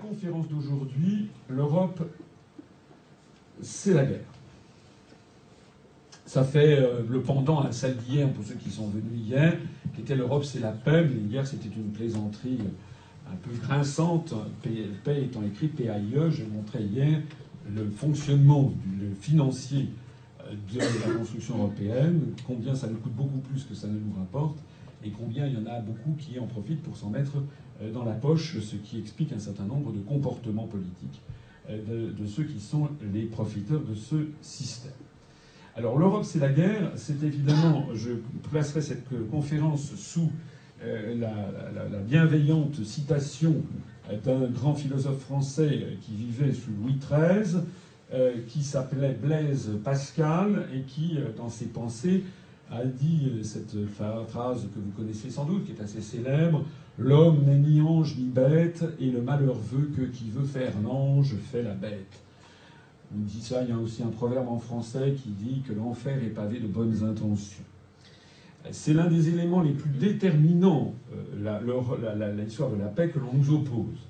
conférence d'aujourd'hui, l'Europe, c'est la guerre. Ça fait euh, le pendant à celle d'hier, pour ceux qui sont venus hier, qui était l'Europe, c'est la paix. Mais hier, c'était une plaisanterie un peu grinçante. Paix étant écrit PAIE, j'ai montré hier le fonctionnement du, financier euh, de la construction européenne, combien ça nous coûte beaucoup plus que ça ne nous rapporte, et combien il y en a beaucoup qui en profitent pour s'en mettre euh, dans la poche, ce qui explique un certain nombre de comportements politiques euh, de, ceux qui sont les profiteurs de ce système. Alors l'Europe, c'est la guerre. C'est évidemment, je placerai cette conférence sous euh, la, bienveillante citation d'un grand philosophe français qui vivait sous Louis XIII, qui s'appelait Blaise Pascal, et qui, dans ses pensées, a dit cette phrase que vous connaissez sans doute, qui est assez célèbre L'homme n'est ni ange ni bête, et le malheur veut que qui veut faire l'ange fait la bête. On dit ça, il y a aussi un proverbe en français qui dit que l'enfer est pavé de bonnes intentions. C'est l'un des éléments les plus déterminants, euh, l'histoire de la paix, que l'on nous oppose.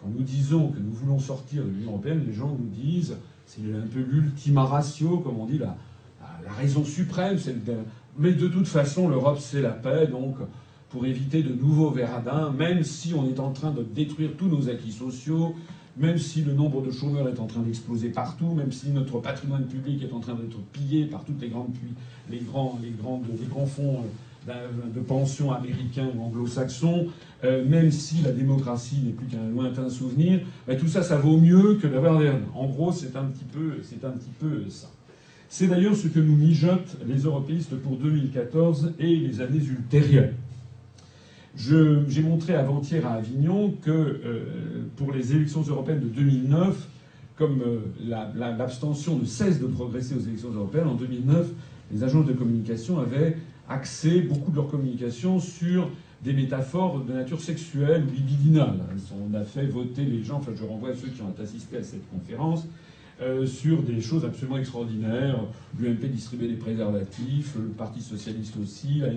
Quand nous disons que nous voulons sortir de l'Union européenne, les gens nous disent, c'est un peu l'ultima ratio, comme on dit, la, raison suprême, mais de toute façon, l'Europe, c'est la paix, donc pour éviter de nouveaux verradins, même si on est en train de détruire tous nos acquis sociaux, même si le nombre de chômeurs est en train d'exploser partout, même si notre patrimoine public est en train d'être pillé par toutes les grandes les grands, les grands fonds euh, de pension américains ou anglo-saxons, euh, même si la démocratie n'est plus qu'un lointain souvenir, tout ça, ça vaut mieux que d'avoir En gros, c'est un petit peu, c'est un petit peu ça. C'est d'ailleurs ce que nous mijotent les européistes pour 2014 et les années ultérieures. J'ai montré avant-hier à Avignon que euh, pour les élections européennes de 2009, comme euh, l'abstention ne cesse de progresser aux élections européennes, en 2009, les agences de communication avaient axé beaucoup de leur communication sur des métaphores de nature sexuelle ou libidinale. On a fait voter les gens, enfin je renvoie à ceux qui ont assisté à cette conférence, euh, sur des choses absolument extraordinaires. L'UMP distribuait des préservatifs, le Parti socialiste aussi, la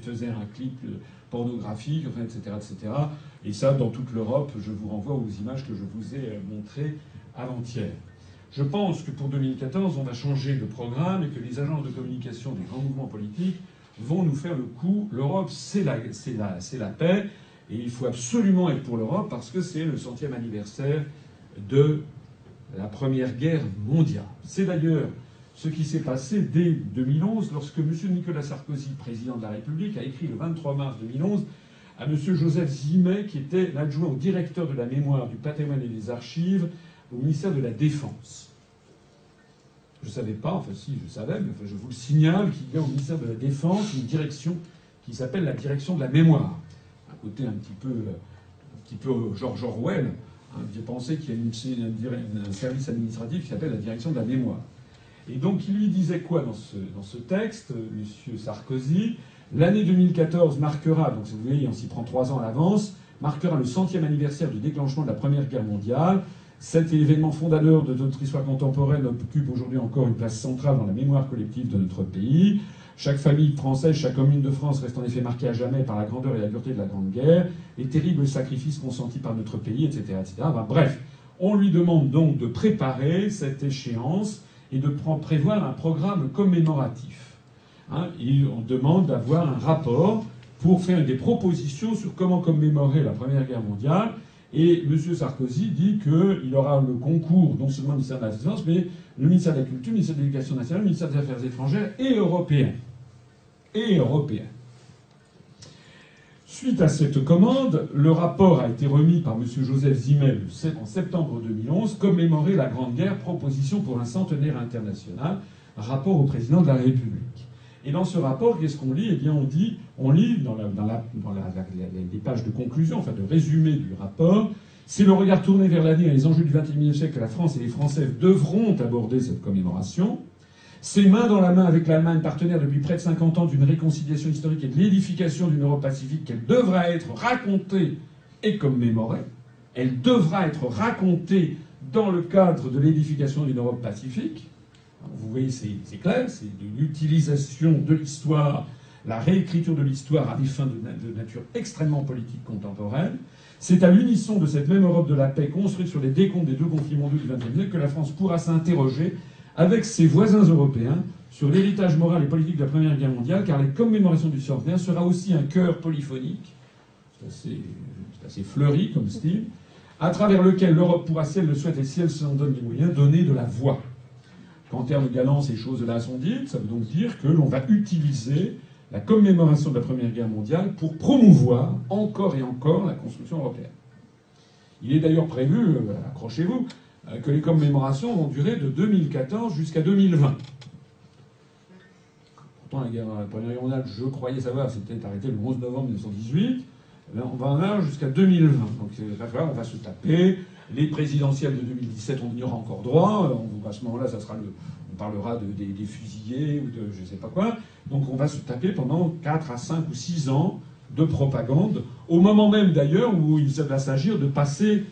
faisait un clip pornographique, etc., etc. Et ça, dans toute l'Europe, je vous renvoie aux images que je vous ai montrées avant-hier. Je pense que pour 2014, on va changer de programme et que les agences de communication des grands mouvements politiques vont nous faire le coup. L'Europe, c'est la, la paix. Et il faut absolument être pour l'Europe parce que c'est le centième anniversaire de la Première Guerre mondiale. C'est d'ailleurs ce qui s'est passé dès 2011 lorsque M. Nicolas Sarkozy, président de la République, a écrit le 23 mars 2011 à M. Joseph Zimet, qui était l'adjoint au directeur de la mémoire, du patrimoine et des archives au ministère de la Défense. Je ne savais pas, enfin si, je savais, mais je vous le signale qu'il y a au ministère de la Défense une direction qui s'appelle la direction de la mémoire. Un côté un petit peu, un petit peu George Orwell. Hein, J'ai pensé qu'il y a un service administratif qui s'appelle la direction de la mémoire. Et donc il lui disait quoi dans ce, dans ce texte, M. Sarkozy? L'année 2014 marquera, donc vous voyez, on s'y prend trois ans à l'avance, marquera le centième anniversaire du déclenchement de la Première Guerre mondiale. Cet événement fondateur de notre histoire contemporaine occupe aujourd'hui encore une place centrale dans la mémoire collective de notre pays. Chaque famille française, chaque commune de France reste en effet marquée à jamais par la grandeur et la dureté de la Grande Guerre, les terribles sacrifices consentis par notre pays, etc. etc. bref, on lui demande donc de préparer cette échéance et de prévoir un programme commémoratif. Hein, on demande d'avoir un rapport pour faire des propositions sur comment commémorer la Première Guerre mondiale. Et M. Sarkozy dit qu'il aura le concours non seulement du ministère de la Défense, mais le ministère de la Culture, le ministère de l'Éducation nationale, le ministère des Affaires étrangères et européen. Et européen. Suite à cette commande, le rapport a été remis par M. Joseph Zimmel en septembre 2011, commémorer la Grande Guerre, proposition pour un centenaire international, rapport au président de la République. Et dans ce rapport, qu'est-ce qu'on lit? Eh bien, on dit, on lit dans, les pages de conclusion, enfin de résumé du rapport, c'est le regard tourné vers l'avenir et les enjeux du XXIe siècle que la France et les Français devront aborder cette commémoration. C'est main dans la main avec l'Allemagne, partenaire depuis près de 50 ans d'une réconciliation historique et de l'édification d'une Europe pacifique, qu'elle devra être racontée et commémorée. Elle devra être racontée dans le cadre de l'édification d'une Europe pacifique. vous voyez, c'est clair, c'est de l'utilisation de l'histoire la réécriture de l'histoire à des fins de, nature extrêmement politique contemporaine. C'est à l'unisson de cette même Europe de la paix construite sur les décomptes des deux conflits mondiaux du XXe siècle que la France pourra s'interroger avec ses voisins européens sur l'héritage moral et politique de la Première Guerre mondiale, car les commémorations du centenaire sera aussi un cœur polyphonique, c'est assez, fleuri comme style, à travers lequel l'Europe pourra, si elle le souhaite et si elle s'en donne les moyens, donner de la voix. Qu'en termes galants, ces choses-là sont dites, ça veut donc dire que l'on va utiliser la commémoration de la Première Guerre mondiale pour promouvoir encore et encore la construction européenne. Il est d'ailleurs prévu, euh, accrochez-vous, que les commémorations vont durer de 2014 jusqu'à 2020. Pourtant, la, guerre, la Première Guerre mondiale, je croyais savoir, c'était arrêté le 11 novembre 1918. Eh on va en avoir jusqu'à 2020. Donc on va se taper. Les présidentielles de 2017, on y aura encore droit. On, à ce moment-là, ça sera le, on parlera de, des, fusillés ou de je ne sais pas quoi. Donc on va se taper pendant 4 à 5 ou 6 ans de propagande, au moment même d'ailleurs où il va s'agir de passer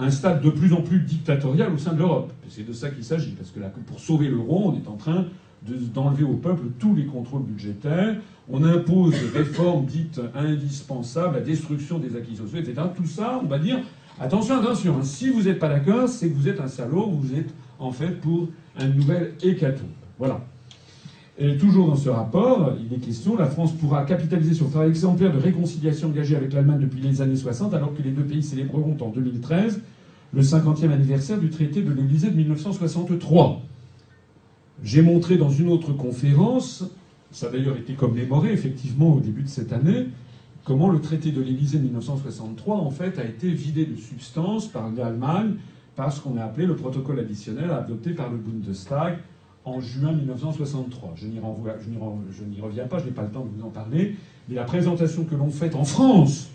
un stade de plus en plus dictatorial au sein de l'Europe. C'est de ça qu'il s'agit, parce que pour sauver l'euro, on est en train d'enlever au peuple tous les contrôles budgétaires, on impose des réformes dites indispensables, la destruction des acquis sociaux, etc. Tout ça, on va dire, attention, attention, hein, si vous n'êtes pas d'accord, c'est que vous êtes un salaud, vous êtes en fait pour un nouvel hécatombe. Voilà. Et toujours dans ce rapport, il est question, la France pourra capitaliser sur le exemplaire de réconciliation engagé avec l'Allemagne depuis les années 60, alors que les deux pays célébreront en 2013 le 50e anniversaire du traité de l'Élysée de 1963. J'ai montré dans une autre conférence, ça a d'ailleurs été commémoré effectivement au début de cette année, comment le traité de l'Élysée de 1963 en fait a été vidé de substance par l'Allemagne par ce qu'on a appelé le protocole additionnel adopté par le Bundestag en juin 1963. Je n'y, reviens pas, je n'ai pas le temps de vous en parler, mais la présentation que l'on fait en France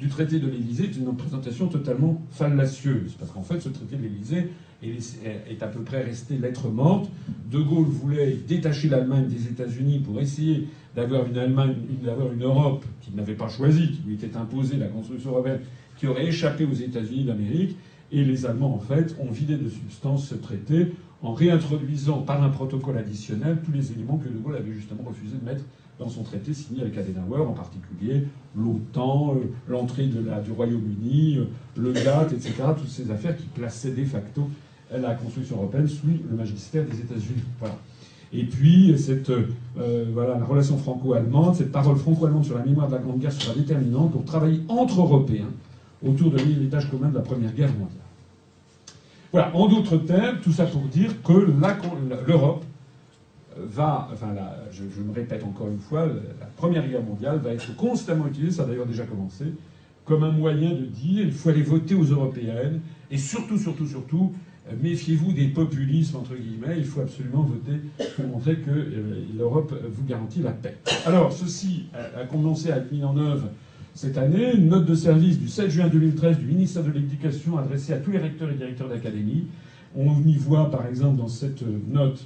du traité de l'Élysée est une présentation totalement fallacieuse, parce qu'en fait ce traité de l'Élysée est à peu près resté lettre morte. De Gaulle voulait détacher l'Allemagne des États-Unis pour essayer d'avoir une Allemagne, d'avoir une Europe qu'il n'avait pas choisie, qui lui était imposée, la construction européenne, qui aurait échappé aux États-Unis d'Amérique. Et les Allemands, en fait, ont vidé de substance ce traité en réintroduisant par un protocole additionnel tous les éléments que De Gaulle avait justement refusé de mettre dans son traité signé avec Adenauer, en particulier l'OTAN, euh, l'entrée du Royaume-Uni, euh, le GATT, etc., toutes ces affaires qui plaçaient de facto la construction européenne sous le magistère des États-Unis. Et puis, cette, euh, voilà, la relation franco-allemande, cette parole franco-allemande sur la mémoire de la Grande Guerre sera déterminante pour travailler entre Européens autour de l'héritage commun de la Première Guerre mondiale. Voilà, en d'autres termes, tout ça pour dire que l'Europe va, enfin, je, je, me répète encore une fois, la Première Guerre mondiale va être constamment utilisée, ça a d'ailleurs déjà commencé, comme un moyen de dire il faut aller voter aux européennes, et surtout, surtout, surtout, euh, méfiez-vous des populismes, entre guillemets, il faut absolument voter pour montrer que euh, l'Europe vous garantit la paix. Alors, ceci a commencé à être mis en œuvre cette année. Une note de service du 7 juin 2013 du ministère de l'Éducation adressée à tous les recteurs et directeurs d'académie. On y voit, par exemple, dans cette note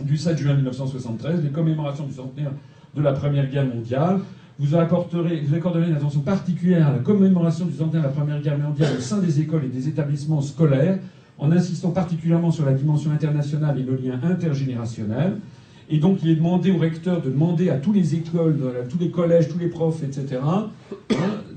du 7 juin 1973, les commémorations du centenaire de la Première Guerre mondiale. Vous, apporterez, vous accorderez une attention particulière à la commémoration du centenaire de la Première Guerre mondiale au sein des écoles et des établissements scolaires en insistant particulièrement sur la dimension internationale et le lien intergénérationnel. Et donc, il est demandé au recteur de demander à tous les écoles, à tous les collèges, tous les profs, etc., hein,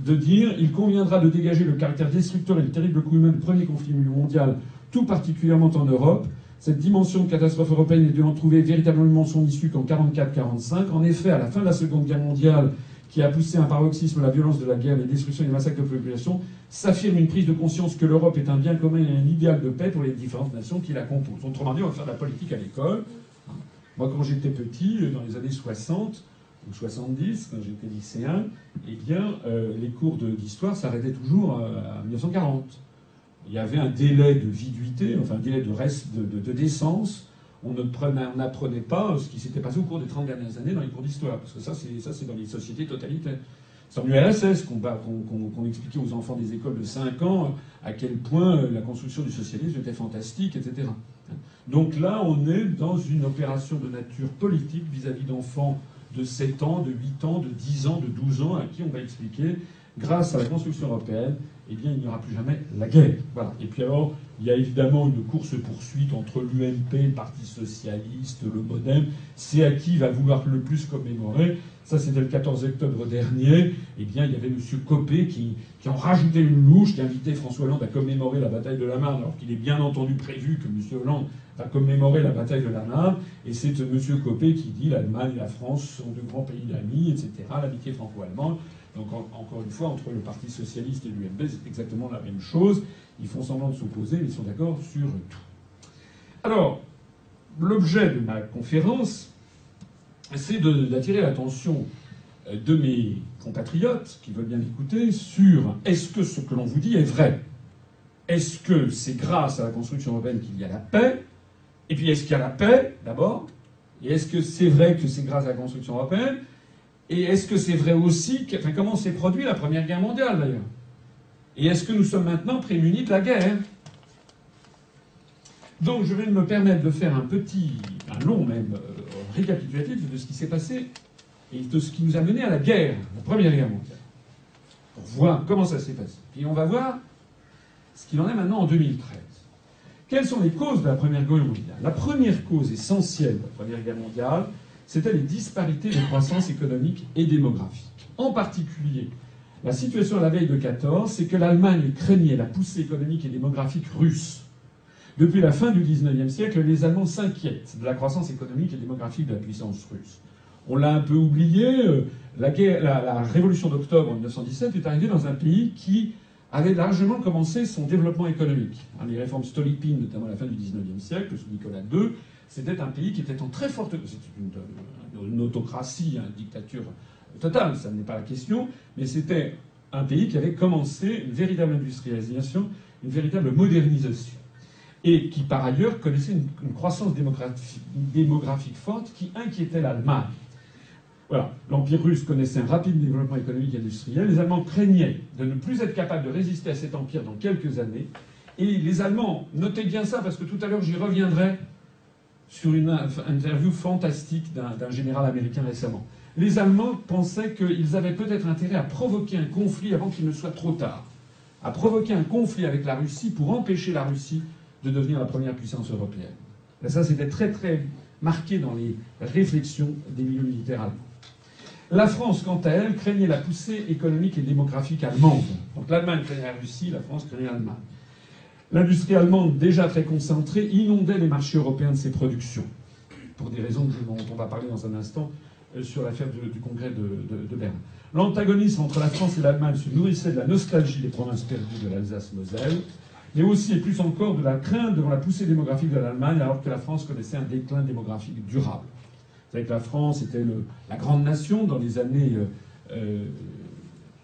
de dire il conviendra de dégager le caractère destructeur et le terrible coup humain du premier conflit mondial, tout particulièrement en Europe. Cette dimension de catastrophe européenne est de en trouver véritablement son issue qu'en 44-45. En effet, à la fin de la Seconde Guerre mondiale, qui a poussé un paroxysme la violence de la guerre, les destructions et les massacres de population, s'affirme une prise de conscience que l'Europe est un bien commun et un idéal de paix pour les différentes nations qui la composent. Autrement dit, on va faire de la politique à l'école. Moi, quand j'étais petit, dans les années 60 ou 70, quand j'étais lycéen, eh bien, euh, les cours d'histoire s'arrêtaient toujours à 1940. Il y avait un délai de viduité, enfin un délai de, reste, de décence on n'apprenait pas ce qui s'était passé au cours des 30 dernières années dans les cours d'histoire, parce que ça, c'est dans les sociétés totalitaires. En URSS qu'on expliquait aux enfants des écoles de 5 ans à quel point la construction du socialisme était fantastique, etc. Donc là, on est dans une opération de nature politique vis-à-vis d'enfants de 7 ans, de 8 ans, de 10 ans, de 12 ans, à qui on va expliquer grâce à la construction européenne, eh bien, il n'y aura plus jamais la guerre. Voilà. Et puis alors, il y a évidemment une course-poursuite entre l'UMP, le Parti Socialiste, le Modem. C'est à qui va vouloir le plus commémorer. Ça, c'était le 14 octobre dernier. Eh bien, il y avait M. Copé qui, qui en rajoutait une louche, qui invitait François Hollande à commémorer la bataille de la Marne, alors qu'il est bien entendu prévu que M. Hollande va commémorer la bataille de la Marne. Et c'est M. Copé qui dit l'Allemagne et la France sont de grands pays d'amis, etc. L'amitié franco-allemande. Donc, encore une fois, entre le Parti Socialiste et l'UMP, c'est exactement la même chose. Ils font semblant de s'opposer, mais ils sont d'accord sur tout. Alors, l'objet de ma conférence, c'est d'attirer l'attention euh, de mes compatriotes qui veulent bien écouter sur est-ce que ce que l'on vous dit est vrai? Est-ce que c'est grâce à la construction européenne qu'il y a la paix? Et puis est-ce qu'il y a la paix d'abord? Et est-ce que c'est vrai que c'est grâce à la construction européenne? Et est-ce que c'est vrai aussi que, enfin, comment s'est produit la Première Guerre mondiale d'ailleurs? Et est-ce que nous sommes maintenant prémunis de la guerre? Donc je vais me permettre de faire un petit, un long même, euh, récapitulatif de ce qui s'est passé et de ce qui nous a mené à la guerre, la Première Guerre mondiale, pour voir comment ça s'est passé. Puis on va voir ce qu'il en est maintenant en 2013. Quelles sont les causes de la Première Guerre mondiale? La première cause essentielle de la Première Guerre mondiale, c'était les disparités de croissance économique et démographique. En particulier, la situation à la veille de 14, c'est que l'Allemagne craignait la poussée économique et démographique russe. Depuis la fin du XIXe siècle, les Allemands s'inquiètent de la croissance économique et démographique de la puissance russe. On l'a un peu oublié, euh, la, révolution d'octobre 1917 est arrivée dans un pays qui avait largement commencé son développement économique. Hein, les réformes Stolypine, notamment à la fin du XIXe siècle, sous Nicolas II, c'était un pays qui était en très forte... C'était une, autocratie, une dictature total, ça n'est pas la question, mais c'était un pays qui avait commencé une véritable industrialisation, une véritable modernisation, et qui par ailleurs connaissait une, croissance démographique, forte qui inquiétait l'Allemagne. Voilà, l'Empire russe connaissait un rapide développement économique et industriel. Les Allemands craignaient de ne plus être capables de résister à cet empire dans quelques années. Et les Allemands, notez bien ça, parce que tout à l'heure j'y reviendrai sur une interview fantastique d'un général américain récemment les Allemands pensaient qu'ils avaient peut-être intérêt à provoquer un conflit avant qu'il ne soit trop tard, à provoquer un conflit avec la Russie pour empêcher la Russie de devenir la première puissance européenne. Et ça, c'était très très marqué dans les réflexions des milieux militaires allemands. La France, quant à elle, craignait la poussée économique et démographique allemande. Donc l'Allemagne craignait la Russie, la France craignait l'Allemagne. L'industrie allemande, déjà très concentrée, inondait les marchés européens de ses productions, pour des raisons dont on va parler dans un instant, euh, sur l'affaire du, congrès de, Berne. L'antagonisme entre la France et l'Allemagne se nourrissait de la nostalgie des provinces perdues de l'Alsace-Moselle, mais aussi et plus encore de la crainte devant la poussée démographique de l'Allemagne, alors que la France connaissait un déclin démographique durable. Vous savez que la France était la grande nation dans les années. Euh, euh,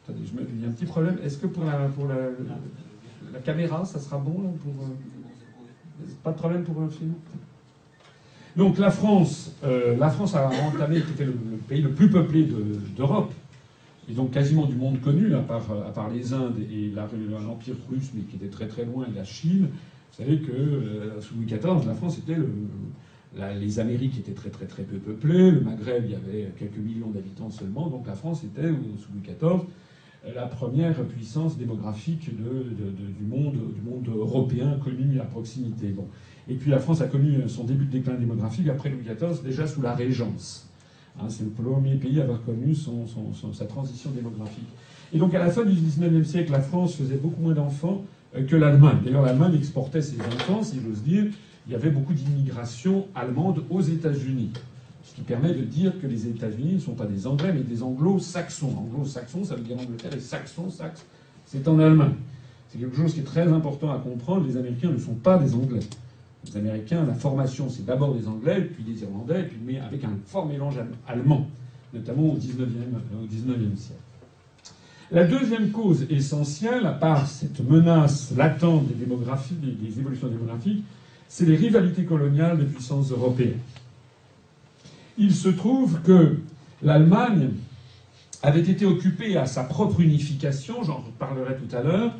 attendez, je il y a un petit problème. Est-ce que pour la, pour la, caméra, ça sera bon pour, Pas de problème pour le film. Donc la France, euh, la France a entamé, qui était le, pays le plus peuplé d'Europe, et donc quasiment du monde connu, à part, à part les Indes et l'Empire russe, mais qui était très très loin, et la Chine. Vous savez que euh, sous Louis XIV, la France était le, les Amériques étaient très très très peu peuplées, le Maghreb, il y avait quelques millions d'habitants seulement, donc la France était, sous Louis XIV, la première puissance démographique du, monde, européen connu à proximité. Et puis la France a connu son début de déclin démographique après Louis XIV, déjà sous la Régence. Hein, c'est le premier pays à avoir connu sa transition démographique. Et donc à la fin du XIXe siècle, la France faisait beaucoup moins d'enfants euh, que l'Allemagne. D'ailleurs, l'Allemagne exportait ses enfants, si j'ose dire. Il y avait beaucoup d'immigration allemande aux États-Unis. Qui permet de dire que les États-Unis ne sont pas des Anglais, mais des Anglo-Saxons. Anglo-Saxons, ça veut dire Angleterre, et Saxons, Saxe, c'est en Allemagne. C'est quelque chose qui est très important à comprendre. Les Américains ne sont pas des Anglais. Les Américains, la formation, c'est d'abord des Anglais, puis des Irlandais, puis, mais avec un fort mélange allemand, notamment au XIXe au siècle. La deuxième cause essentielle, à part cette menace latente des, démographies, des, évolutions démographiques, c'est les rivalités coloniales des puissances européennes. Il se trouve que l'Allemagne avait été occupée à sa propre unification, j'en reparlerai tout à l'heure,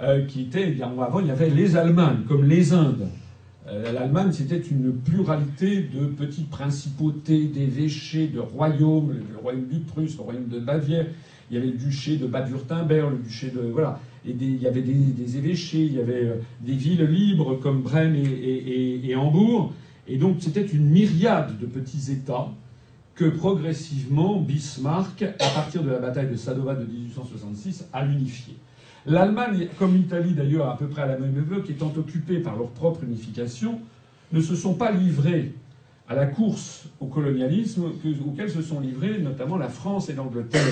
euh, qui était, eh bien avant, il y avait les Allemagnes, comme les Indes, Euh, L'Allemagne, c'était une pluralité de petites principautés, d'évêchés, de royaumes, le royaume du Prusse, le royaume de Bavière, il y avait le duché de Bade-Württemberg, le duché de. Voilà. Il y avait des, évêchés, il y avait euh, des villes libres comme Brême et, Hambourg. Et donc, c'était une myriade de petits États que progressivement Bismarck, à partir de la bataille de Sadova de 1866, a unifié. L'Allemagne, comme l'Italie d'ailleurs à peu près à la même époque, étant occupées par leur propre unification, ne se sont pas livrées à la course au colonialisme auquel se sont livrés notamment la France et l'Angleterre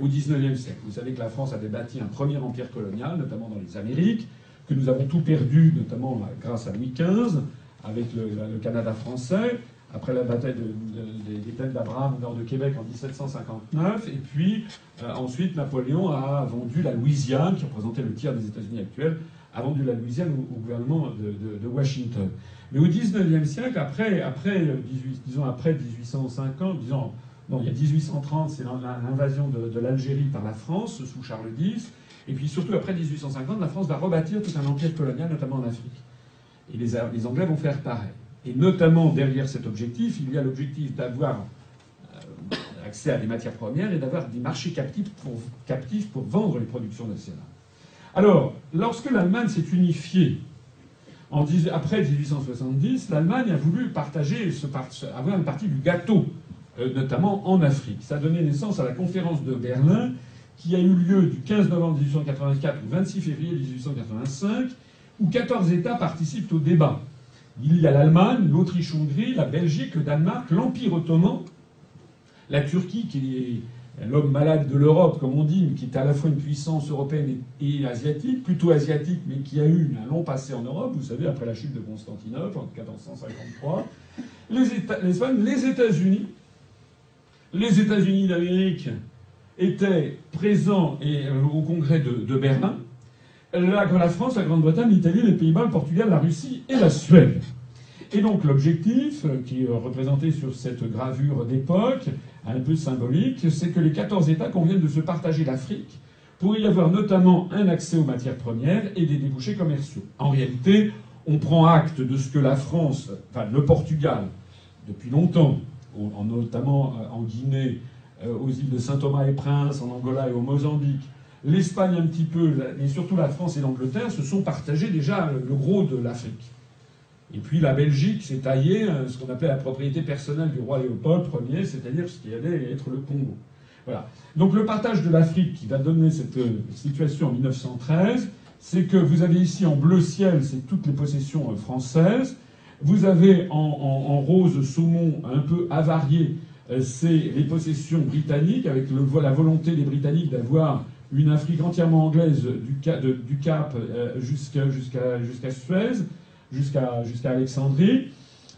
au XIXe siècle. Vous savez que la France avait bâti un premier empire colonial, notamment dans les Amériques, que nous avons tout perdu, notamment grâce à Louis XV, avec le, Canada français, après la bataille des plaines d'Abraham nord de Québec en 1759, et puis euh, ensuite Napoléon a vendu la Louisiane, qui représentait le tiers des États-Unis actuels, a vendu la Louisiane au, gouvernement de Washington. Mais au XIXe siècle, après, après, disons après 1850, disons, il y a 1830, c'est l'invasion de, l'Algérie par la France sous Charles X, et puis surtout après 1850, la France va rebâtir tout un empire colonial, notamment en Afrique. Et les, Anglais vont faire pareil. Et notamment derrière cet objectif, il y a l'objectif d'avoir euh, accès à des matières premières et d'avoir des marchés captifs pour, vendre les productions nationales. Alors, lorsque l'Allemagne s'est unifiée après 1870, l'Allemagne a voulu partager, avoir une partie du gâteau, euh, notamment en Afrique. Ça a donné naissance à la conférence de Berlin, qui a eu lieu du 15 novembre 1884 au 26 février 1885, où 14 États participent au débat. Il y a l'Allemagne, l'Autriche-Hongrie, la Belgique, le Danemark, l'Empire ottoman, la Turquie, qui est l'homme malade de l'Europe, comme on dit, qui est à la fois une puissance européenne et, asiatique, plutôt asiatique, mais qui a eu un long passé en Europe, vous savez, après la chute de Constantinople en 1453, les, les États-Unis, les États-Unis d'Amérique étaient présents euh, au congrès de, Berlin, la, France, la Grande-Bretagne, l'Italie, les Pays-Bas, le Portugal, la Russie et la Suède. Et donc l'objectif, euh, qui est représenté sur cette gravure d'époque, un peu symbolique, c'est que les 14 États conviennent de se partager l'Afrique pour y avoir notamment un accès aux matières premières et des débouchés commerciaux. En réalité, on prend acte de ce que la France, enfin le Portugal, depuis longtemps, notamment euh, en Guinée, euh, aux îles de Saint-Thomas et Prince, en Angola et au Mozambique, l'Espagne un petit peu, mais surtout la France et l'Angleterre se sont partagés déjà le gros de l'Afrique. Et puis la Belgique s'est taillée euh, ce qu'on appelait la propriété personnelle du roi Léopold Ier, c'est-à-dire ce qui allait être le Congo. Voilà. Donc le partage de l'Afrique qui va donner cette euh, situation en 1913, c'est que vous avez ici en bleu ciel, c'est toutes les possessions euh, françaises. Vous avez en, rose saumon un peu avarié, c'est les possessions britanniques, avec la volonté des Britanniques d'avoir une Afrique entièrement anglaise du, Cap jusqu'à Suez jusqu'à jusqu'à Alexandrie.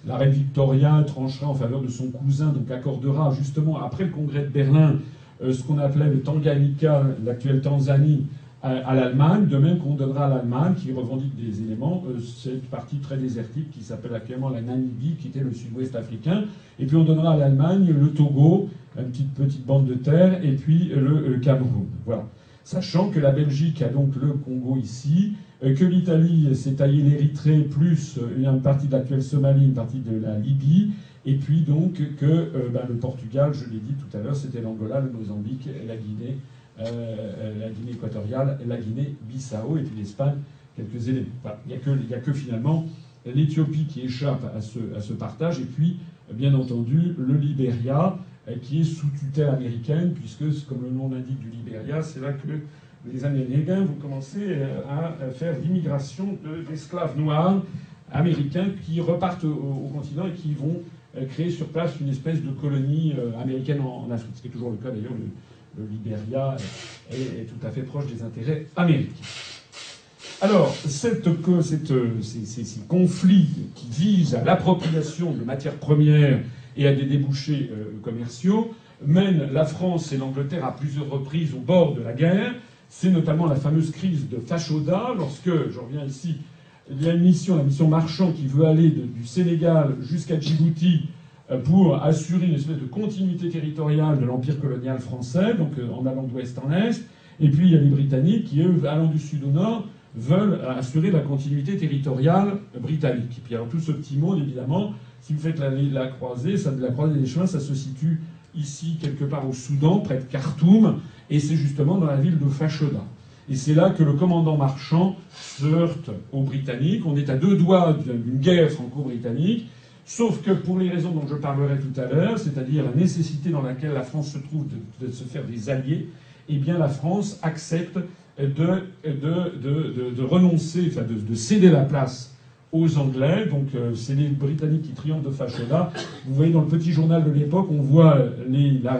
La reine Victoria tranchera en faveur de son cousin, donc accordera justement après le congrès de Berlin euh, ce qu'on appelait le Tanganyika, l'actuelle Tanzanie, à, l'Allemagne, de même qu'on donnera à l'Allemagne, qui revendique des éléments, euh, cette partie très désertique qui s'appelle actuellement la Namibie, qui était le sud-ouest africain, et puis on donnera à l'Allemagne le Togo, une petite, petite bande de terre, et puis le Cameroun. Voilà. Sachant que la Belgique a donc le Congo ici, euh, que l'Italie s'est taillé l'Érythrée, plus euh, une partie de l'actuelle Somalie, une partie de la Libye, et puis donc que euh, ben, le Portugal, je l'ai dit tout à l'heure, c'était l'Angola, le Mozambique, la Guinée, la Guinée équatoriale, la Guinée-Bissau, et puis l'Espagne, quelques éléments. Il n'y a, que finalement l'Éthiopie qui échappe à ce, à ce, partage, et puis, bien entendu, le Libéria, qui est sous tutelle américaine, puisque, comme le nom l'indique du Libéria, c'est là que les Américains vont commencer euh, à faire l'immigration d'esclaves noirs américains qui repartent au, continent et qui vont euh, créer sur place une espèce de colonie euh, américaine en, Afrique. Ce qui est toujours le cas d'ailleurs, le, Libéria est, tout à fait proche des intérêts américains. Alors, cette, ces, conflits qui visent à l'appropriation de matières premières et à des débouchés commerciaux mènent la France et l'Angleterre à plusieurs reprises au bord de la guerre. C'est notamment la fameuse crise de Fashoda, lorsque, je reviens ici, il y a une mission, la mission Marchand, qui veut aller du Sénégal jusqu'à Djibouti euh, pour assurer une espèce de continuité territoriale de l'empire colonial français, donc euh, en allant d'ouest en est. Et puis il y a les Britanniques qui, eux, allant du sud au nord, veulent assurer la continuité territoriale britannique. Et puis alors tout ce petit monde, évidemment, si vous faites la, la croisée, ça, la croisée des chemins, ça se situe ici quelque part au Soudan, près de Khartoum, et c'est justement dans la ville de Fashoda. Et c'est là que le commandant marchand se heurte aux Britanniques. On est à deux doigts d'une guerre franco-britannique. Sauf que pour les raisons dont je parlerai tout à l'heure, c'est-à-dire la nécessité dans laquelle la France se trouve de, se faire des alliés, eh bien la France accepte de, renoncer, de, céder la place aux Anglais. Donc euh, c'est les Britanniques qui triomphent de Fashoda. Vous voyez dans le petit journal de l'époque, on voit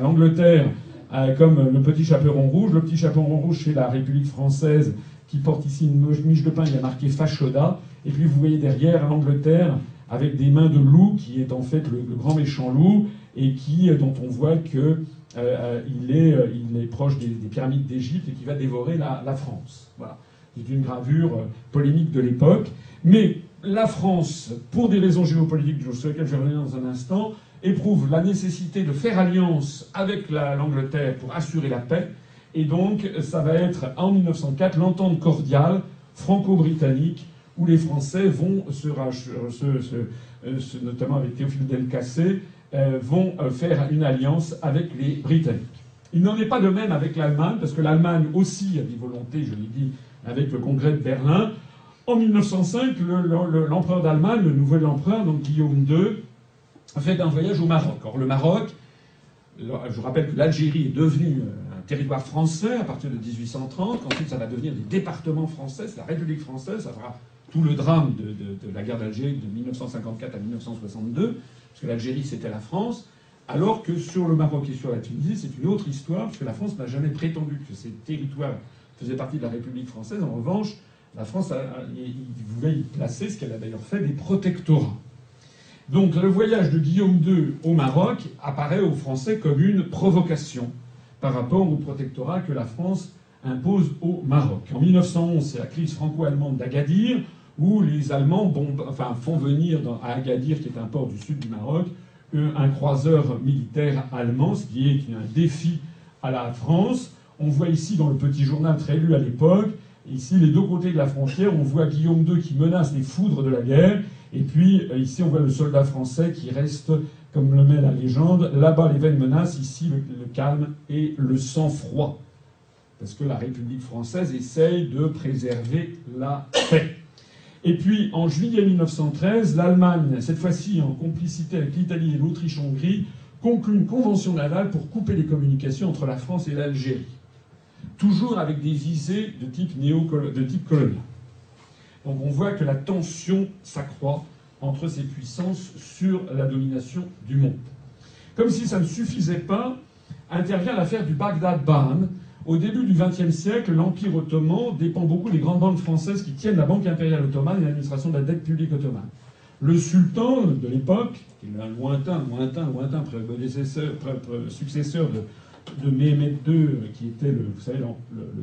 l'Angleterre euh, comme le petit chaperon rouge. Le petit chaperon rouge, c'est la République française qui porte ici une miche de pain, il y a marqué Fashoda. Et puis vous voyez derrière l'Angleterre avec des mains de loup, qui est en fait le, grand méchant loup, et qui, dont on voit qu'il euh, euh, est, euh, proche des, pyramides d'Égypte et qui va dévorer la, France. Voilà. C'est une gravure polémique de l'époque. Mais la France, pour des raisons géopolitiques sur lesquelles je reviens dans un instant, éprouve la nécessité de faire alliance avec l'Angleterre pour assurer la paix. Et donc, ça va être en 1904 l'entente cordiale franco-britannique où les Français vont, se, euh, notamment avec Théophile Delcassé, euh, vont euh, faire une alliance avec les Britanniques. Il n'en est pas de même avec l'Allemagne, parce que l'Allemagne aussi a des volontés, je l'ai dit, avec le congrès de Berlin. En 1905, l'empereur d'Allemagne, le nouvel empereur, donc Guillaume II, fait un voyage au Maroc. Or, le Maroc, je vous rappelle que l'Algérie est devenue un territoire français à partir de 1830, ensuite ça va devenir des départements français, c'est la République française, ça fera tout le drame de, la guerre d'Algérie de 1954 à 1962, parce que l'Algérie c'était la France, alors que sur le Maroc et sur la Tunisie, c'est une autre histoire, parce que la France n'a jamais prétendu que ces territoires faisaient partie de la République française. En revanche, la France voulait y placer, ce qu'elle a d'ailleurs fait, des protectorats. Donc le voyage de Guillaume II au Maroc apparaît aux Français comme une provocation par rapport au protectorat que la France impose au Maroc. En 1911, c'est la crise franco-allemande d'Agadir où les Allemands font venir à Agadir, qui est un port du sud du Maroc, un croiseur militaire allemand, ce qui est un défi à la France. On voit ici dans le petit journal très lu à l'époque, ici les deux côtés de la frontière, on voit Guillaume II qui menace les foudres de la guerre, et puis euh, ici on voit le soldat français qui reste, comme le met la légende, là-bas les vaines menaces, ici le calme et le sang-froid. Parce que la République française essaye de préserver la paix. Et puis, en juillet 1913, l'Allemagne, cette fois-ci en complicité avec l'Italie et l'Autriche-Hongrie, conclut une convention navale pour couper les communications entre la France et l'Algérie. Toujours avec des visées de type, colonial. Donc on voit que la tension s'accroît entre ces puissances sur la domination du monde. Comme si ça ne suffisait pas, intervient l'affaire du Bagdad-Bahn, au début du XXe siècle, l'Empire ottoman dépend beaucoup des grandes banques françaises qui tiennent la Banque impériale ottomane et l'administration de la dette publique ottomane. Le sultan de l'époque, qui est un lointain, lointain, lointain successeur de, de Mehmed II, qui était le,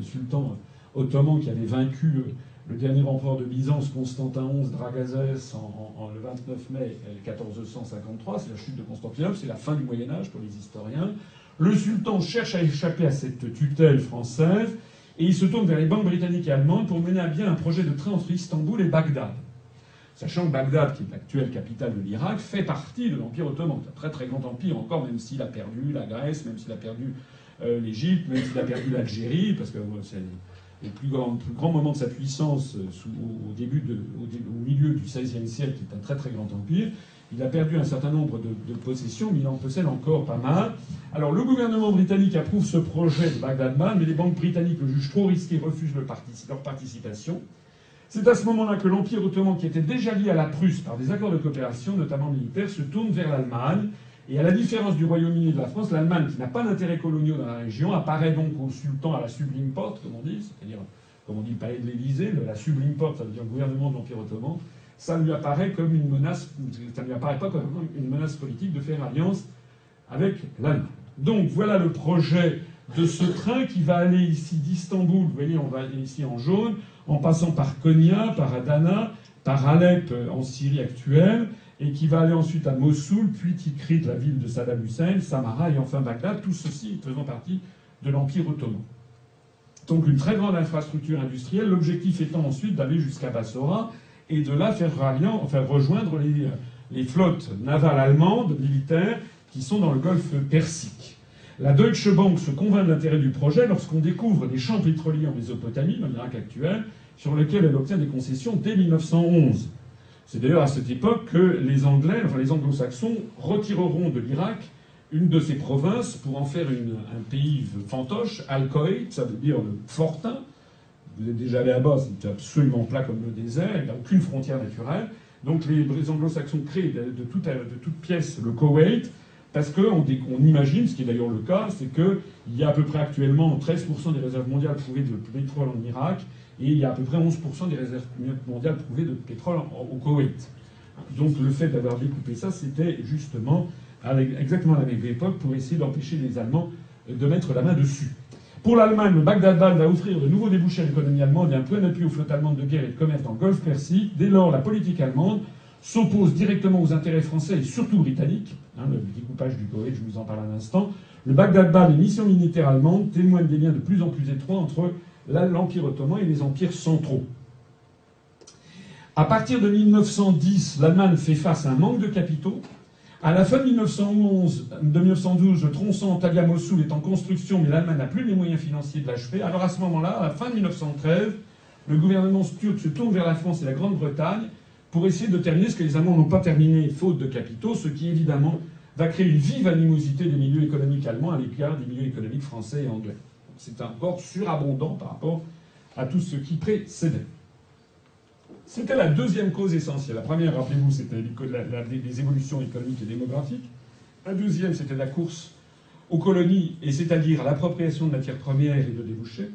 sultan ottoman qui avait vaincu le dernier empereur de Byzance, Constantin XI Dragazès, en, le 29 mai 1453. C'est la chute de Constantinople, c'est la fin du Moyen Âge pour les historiens. Le sultan cherche à échapper à cette tutelle française et il se tourne vers les banques britanniques et allemandes pour mener à bien un projet de train entre Istanbul et Bagdad. Sachant que Bagdad, qui est l'actuelle capitale de l'Irak, fait partie de l'Empire ottoman. Un très très grand empire encore, même s'il a perdu la Grèce, même s'il a perdu euh, l'Égypte, même s'il a perdu l'Algérie, parce que c'est le plus grand, plus grand, moment de sa puissance euh, au, milieu du XVIe siècle, qui est un très très grand empire. Il a perdu un certain nombre de, possessions, mais il en possède encore pas mal. Alors le gouvernement britannique approuve ce projet de Bagdad-Man, mais les banques britanniques le jugent trop risqué refusent leur participation. C'est à ce moment-là que l'Empire ottoman, qui était déjà lié à la Prusse par des accords de coopération, notamment militaires, se tourne vers l'Allemagne. Et à la différence du Royaume-Uni et de la France, l'Allemagne, qui n'a pas d'intérêts coloniaux dans la région, apparaît donc au sultan à la sublime porte, comme on dit, c'est-à-dire, comme on dit, le palais de l'Élysée, la sublime porte, ça veut dire le gouvernement de l'Empire ottoman, ça lui apparaît comme une menace, ça ne lui apparaît pas comme une menace politique de faire alliance avec l'Allemagne. Donc voilà le projet de ce train qui va aller ici d'Istanbul, vous voyez, on va aller ici en jaune, en passant par Konya, par Adana, par Alep euh, en Syrie actuelle, et qui va aller ensuite à Mossoul, puis Tikrit, la ville de Saddam Hussein, Samara et enfin Bagdad, tout ceci faisant partie de l'Empire ottoman. Donc une très grande infrastructure industrielle, l'objectif étant ensuite d'aller jusqu'à Bassora et de là faire, enfin, rejoindre les, les flottes navales allemandes militaires qui sont dans le golfe Persique. La Deutsche Bank se convainc de l'intérêt du projet lorsqu'on découvre des champs pétroliers en Mésopotamie, dans l'Irak actuel, sur lesquels elle obtient des concessions dès 1911. C'est d'ailleurs à cette époque que les Anglais, enfin les Anglo-Saxons, retireront de l'Irak une de ces provinces pour en faire un pays fantoche, Al-Koweït, ça veut dire le fortin. Vous êtes déjà allé là-bas, c'est absolument plat comme le désert, il n'y a aucune frontière naturelle. Donc les, Anglo-Saxons créent de, toute, de pièce le Koweït, parce qu'on on imagine, ce qui est d'ailleurs le cas, c'est qu'il y a à peu près actuellement 13% des réserves mondiales prouvées de pétrole en Irak, et il y a à peu près 11% des réserves mondiales prouvées de pétrole au Koweït. Donc le fait d'avoir découpé ça, c'était justement exactement à la même époque pour essayer d'empêcher les Allemands de mettre la main dessus. Pour l'Allemagne, le Bagdad-Bal va offrir de nouveaux débouchés à l'économie allemande et un point d'appui aux flottes allemandes de guerre et de commerce dans le Golfe Persique. Dès lors, la politique allemande s'oppose directement aux intérêts français et surtout britanniques. Hein, le découpage du Koweït, je vous en parle à l'instant. Le Bagdad-Bal, les missions militaires allemandes, témoignent des liens de plus en plus étroits entre l'Empire ottoman et les empires centraux. À partir de 1910, l'Allemagne fait face à un manque de capitaux à la fin de 1911, de 1912, le tronçon Antalya-Mossoul est en construction, mais l'Allemagne n'a plus les moyens financiers de l'achever. Alors à ce moment-là, à la fin de 1913, le gouvernement turc se tourne vers la France et la Grande-Bretagne pour essayer de terminer ce que les Allemands n'ont pas terminé, faute de capitaux, ce qui évidemment va créer une vive animosité des milieux économiques allemands à l'égard des milieux économiques français et anglais. C'est encore surabondant par rapport à tout ce qui précédait. C'était la deuxième cause essentielle. La première, rappelez-vous, c'était les évolutions économiques et démographiques. La deuxième, c'était la course aux colonies, et c'est-à-dire l'appropriation de matières premières et de débouchés.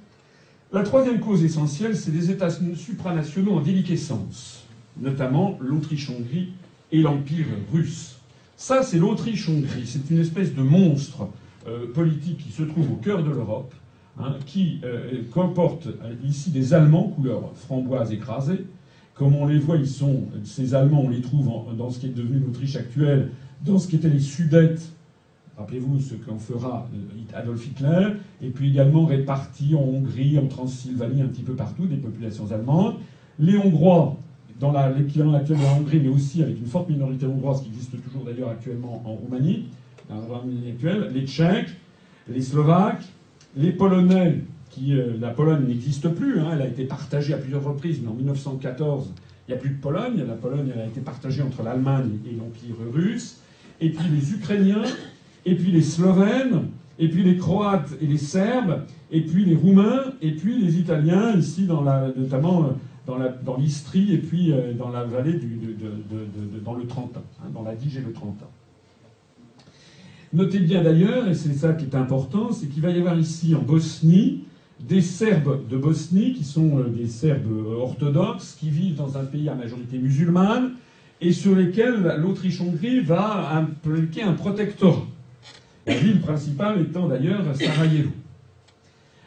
La troisième cause essentielle, c'est des États supranationaux en déliquescence, notamment l'Autriche-Hongrie et l'Empire russe. Ça, c'est l'Autriche-Hongrie. C'est une espèce de monstre euh, politique qui se trouve au cœur de l'Europe, hein, qui euh, comporte euh, ici des Allemands couleur framboise écrasée, comme on les voit, ils sont, ces Allemands, on les trouve dans ce qui est devenu l'Autriche actuelle, dans ce qui étaient les Sudètes, rappelez-vous ce qu'en fera Adolf Hitler, et puis également répartis en Hongrie, en Transylvanie, un petit peu partout, des populations allemandes. Les Hongrois, dans l'équivalent actuel de la Hongrie, mais aussi avec une forte minorité hongroise qui existe toujours d'ailleurs actuellement en Roumanie, dans la Roumanie actuelle, les Tchèques, les Slovaques, les Polonais, euh, la Pologne n'existe plus, hein, elle a été partagée à plusieurs reprises, mais en 1914, il n'y a plus de Pologne. La Pologne elle a été partagée entre l'Allemagne et l'Empire russe. Et puis les Ukrainiens, et puis les Slovènes, et puis les Croates et les Serbes, et puis les Roumains, et puis les Italiens, ici dans la, notamment euh, dans l'Istrie, et puis euh, dans la vallée du, dans le Trentin, hein, dans la Dige et le Trentin. Notez bien d'ailleurs, et c'est ça qui est important, c'est qu'il va y avoir ici en Bosnie des Serbes de Bosnie, qui sont euh, des Serbes euh, orthodoxes, qui vivent dans un pays à majorité musulmane, et sur lesquels l'Autriche-Hongrie va impliquer un protectorat. La ville principale étant d'ailleurs Sarajevo.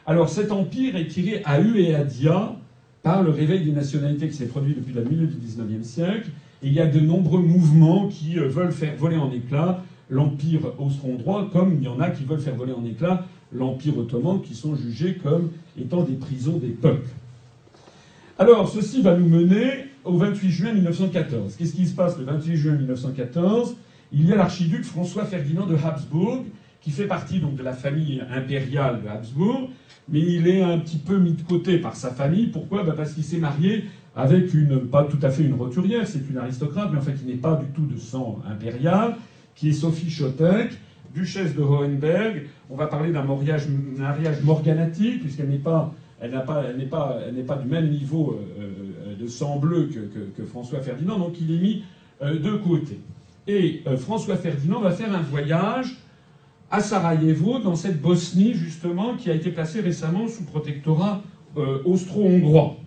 Alors cet empire est tiré à U et à Dia par le réveil des nationalités qui s'est produit depuis le milieu du XIXe siècle. Et il y a de nombreux mouvements qui euh, veulent faire voler en éclats l'empire austro-hongrois, comme il y en a qui veulent faire voler en éclats l'Empire ottoman, qui sont jugés comme étant des prisons des peuples. Alors, ceci va nous mener au 28 juin 1914. Qu'est-ce qui se passe le 28 juin 1914 Il y a l'archiduc François Ferdinand de Habsbourg, qui fait partie donc de la famille impériale de Habsbourg, mais il est un petit peu mis de côté par sa famille. Pourquoi? Bah, Parce qu'il s'est marié avec une, pas tout à fait une roturière, c'est une aristocrate, mais en fait qui n'est pas du tout de sang impérial, qui est Sophie Chotek, duchesse de Hohenberg. On va parler d'un mariage, mariage morganatique, puisqu'elle n'est pas, pas, pas, pas du même niveau euh, euh, de sang bleu que, François Ferdinand, donc il est mis euh, de côté. Et François Ferdinand va faire un voyage à Sarajevo, dans cette Bosnie justement, qui a été placée récemment sous protectorat austro-hongrois.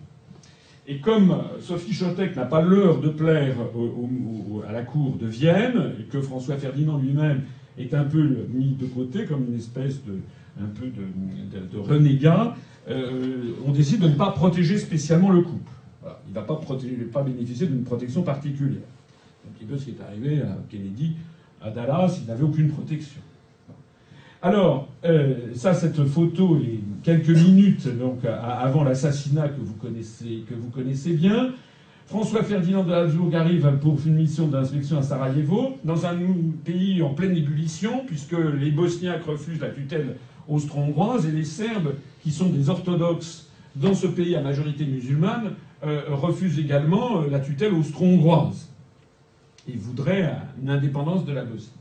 Et comme Sophie Chotek n'a pas l'heure de plaire à la cour de Vienne, et que François Ferdinand lui-même est un peu mis de côté comme une espèce de, un peu de, renégat, euh, on décide de ne pas protéger spécialement le couple. Il ne va pas, pas bénéficier d'une protection particulière. Un petit peu ce qui est arrivé à Kennedy, à Dallas, il n'avait aucune protection. Alors, euh, ça, cette photo est quelques minutes donc avant l'assassinat que vous connaissez, que vous connaissez bien. François Ferdinand de Habsbourg arrive pour une mission d'inspection à Sarajevo, dans un pays en pleine ébullition, puisque les Bosniaques refusent la tutelle austro-hongroise et les Serbes, qui sont des orthodoxes dans ce pays à majorité musulmane, euh, refusent également euh, la tutelle austro-hongroise. Ils voudraient une indépendance de la Bosnie.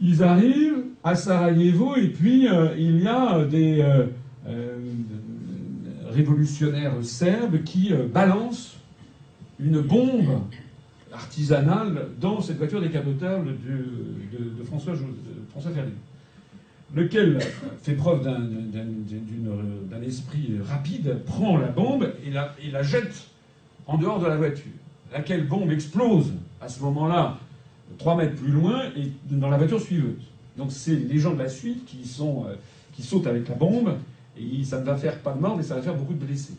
Ils arrivent à Sarajevo et puis euh, il y a des révolutionnaires serbes qui balancent une bombe artisanale dans cette voiture décapotable de, de François, François Ferdinand lequel fait preuve d'un esprit rapide, prend la bombe et la, la, jette en dehors de la voiture. Laquelle bombe explose à ce moment-là, trois mètres plus loin, et dans la voiture suiveuse. Donc c'est les gens de la suite qui, sont, euh, qui sautent avec la bombe, et ça ne va faire pas de mort, mais ça va faire beaucoup de blessés.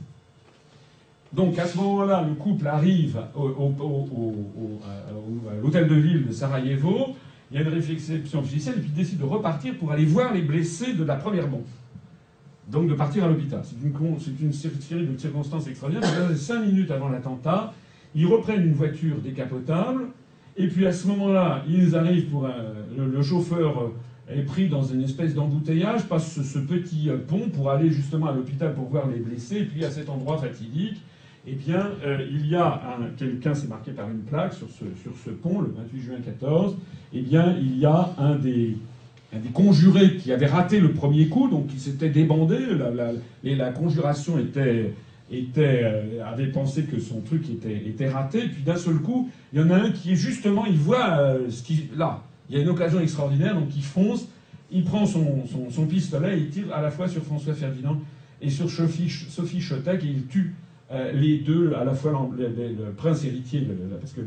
Donc à ce moment-là, le couple arrive à l'hôtel de ville de Sarajevo, il y a une réflexion officielle, et puis il décide de repartir pour aller voir les blessés de la première bombe. Donc de partir à l'hôpital. C'est une, série de circonstances extraordinaires. Cinq minutes avant l'attentat, ils reprennent une voiture décapotable, et puis à ce moment-là, ils arrivent pour le, chauffeur est pris dans une espèce d'embouteillage, passe ce, petit pont pour aller justement à l'hôpital pour voir les blessés, et puis à cet endroit fatidique, eh bien, euh, il y a quelqu'un, c'est marqué par une plaque sur ce, sur ce pont, le 28 juin 14, eh bien, il y a un des, des conjurés qui avait raté le premier coup, donc qui s'était débandé, la, et la conjuration était, était, euh, avait pensé que son truc était, raté, puis d'un seul coup, il y en a un qui est justement, il voit euh, ce qui. Là, il y a une occasion extraordinaire, donc il fonce, il prend son, pistolet et il tire à la fois sur François Ferdinand et sur Sophie, Sophie Chotek, et il tue euh, les deux, à la fois le, prince héritier, parce que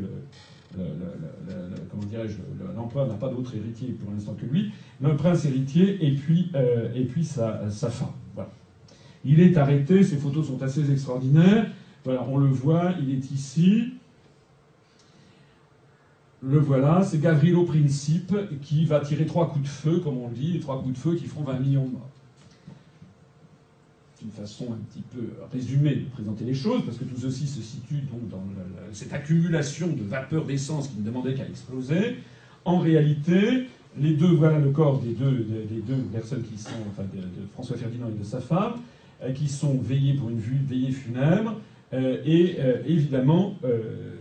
comment dirais-je, l'empereur n'a pas d'autre héritier pour l'instant que lui, le prince héritier et puis sa, femme. Il est arrêté, ces photos sont assez extraordinaires. Voilà, on le voit, il est ici. Le voilà, c'est Gavrilo Principe qui va tirer trois coups de feu, comme on dit, les trois coups de feu qui feront 20 millions de morts une façon un petit peu résumée de présenter les choses, parce que tout ceci se situe donc dans cette accumulation de vapeur d'essence qui ne demandait qu'à exploser. En réalité, les deux, voilà le corps des deux, personnes qui sont, enfin de, François Ferdinand et de sa femme, qui sont veillés pour une veillée funèbre. Euh, et euh, évidemment,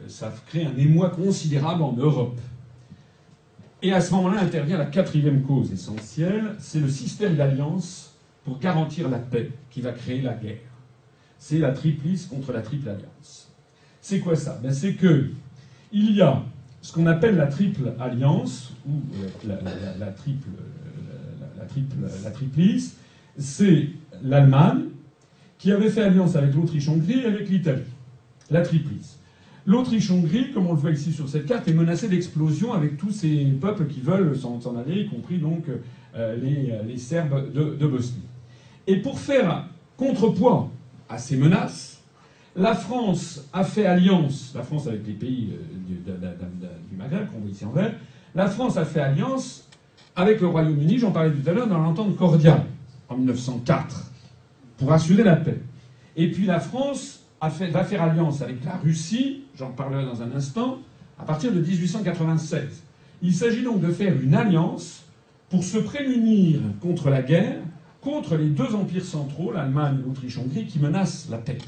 ça crée un émoi considérable en Europe. Et à ce moment-là intervient la quatrième cause essentielle, c'est le système d'alliance pour garantir la paix qui va créer la guerre. C'est la triplice contre la triple alliance. C'est quoi ça? Ben C'est que il y a ce qu'on appelle la triple alliance, ou la, triple, la, triple, la triplice, c'est l'Allemagne qui avait fait alliance avec l'Autriche-Hongrie et avec l'Italie. La triplice. L'Autriche-Hongrie, comme on le voit ici sur cette carte, est menacée d'explosion avec tous ces peuples qui veulent s'en aller, y compris donc euh, les, Serbes de Bosnie. Et pour faire contrepoids à ces menaces, la France a fait alliance, la France avec les pays euh, du, Maghreb, qu'on voit ici en vert, la France a fait alliance avec le Royaume-Uni, j'en parlais tout à l'heure, dans l'entente cordiale, en 1904, pour assurer la paix. Et puis la France va faire alliance avec la Russie, j'en parlerai dans un instant, à partir de 1896. Il s'agit donc de faire une alliance pour se prémunir contre la guerre contre les deux empires centraux, l'Allemagne et l'Autriche-Hongrie, qui menacent la paix.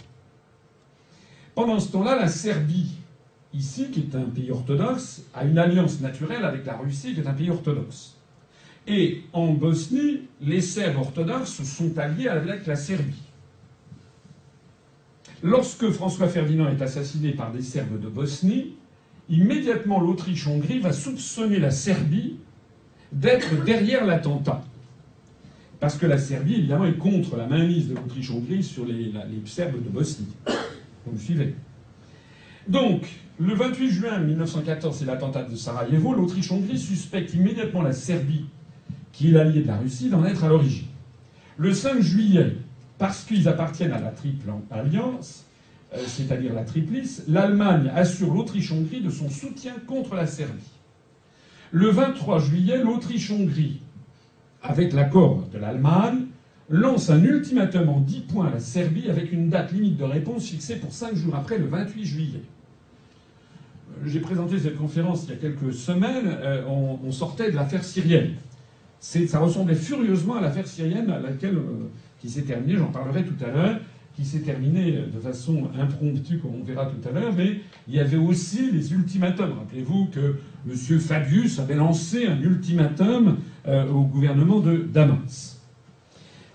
Pendant ce temps-là, la Serbie, ici, qui est un pays orthodoxe, a une alliance naturelle avec la Russie, qui est un pays orthodoxe. Et en Bosnie, les Serbes orthodoxes sont alliés avec la Serbie. Lorsque François Ferdinand est assassiné par des Serbes de Bosnie, immédiatement l'Autriche-Hongrie va soupçonner la Serbie d'être derrière l'attentat. Parce que la Serbie, évidemment, est contre la mainmise de l'Autriche-Hongrie sur les, Serbes de Bosnie. Vous me suivez? Donc, le 28 juin 1914, c'est l'attentat de Sarajevo. L'Autriche-Hongrie suspecte immédiatement la Serbie, qui est l'allié de la Russie, d'en être à l'origine. Le 5 juillet, parce qu'ils appartiennent à la triple alliance, euh, c'est-à-dire la triplice, l'Allemagne assure l'Autriche-Hongrie de son soutien contre la Serbie. Le 23 juillet, l'Autriche-Hongrie avec l'accord de l'Allemagne, lance un ultimatum en 10 points à la Serbie avec une date limite de réponse fixée pour 5 jours après, le 28 juillet. Euh, j'ai présenté cette conférence il y a quelques semaines. Euh, on, sortait de l'affaire syrienne. Ça ressemblait furieusement à l'affaire syrienne à laquelle, euh, qui s'est terminée, j'en parlerai tout à l'heure, qui s'est terminée de façon impromptue, comme on verra tout à l'heure, mais il y avait aussi les ultimatums. Rappelez-vous que M. Fabius avait lancé un ultimatum au gouvernement de Damas.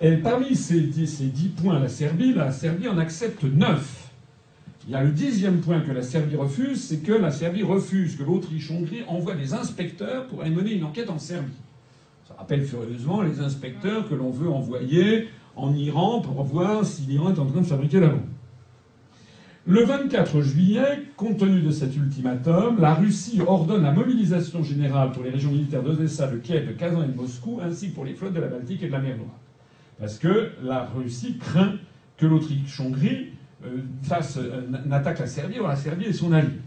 Et parmi ces dix, points, la Serbie, la Serbie en accepte neuf. Il y a le dixième point que la Serbie refuse, c'est que la Serbie refuse que l'Autriche-Hongrie envoie des inspecteurs pour aller mener une enquête en Serbie. Ça rappelle furieusement les inspecteurs que l'on veut envoyer en Iran pour voir si l'Iran est en train de fabriquer la bombe. Le 24 juillet, compte tenu de cet ultimatum, la Russie ordonne la mobilisation générale pour les régions militaires d'Odessa, de Kiev, de Kazan et de Moscou, ainsi que pour les flottes de la Baltique et de la mer Noire. Parce que la Russie craint que l'Autriche-Hongrie euh, fasse, euh, n'attaque la Serbie, ou la Serbie est son allié.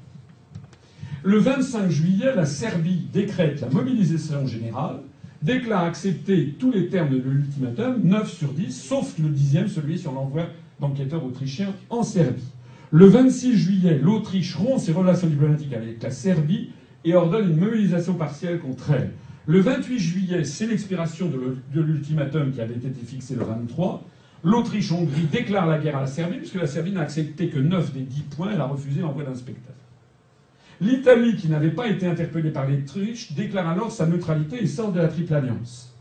Le 25 juillet, la Serbie décrète la mobilisation générale, déclare accepter tous les termes de l'ultimatum, 9 sur 10, sauf le dixième, celui sur l'envoi d'enquêteurs autrichiens en Serbie. Le 26 juillet, l'Autriche rompt ses relations diplomatiques avec la Serbie et ordonne une mobilisation partielle contre elle. Le 28 juillet, c'est l'expiration de l'ultimatum qui avait été fixé le 23. L'Autriche-Hongrie déclare la guerre à la Serbie, puisque la Serbie n'a accepté que 9 des 10 points, elle a refusé l'envoi d'inspecteurs. L'Italie, qui n'avait pas été interpellée par l'Autriche, déclare alors sa neutralité et sort de la Triple Alliance.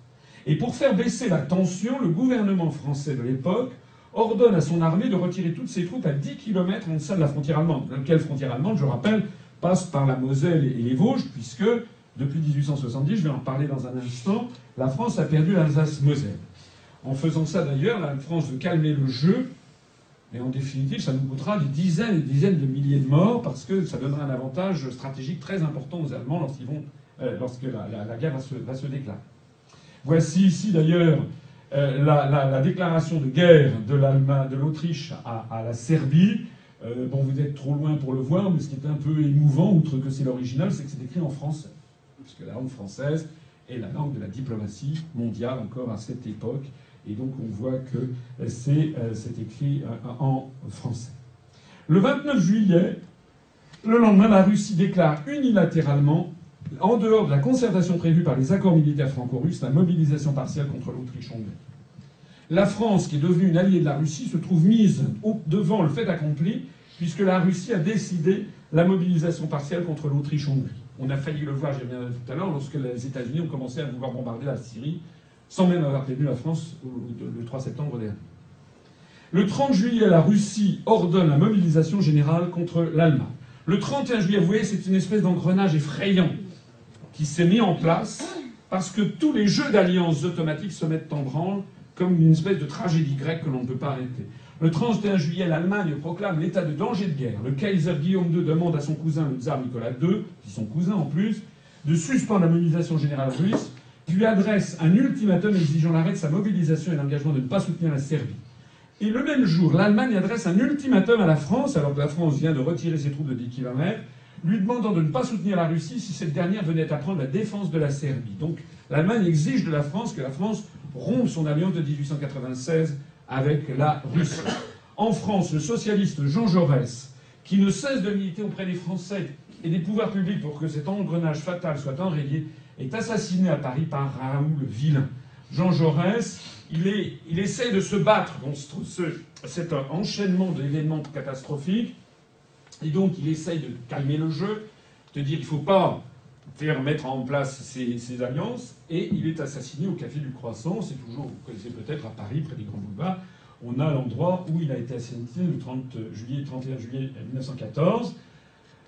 Et pour faire baisser la tension, le gouvernement français de l'époque ordonne à son armée de retirer toutes ses troupes à 10 km en deçà de la frontière allemande. Laquelle frontière allemande, je rappelle, passe par la Moselle et les Vosges, puisque depuis 1870, je vais en parler dans un instant, la France a perdu l'Alsace-Moselle. En faisant ça d'ailleurs, la France veut calmer le jeu, mais en définitive, ça nous coûtera des dizaines et des dizaines de milliers de morts parce que ça donnera un avantage stratégique très important aux Allemands lorsqu'ils vont, euh, lorsque la, guerre va se, déclarer. Voici ici d'ailleurs euh, la, déclaration de guerre de l'Autriche à, la Serbie. Euh, bon, vous êtes trop loin pour le voir, mais ce qui est un peu émouvant, outre que c'est l'original, c'est que c'est écrit en français puisque la langue française est la langue de la diplomatie mondiale encore à cette époque. Et donc on voit que c'est euh, écrit euh, en français. Le 29 juillet, le lendemain, la Russie déclare unilatéralement, en dehors de la concertation prévue par les accords militaires franco-russes, la mobilisation partielle contre l'Autriche-Hongrie. La France, qui est devenue une alliée de la Russie, se trouve mise devant le fait accompli, puisque la Russie a décidé la mobilisation partielle contre l'Autriche-Hongrie. On a failli le voir, j'y reviendrai tout à l'heure, lorsque les États-Unis ont commencé à vouloir bombarder la Syrie, sans même avoir prévenu la France le 3 septembre dernier. Le 30 juillet, la Russie ordonne la mobilisation générale contre l'Allemagne. Le 31 juillet, vous voyez, c'est une espèce d'engrenage effrayant qui s'est mis en place parce que tous les jeux d'alliances automatiques se mettent en branle comme une espèce de tragédie grecque que l'on ne peut pas arrêter. Le 31 juillet, l'Allemagne proclame l'état de danger de guerre. Le Kaiser Guillaume II demande à son cousin, le tsar Nicolas II, qui son cousin en plus, de suspendre la mobilisation générale russe, lui adresse un ultimatum exigeant l'arrêt de sa mobilisation et l'engagement de ne pas soutenir la Serbie. Et le même jour, l'Allemagne adresse un ultimatum à la France, alors que la France vient de retirer ses troupes de 10 km, lui demandant de ne pas soutenir la Russie si cette dernière venait à prendre la défense de la Serbie. Donc l'Allemagne exige de la France que la France rompe son alliance de 1896 avec la Russie. En France, le socialiste Jean Jaurès, qui ne cesse de militer auprès des Français et des pouvoirs publics pour que cet engrenage fatal soit enrayé, est assassiné à Paris par Raoul Villain. Jean Jaurès, il, est, il essaie de se battre contre ce, cet enchaînement d'événements catastrophiques, et donc il essaye de calmer le jeu, de dire qu'il ne faut pas faire mettre en place ces, ces, alliances, et il est assassiné au Café du Croissant, c'est toujours, vous connaissez peut-être, à Paris, près des Grands Boulevards, on a l'endroit où il a été assassiné le 30 juillet, 31 juillet 1914 euh,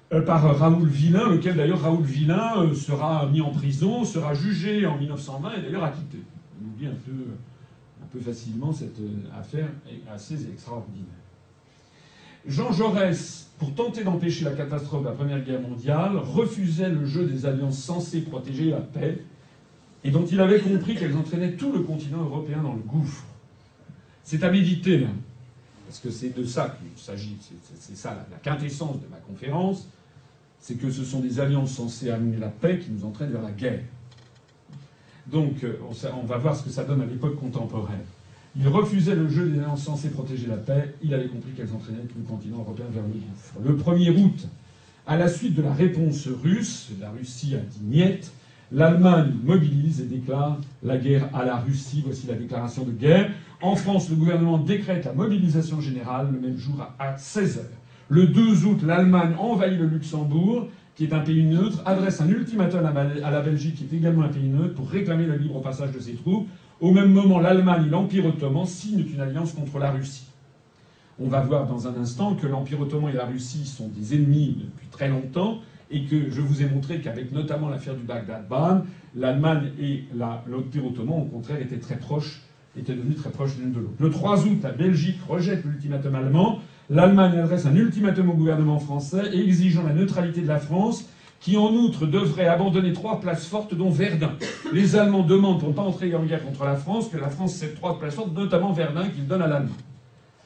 par Raoul Villain, lequel d'ailleurs Raoul Villain euh, sera mis en prison, sera jugé en 1920 et d'ailleurs acquitté. On oublie un peu, un peu facilement cette euh, affaire assez extraordinaire. Jean Jaurès, pour tenter d'empêcher la catastrophe de la Première Guerre mondiale, refusait le jeu des alliances censées protéger la paix, et dont il avait compris qu'elles entraînaient tout le continent européen dans le gouffre. C'est à méditer, hein, parce que c'est de ça qu'il s'agit, c'est ça la quintessence de ma conférence, c'est que ce sont des alliances censées amener la paix qui nous entraînent vers la guerre. Donc euh, on va voir ce que ça donne à l'époque contemporaine. Il refusait le jeu des alliances censées protéger la paix. Il avait compris qu'elles entraînaient tout le continent européen vers le gouffre. Le 1er août, à la suite de la réponse russe, la Russie a dit niet, l'Allemagne mobilise et déclare la guerre à la Russie. Voici la déclaration de guerre. En France, le gouvernement décrète la mobilisation générale le même jour à 16 heures. Le 2 août, l'Allemagne envahit le Luxembourg, qui est un pays neutre, adresse un ultimatum à la Belgique, qui est également un pays neutre, pour réclamer le libre passage de ses troupes. Au même moment, l'Allemagne et l'Empire ottoman signent une alliance contre la Russie. On va voir dans un instant que l'Empire ottoman et la Russie sont des ennemis depuis très longtemps et que je vous ai montré qu'avec notamment l'affaire du Bagdad-Ban, l'Allemagne et l'Empire ottoman, au contraire, étaient très proches, étaient devenus très proches l'une de l'autre. Le 3 août, la Belgique rejette l'ultimatum allemand l'Allemagne adresse un ultimatum au gouvernement français exigeant la neutralité de la France, qui en outre devrait abandonner trois places fortes, dont Verdun. Les Allemands demandent, pour ne pas entrer en guerre contre la France, que la France cède trois places fortes, notamment Verdun, qu'ils donnent à l'Allemagne.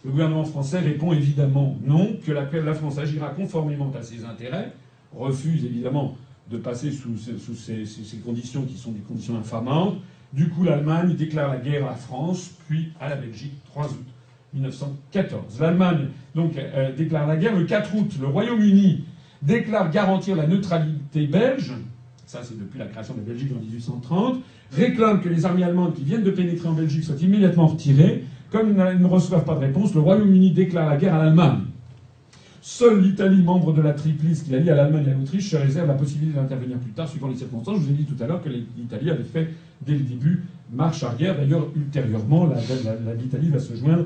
Le gouvernement français répond évidemment non, que la, France agira conformément à ses intérêts, refuse évidemment de passer sous, ces, ces, conditions qui sont des conditions infamantes. Du coup, l'Allemagne déclare la guerre à la France, puis à la Belgique, 3 août. 1914. L'Allemagne donc euh, déclare la guerre. Le 4 août, le Royaume-Uni déclare garantir la neutralité belge. Ça, c'est depuis la création de la Belgique en 1830. Réclame que les armées allemandes qui viennent de pénétrer en Belgique soient immédiatement retirées. Comme ils ne reçoivent pas de réponse, le Royaume-Uni déclare la guerre à l'Allemagne. Seule l'Italie, membre de la triplice qui a lié à l'Allemagne et à l'Autriche, se réserve la possibilité d'intervenir plus tard, suivant les circonstances. Je vous ai dit tout à l'heure que l'Italie avait fait, dès le début, marche arrière. D'ailleurs, ultérieurement, l'Italie va se joindre euh,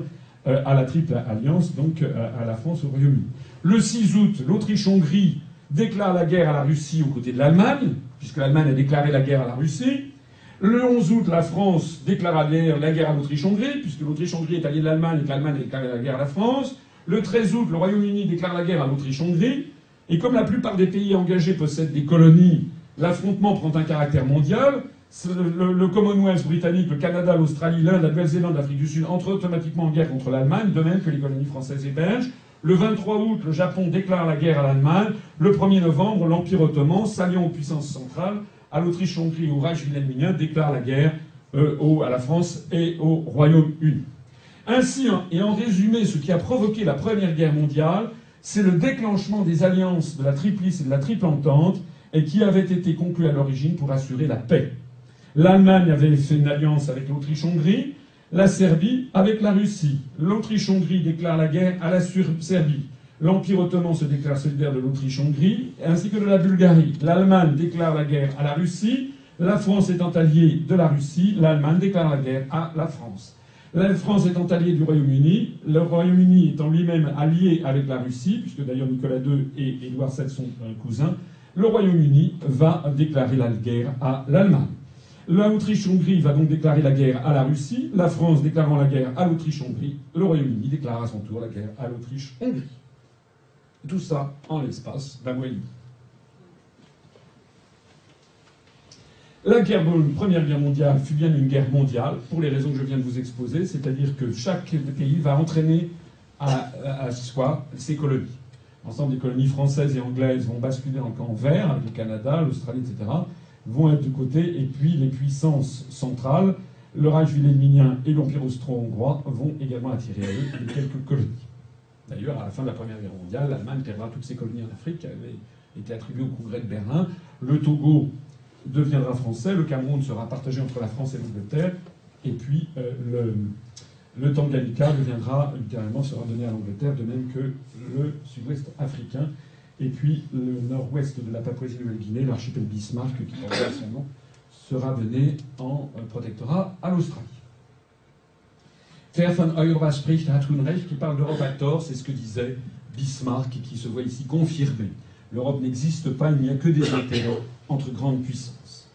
à la triple alliance, donc euh, à la France, au Royaume-Uni. Le 6 août, l'Autriche-Hongrie déclare la guerre à la Russie aux côtés de l'Allemagne, puisque l'Allemagne a déclaré la guerre à la Russie. Le 11 août, la France déclare la guerre à l'Autriche-Hongrie, puisque l'Autriche-Hongrie est alliée de l'Allemagne et que l'Allemagne a déclaré la guerre à la France. Le 13 août, le Royaume-Uni déclare la guerre à l'Autriche-Hongrie. Et comme la plupart des pays engagés possèdent des colonies, l'affrontement prend un caractère mondial le, Commonwealth britannique, le Canada, l'Australie, l'Inde, la Nouvelle-Zélande, l'Afrique du Sud entrent automatiquement en guerre contre l'Allemagne, de même que les colonies françaises et belges. Le 23 août, le Japon déclare la guerre à l'Allemagne. Le 1er novembre, l'Empire ottoman, s'alliant aux puissances centrales, à l'Autriche-Hongrie au Reich wilhelminien, déclare la guerre euh, à la France et au Royaume-Uni. Ainsi, et en résumé, ce qui a provoqué la Première Guerre mondiale, c'est le déclenchement des alliances de la Triplice et de la Triple Entente, et qui avaient été conclues à l'origine pour assurer la paix. L'Allemagne avait fait une alliance avec l'Autriche-Hongrie, la Serbie avec la Russie. L'Autriche-Hongrie déclare la guerre à la Serbie. L'Empire ottoman se déclare solidaire de l'Autriche-Hongrie, ainsi que de la Bulgarie. L'Allemagne déclare la guerre à la Russie. La France étant alliée de la Russie, l'Allemagne déclare la guerre à la France. La France étant alliée du Royaume-Uni, le Royaume-Uni étant lui-même allié avec la Russie, puisque d'ailleurs Nicolas II et Édouard VII sont cousins, le Royaume-Uni va déclarer la guerre à l'Allemagne. L'Autriche-Hongrie va donc déclarer la guerre à la Russie, la France déclarant la guerre à l'Autriche-Hongrie, le Royaume-Uni déclare à son tour la guerre à l'Autriche-Hongrie. Tout ça en l'espace d'un mois et demi. La Première Guerre mondiale fut bien une guerre mondiale, pour les raisons que je viens de vous exposer, c'est-à-dire que chaque pays va entraîner à, à soi ses colonies. L'ensemble des colonies françaises et anglaises vont basculer en camp vert, avec le Canada, l'Australie, etc vont être du côté, et puis les puissances centrales, le Reich wilhelminien et l'Empire austro-hongrois, vont également attirer à eux quelques colonies. D'ailleurs, à la fin de la Première Guerre mondiale, l'Allemagne perdra toutes ses colonies en Afrique qui avaient été attribuées au Congrès de Berlin. Le Togo deviendra français, le Cameroun sera partagé entre la France et l'Angleterre, et puis euh, le, le Tanganyika deviendra, littéralement, sera donné à l'Angleterre, de même que le sud-ouest africain et puis le nord-ouest de la Papouasie-Nouvelle-Guinée, l'archipel Bismarck, qui porte son nom, sera donné en euh, protectorat à l'Australie. Ter von Europa spricht hat Recht, qui parle d'Europe à tort, c'est ce que disait Bismarck, qui se voit ici confirmé. L'Europe n'existe pas, il n'y a que des intérêts entre grandes puissances.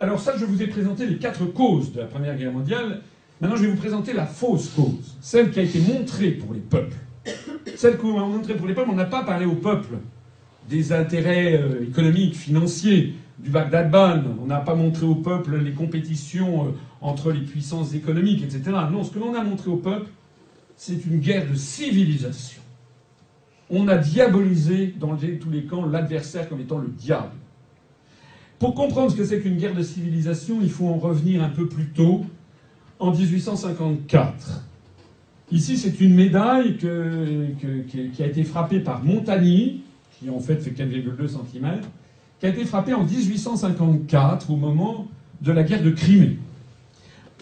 Alors ça, je vous ai présenté les quatre causes de la Première Guerre mondiale. Maintenant, je vais vous présenter la fausse cause, celle qui a été montrée pour les peuples. Celle qu'on a montrée pour les peuples, on n'a pas parlé aux peuples des intérêts euh, économiques, financiers du Bagdad-Ban. On n'a pas montré au peuple les compétitions euh, entre les puissances économiques, etc. Non, ce que l'on a montré au peuple, c'est une guerre de civilisation. On a diabolisé dans tous les camps l'adversaire comme étant le diable. Pour comprendre ce que c'est qu'une guerre de civilisation, il faut en revenir un peu plus tôt, en 1854. Ici, c'est une médaille qui a été frappée par Montagny, qui en fait fait 4,2 cm, qui a été frappée en 1854, au moment de la guerre de Crimée.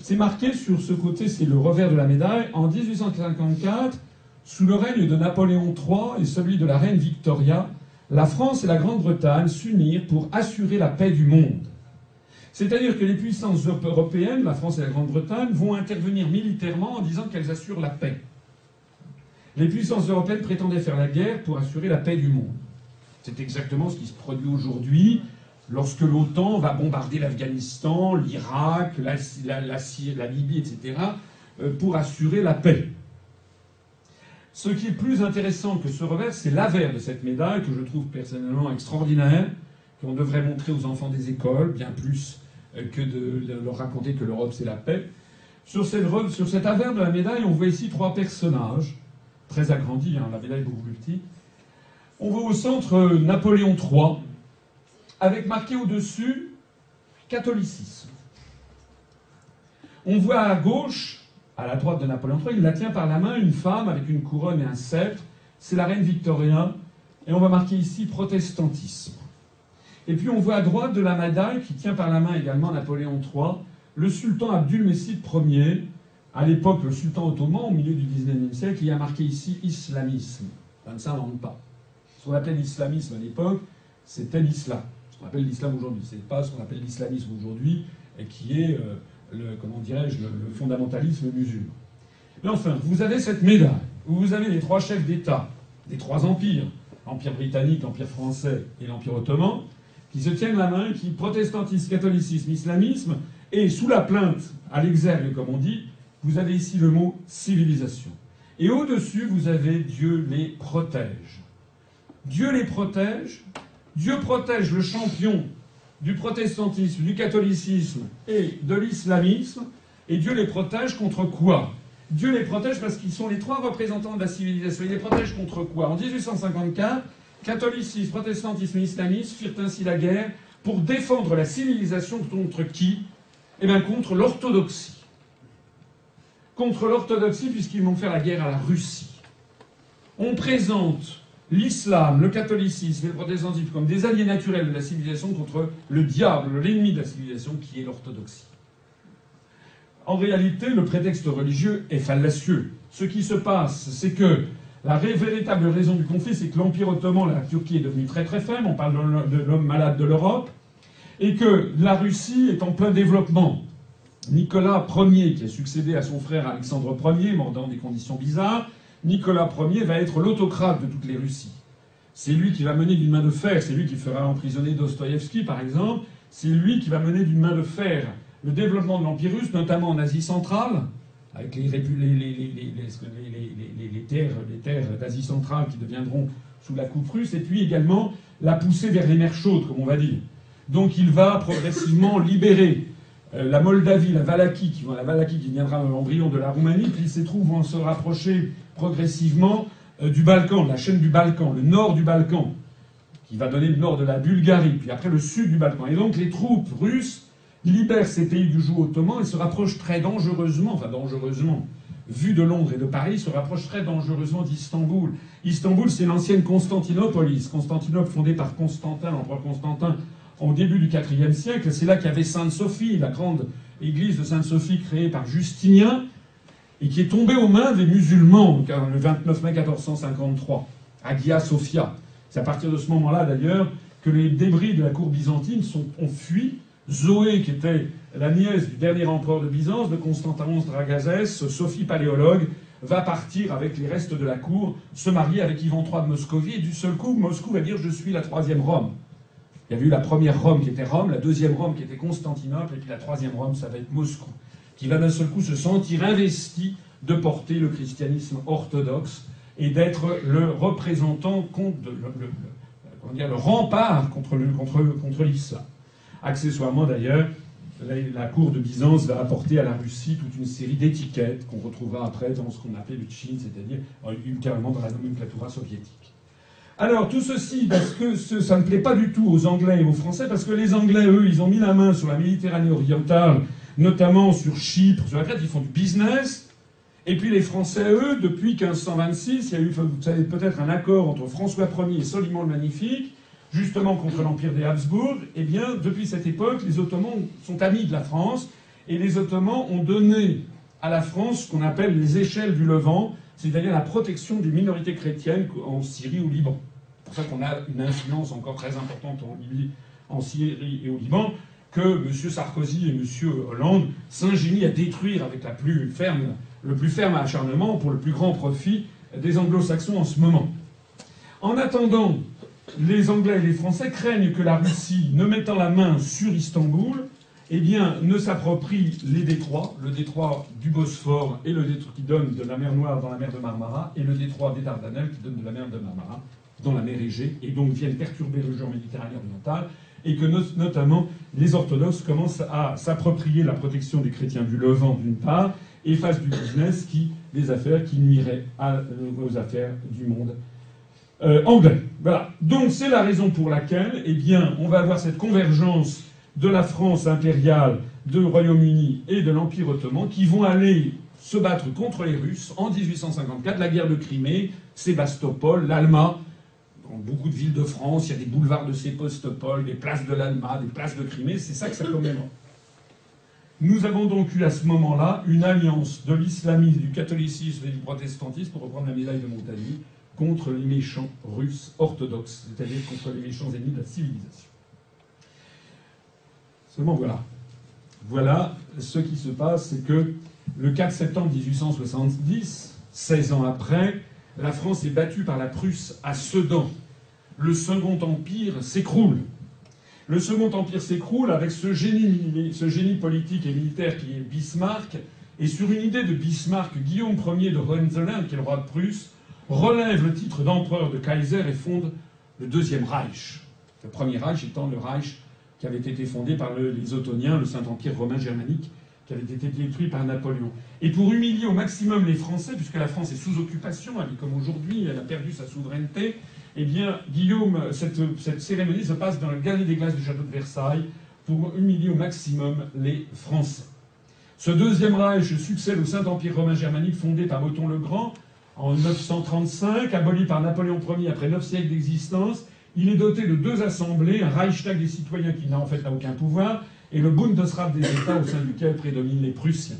C'est marqué sur ce côté, c'est le revers de la médaille. En 1854, sous le règne de Napoléon III et celui de la reine Victoria, la France et la Grande-Bretagne s'unirent pour assurer la paix du monde. C'est-à-dire que les puissances européennes, la France et la Grande-Bretagne, vont intervenir militairement en disant qu'elles assurent la paix. Les puissances européennes prétendaient faire la guerre pour assurer la paix du monde. C'est exactement ce qui se produit aujourd'hui lorsque l'OTAN va bombarder l'Afghanistan, l'Irak, la, Libye, etc., euh, pour assurer la paix. Ce qui est plus intéressant que ce revers, c'est l'avers de cette médaille, que je trouve personnellement extraordinaire, qu'on devrait montrer aux enfants des écoles, bien plus euh, que de leur raconter que l'Europe c'est la paix. Sur cet avers de la médaille, on voit ici trois personnages, très agrandis, hein, la médaille est beaucoup plus petite. On voit au centre Napoléon III, avec marqué au-dessus catholicisme. On voit à gauche, à la droite de Napoléon III, il la tient par la main une femme avec une couronne et un sceptre. C'est la reine Victoria. Et on va marquer ici protestantisme. Et puis on voit à droite de la médaille, qui tient par la main également Napoléon III, le sultan Abdulmessid Ier, à l'époque le sultan ottoman, au milieu du XIXe siècle, qui a marqué ici islamisme. Ça ne s'invente pas. Qu'on appelait l'islamisme à l'époque, c'était l'islam ce qu'on appelle l'islam aujourd'hui. Ce n'est pas ce qu'on appelle l'islamisme aujourd'hui, qui est, euh, le, comment dirais-je, le, fondamentalisme musulman. Mais enfin, vous avez cette médaille, où vous avez les trois chefs d'État des trois empires, l'Empire britannique, l'Empire français et l'Empire ottoman, qui se tiennent la main, qui protestantisme, catholicisme, islamisme, et sous la plainte, à l'exergue comme on dit, vous avez ici le mot civilisation. Et au-dessus, vous avez Dieu les protège. Dieu les protège Dieu protège le champion du protestantisme, du catholicisme et de l'islamisme, et Dieu les protège contre quoi? Dieu les protège parce qu'ils sont les trois représentants de la civilisation. Il les protège contre quoi? En 1854, catholicisme, protestantisme et islamisme firent ainsi la guerre pour défendre la civilisation contre qui? Eh bien contre l'orthodoxie. Contre l'orthodoxie puisqu'ils vont faire la guerre à la Russie. On présente l'islam, le catholicisme et le protestantisme comme des alliés naturels de la civilisation contre le diable, l'ennemi de la civilisation qui est l'orthodoxie. En réalité, le prétexte religieux est fallacieux. Ce qui se passe, c'est que la véritable raison du conflit, c'est que l'Empire ottoman, la Turquie est devenue très très faible, on parle de l'homme malade de l'Europe, et que la Russie est en plein développement. Nicolas Ier, qui a succédé à son frère Alexandre Ier, mort dans des conditions bizarres, Nicolas Ier va être l'autocrate de toutes les Russies. C'est lui qui va mener d'une main de fer, c'est lui qui fera emprisonner Dostoïevski par exemple, c'est lui qui va mener d'une main de fer le développement de l'Empire russe, notamment en Asie centrale, avec les, terres, d'Asie centrale qui deviendront sous la coupe russe, et puis également la pousser vers les mers chaudes, comme on va dire. Donc il va progressivement libérer la Moldavie, la Valaquie, qui, la Valaquie qui l'embryon de la Roumanie, puis se trouvent vont se rapprocher progressivement euh, du Balkan, de la chaîne du Balkan, le nord du Balkan, qui va donner le nord de la Bulgarie, puis après le sud du Balkan. Et donc les troupes russes libèrent ces pays du joug ottoman et se rapprochent très dangereusement, enfin dangereusement, vu de Londres et de Paris, se rapprochent très dangereusement d'Istanbul. Istanbul, c'est l'ancienne Constantinopolis. Constantinople fondée par Constantin, l'empereur Constantin, au début du IVe siècle. C'est là qu'il y avait Sainte-Sophie, la grande église de Sainte-Sophie créée par Justinien, et qui est tombée aux mains des musulmans le 29 mai 1453, à Hagia Sophia. C'est à partir de ce moment-là, d'ailleurs, que les débris de la cour byzantine ont fui. Zoé, qui était la nièce du dernier empereur de Byzance, de Constantin Dragazès, Sophie paléologue, va partir avec les restes de la cour, se marier avec Ivan III de Moscovie, et du seul coup, Moscou va dire Je suis la troisième Rome. Il y avait eu la première Rome qui était Rome, la deuxième Rome qui était Constantinople, et puis la troisième Rome, ça va être Moscou qui va d'un seul coup se sentir investi de porter le christianisme orthodoxe et d'être le représentant contre le, rempart contre, l'islam. Accessoirement d'ailleurs, la, cour de Byzance va apporter à la Russie toute une série d'étiquettes qu'on retrouvera après dans ce qu'on appelle le Tchin, c'est-à-dire euh, ultérieurement dans la nomenclatura soviétique. Alors tout ceci parce que ça ne plaît pas du tout aux Anglais et aux Français, parce que les Anglais, eux, ils ont mis la main sur la Méditerranée orientale, notamment sur Chypre, sur la Crète, ils font du business. Et puis les Français, eux, depuis 1526, il y a eu, vous savez peut-être, un accord entre François Ier et Soliman le Magnifique, justement contre l'Empire des Habsbourg. Eh bien, depuis cette époque, les Ottomans sont amis de la France, et les Ottomans ont donné à la France ce qu'on appelle les échelles du Levant, c'est-à-dire la protection des minorités chrétiennes en Syrie ou Liban. C'est pour ça qu'on a une influence encore très importante en, Libye, en Syrie et au Liban, que M. Sarkozy et M. Hollande s'ingénient à détruire avec la plus ferme, le plus ferme acharnement pour le plus grand profit des anglo-saxons en ce moment. En attendant, les Anglais et les Français craignent que la Russie, ne mettant la main sur Istanbul, eh bien, ne s'approprie les détroits, le détroit du Bosphore et le détroit qui donne de la mer Noire dans la mer de Marmara, et le détroit des Dardanelles qui donne de la mer de Marmara dans la mer Égée, et donc viennent perturber le genre méditerranéen oriental, et que notamment les orthodoxes commencent à s'approprier la protection des chrétiens du Levant d'une part, et fassent du business qui, des affaires qui nuiraient aux affaires du monde euh, anglais. Voilà. Donc c'est la raison pour laquelle, eh bien, on va avoir cette convergence de la France impériale, du Royaume-Uni et de l'Empire ottoman qui vont aller se battre contre les Russes en 1854, la guerre de Crimée, Sébastopol, l'Alma. Dans beaucoup de villes de France, il y a des boulevards de Sébastopol, des places de l'Alma, des places de Crimée, c'est ça que ça commémore. Nous avons donc eu à ce moment-là une alliance de l'islamisme, du catholicisme et du protestantisme, pour reprendre la médaille de Montagny, contre les méchants russes orthodoxes, c'est-à-dire contre les méchants ennemis de la civilisation. Voilà. Voilà ce qui se passe, c'est que le 4 septembre 1870, 16 ans après, la France est battue par la Prusse à Sedan. Le Second Empire s'écroule. Le Second Empire s'écroule avec ce génie, ce génie politique et militaire qui est Bismarck. Et sur une idée de Bismarck, Guillaume Ier de Hohenzollern, qui est le roi de Prusse, relève le titre d'empereur de Kaiser et fonde le Deuxième Reich. Le Premier Reich étant le Reich qui avait été fondé par les Ottoniens, le Saint-Empire romain germanique, qui avait été détruit par Napoléon. Et pour humilier au maximum les Français, puisque la France est sous occupation, elle est comme aujourd'hui, elle a perdu sa souveraineté, eh bien, Guillaume, cette, cérémonie se passe dans le galerie des glaces du château de Versailles pour humilier au maximum les Français. Ce deuxième Reich succède au Saint-Empire romain germanique fondé par Othon le Grand en 935, aboli par Napoléon Ier après neuf siècles d'existence, il est doté de deux assemblées, un Reichstag des citoyens qui n'a en fait aucun pouvoir, et le Bundesrat des États au sein duquel prédominent les Prussiens.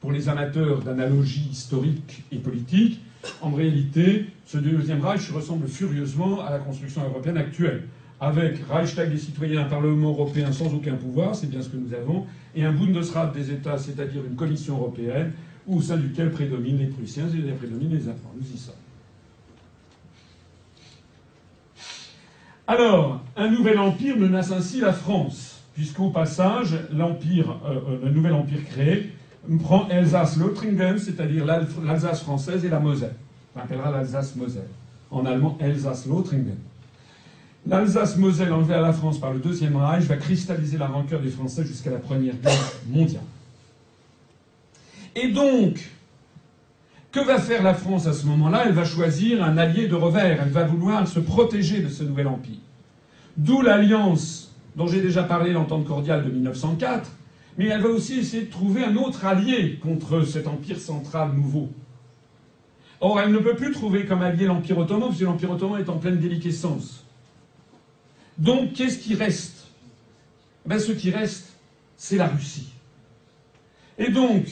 Pour les amateurs d'analogies historiques et politiques, en réalité, ce deuxième Reich ressemble furieusement à la construction européenne actuelle, avec Reichstag des citoyens, un Parlement européen sans aucun pouvoir, c'est bien ce que nous avons, et un Bundesrat des États, c'est-à-dire une commission européenne, au sein duquel prédominent les Prussiens et prédominent les Allemands. Nous y sommes. Alors, un nouvel empire menace ainsi la France, puisqu'au passage, l'empire, euh, euh, le nouvel empire créé prend Elsace-Lothringen, c'est-à-dire l'Alsace française et la Moselle. On appellera l'Alsace-Moselle. En allemand, Elsace-Lothringen. L'Alsace-Moselle enlevée à la France par le Deuxième Reich va cristalliser la rancœur des Français jusqu'à la Première Guerre mondiale. Et donc, que va faire la France à ce moment-là? Elle va choisir un allié de revers. Elle va vouloir se protéger de ce nouvel empire. D'où l'alliance dont j'ai déjà parlé, l'entente cordiale de 1904. Mais elle va aussi essayer de trouver un autre allié contre cet empire central nouveau. Or, elle ne peut plus trouver comme allié l'Empire ottoman, puisque l'Empire ottoman est en pleine déliquescence. Donc, qu'est-ce qui reste? Ben, Ce qui reste, c'est la Russie. Et donc,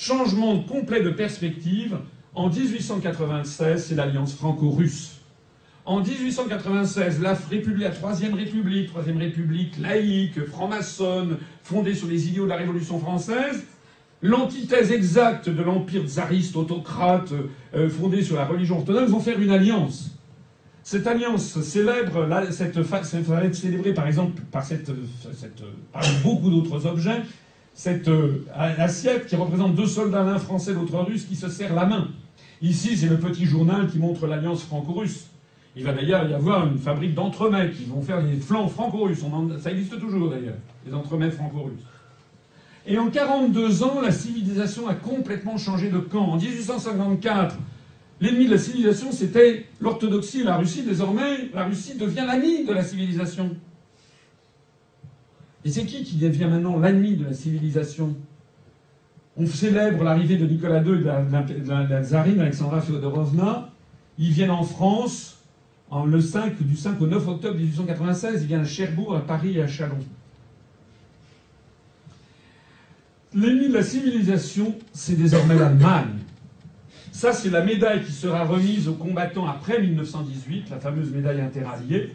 Changement complet de perspective. En 1896, c'est l'alliance franco-russe. En 1896, la, la Troisième République, laïque, franc-maçonne, fondée sur les idéaux de la Révolution française, l'antithèse exacte de l'empire tsariste autocrate euh, fondé sur la religion orthodoxe, vont faire une alliance. Cette alliance célèbre, cette, cette, va être célébrée par exemple par beaucoup d'autres objets, cette euh, assiette qui représente deux soldats, l'un français, l'autre russe, qui se serrent la main. Ici, c'est le petit journal qui montre l'alliance franco-russe. Il va d'ailleurs y avoir une fabrique d'entremets qui vont faire des flancs franco-russes. Ça existe toujours d'ailleurs, les entremets franco-russes. Et en 42 ans, la civilisation a complètement changé de camp. En 1854, L'ennemi de la civilisation, c'était l'orthodoxie la Russie. Désormais, la Russie devient l'ami de la civilisation. Et c'est qui qui devient maintenant l'ennemi de la civilisation? On célèbre l'arrivée de Nicolas II et de la, tsarine Alexandra Feodorovna. Ils viennent en France le 5, du 5 au 9 octobre 1896. Ils viennent à Cherbourg, à Paris et à Chalon. L'ennemi de la civilisation, c'est désormais l'Allemagne. Ça, c'est la médaille qui sera remise aux combattants après 1918, la fameuse médaille interalliée.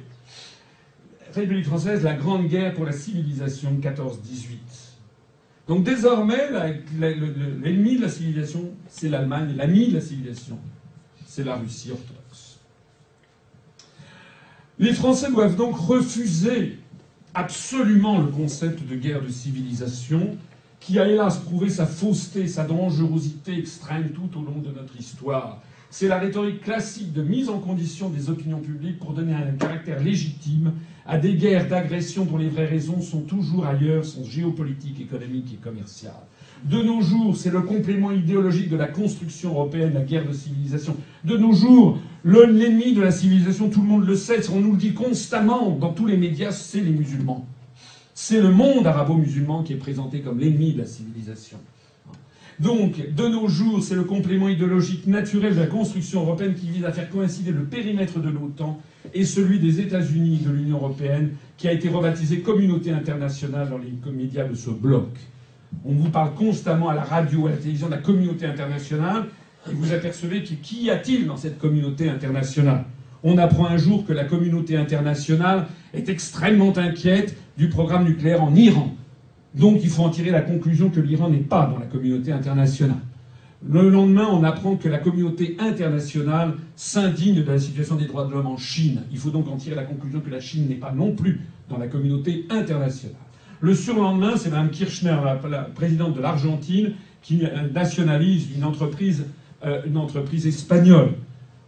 République française, la grande guerre pour la civilisation 14-18. Donc désormais, l'ennemi de la civilisation, c'est l'Allemagne, l'ami de la civilisation, c'est la Russie orthodoxe. Les Français doivent donc refuser absolument le concept de guerre de civilisation qui a hélas prouvé sa fausseté, sa dangerosité extrême tout au long de notre histoire. C'est la rhétorique classique de mise en condition des opinions publiques pour donner un caractère légitime à des guerres d'agression dont les vraies raisons sont toujours ailleurs, sont géopolitiques, économiques et commerciales. De nos jours, c'est le complément idéologique de la construction européenne, la guerre de civilisation. De nos jours, l'ennemi de la civilisation, tout le monde le sait, on nous le dit constamment dans tous les médias, c'est les musulmans. C'est le monde arabo-musulman qui est présenté comme l'ennemi de la civilisation. Donc, de nos jours, c'est le complément idéologique naturel de la construction européenne qui vise à faire coïncider le périmètre de l'OTAN et celui des États-Unis de l'Union européenne, qui a été rebaptisé communauté internationale dans les médias de ce bloc. On vous parle constamment à la radio, à la télévision de la communauté internationale, et vous apercevez qui y a-t-il dans cette communauté internationale? On apprend un jour que la communauté internationale est extrêmement inquiète du programme nucléaire en Iran. Donc il faut en tirer la conclusion que l'Iran n'est pas dans la communauté internationale. Le lendemain, on apprend que la communauté internationale s'indigne de la situation des droits de l'homme en Chine. Il faut donc en tirer la conclusion que la Chine n'est pas non plus dans la communauté internationale. Le surlendemain, c'est Mme Kirchner, la, présidente de l'Argentine, qui nationalise une entreprise, euh, une entreprise espagnole.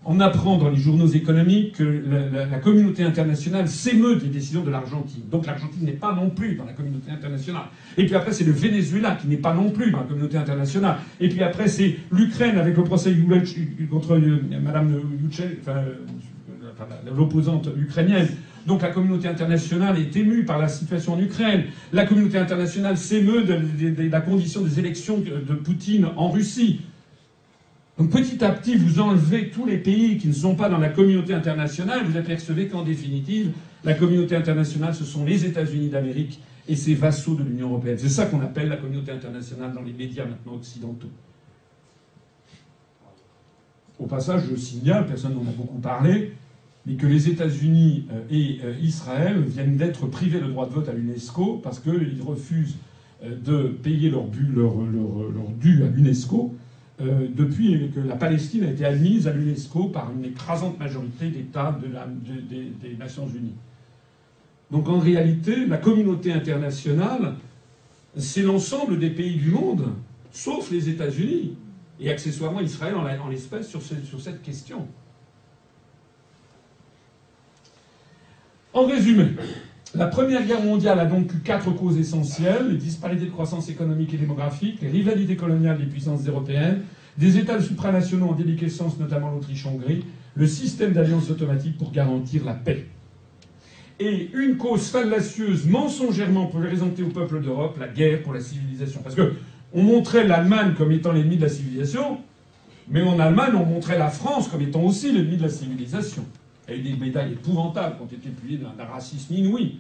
On apprend dans les journaux économiques que la, communauté internationale s'émeut des décisions de l'Argentine. Donc l'Argentine n'est pas non plus dans la communauté internationale. Et puis après, c'est le Venezuela qui n'est pas non plus dans la communauté internationale. Et puis après, c'est l'Ukraine avec le procès contre euh, Mme enfin, l'opposante ukrainienne. Donc la communauté internationale est émue par la situation en Ukraine. La communauté internationale s'émeut de la condition des élections de Poutine en Russie. Donc petit à petit, vous enlevez tous les pays qui ne sont pas dans la communauté internationale, vous apercevez qu'en définitive, la communauté internationale, ce sont les États-Unis d'Amérique et ses vassaux de l'Union européenne. C'est ça qu'on appelle la communauté internationale dans les médias maintenant occidentaux. Au passage, je signale, personne n'en a beaucoup parlé, mais que les États-Unis euh, et euh, Israël viennent d'être privés de droit de vote à l'UNESCO parce qu'ils refusent euh, de payer leur, leur, leur dû à l'UNESCO euh, depuis que la Palestine a été admise à l'UNESCO par une écrasante majorité d'États des Nations Unies. Donc en réalité, la communauté internationale, c'est l'ensemble des pays du monde, sauf les États-Unis, et accessoirement Israël en, l'espèce sur, sur cette question. En résumé, la Première Guerre mondiale a donc eu quatre causes essentielles les disparités de croissance économique et démographique, les rivalités coloniales des puissances européennes, des États supranationaux en déliquescence, notamment l'Autriche-Hongrie, le système d'alliance automatique pour garantir la paix. Et une cause fallacieuse, mensongèrement présentée au peuple d'Europe, la guerre pour la civilisation. Parce que on montrait l'Allemagne comme étant l'ennemi de la civilisation, mais en Allemagne, on montrait la France comme étant aussi l'ennemi de la civilisation. Il y a eu des médailles épouvantables qui ont été publiées d'un racisme inouï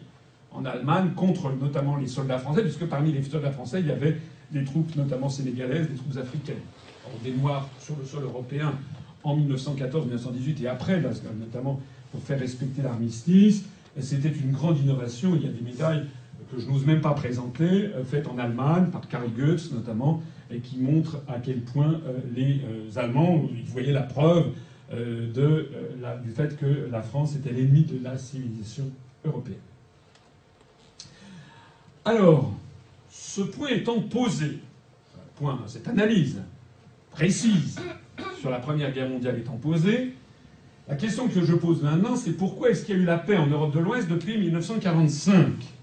en Allemagne contre notamment les soldats français, puisque parmi les soldats français, il y avait des troupes notamment sénégalaises, des troupes africaines. des Noirs sur le sol européen en 1914-1918 et après, notamment pour faire respecter l'armistice. C'était une grande innovation. Il y a des médailles que je n'ose même pas présenter, euh, faites en Allemagne, par Karl Goetz notamment, et qui montrent à quel point euh, les euh, Allemands, vous voyez la preuve de, euh, du fait que la France était l'ennemi de la civilisation européenne. Alors, ce point étant posé, point, cette analyse précise sur la Première Guerre mondiale étant posée, la question que je pose maintenant, c'est pourquoi est-ce qu'il y a eu la paix en Europe de l'Ouest depuis 1945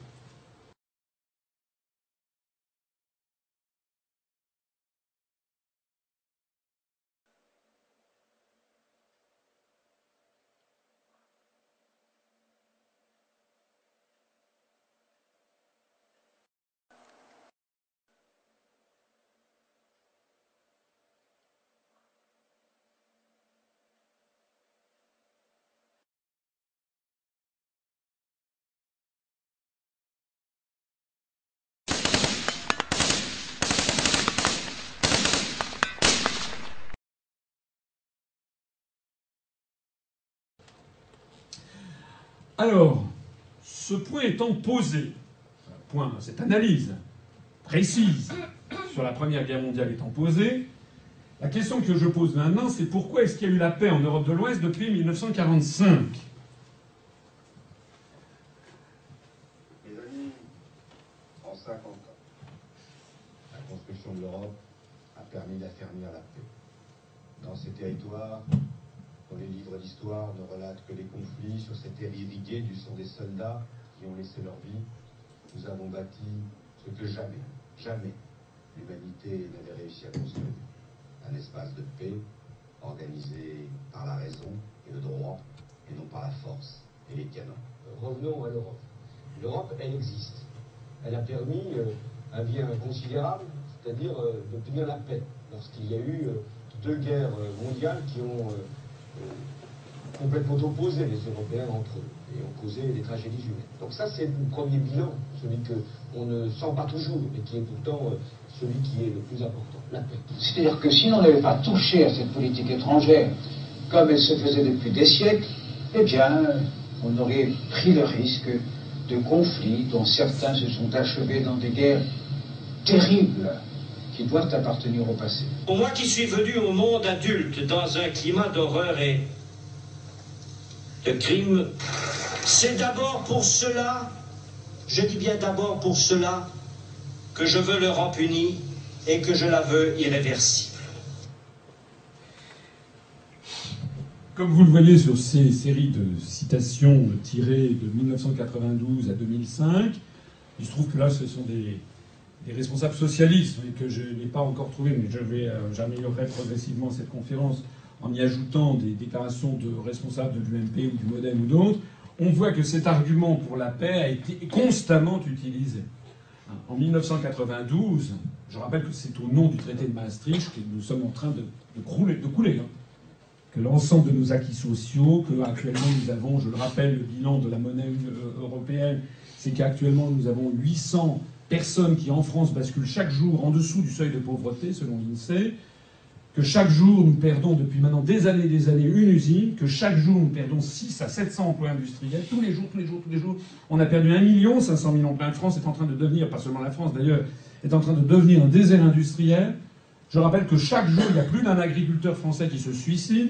Alors, ce point étant posé, point, cette analyse précise sur la Première Guerre mondiale étant posée, la question que je pose maintenant, c'est pourquoi est-ce qu'il y a eu la paix en Europe de l'Ouest depuis 1945 Mes amis, en 50 ans, la construction de l'Europe a permis d'affermir la paix. Dans ces territoires, les livres d'histoire ne relatent que les conflits sur cette terre irriguée du sang des soldats qui ont laissé leur vie, nous avons bâti ce que jamais, jamais l'humanité n'avait réussi à construire. Un espace de paix organisé par la raison et le droit, et non par la force et les canons. Revenons à l'Europe. L'Europe, elle existe. Elle a permis euh, un bien considérable, c'est-à-dire euh, d'obtenir la paix, lorsqu'il y a eu euh, deux guerres mondiales qui ont complètement opposé les Européens entre eux et ont causé des tragédies humaines. Donc ça, c'est le premier bilan, celui qu'on ne sent pas toujours, mais qui est pourtant celui qui est le plus important, la paix. C'est-à-dire que si l'on n'avait pas touché à cette politique étrangère comme elle se faisait depuis des siècles, eh bien, on aurait pris le risque de conflits dont certains se sont achevés dans des guerres terribles qui doivent appartenir au passé. Pour moi qui suis venu au monde adulte dans un climat d'horreur et de crime, c'est d'abord pour cela, je dis bien d'abord pour cela, que je veux l'Europe unie et que je la veux irréversible. Comme vous le voyez sur ces séries de citations tirées de 1992 à 2005, il se trouve que là, ce sont des, responsables socialistes que je n'ai pas encore trouvé, mais je vais, euh, j'améliorerai progressivement cette conférence en y ajoutant des déclarations de responsables de l'UMP ou du Modem ou d'autres. On voit que cet argument pour la paix a été constamment utilisé. En 1992, je rappelle que c'est au nom du traité de Maastricht que nous sommes en train de, couler, de couler hein. que l'ensemble de nos acquis sociaux, que actuellement nous avons, je le rappelle, le bilan de la monnaie euh, européenne, c'est qu'actuellement nous avons 800 personnes qui en France basculent chaque jour en dessous du seuil de pauvreté, selon l'INSEE, que chaque jour nous perdons depuis maintenant des années et des années une usine, que chaque jour nous perdons 6 à 700 emplois industriels, tous les jours, tous les jours, tous les jours. On a perdu 1 million 500 000 emplois. La France est en train de devenir, pas seulement la France d'ailleurs, est en train de devenir un désert industriel. Je rappelle que chaque jour, il y a plus d'un agriculteur français qui se suicide.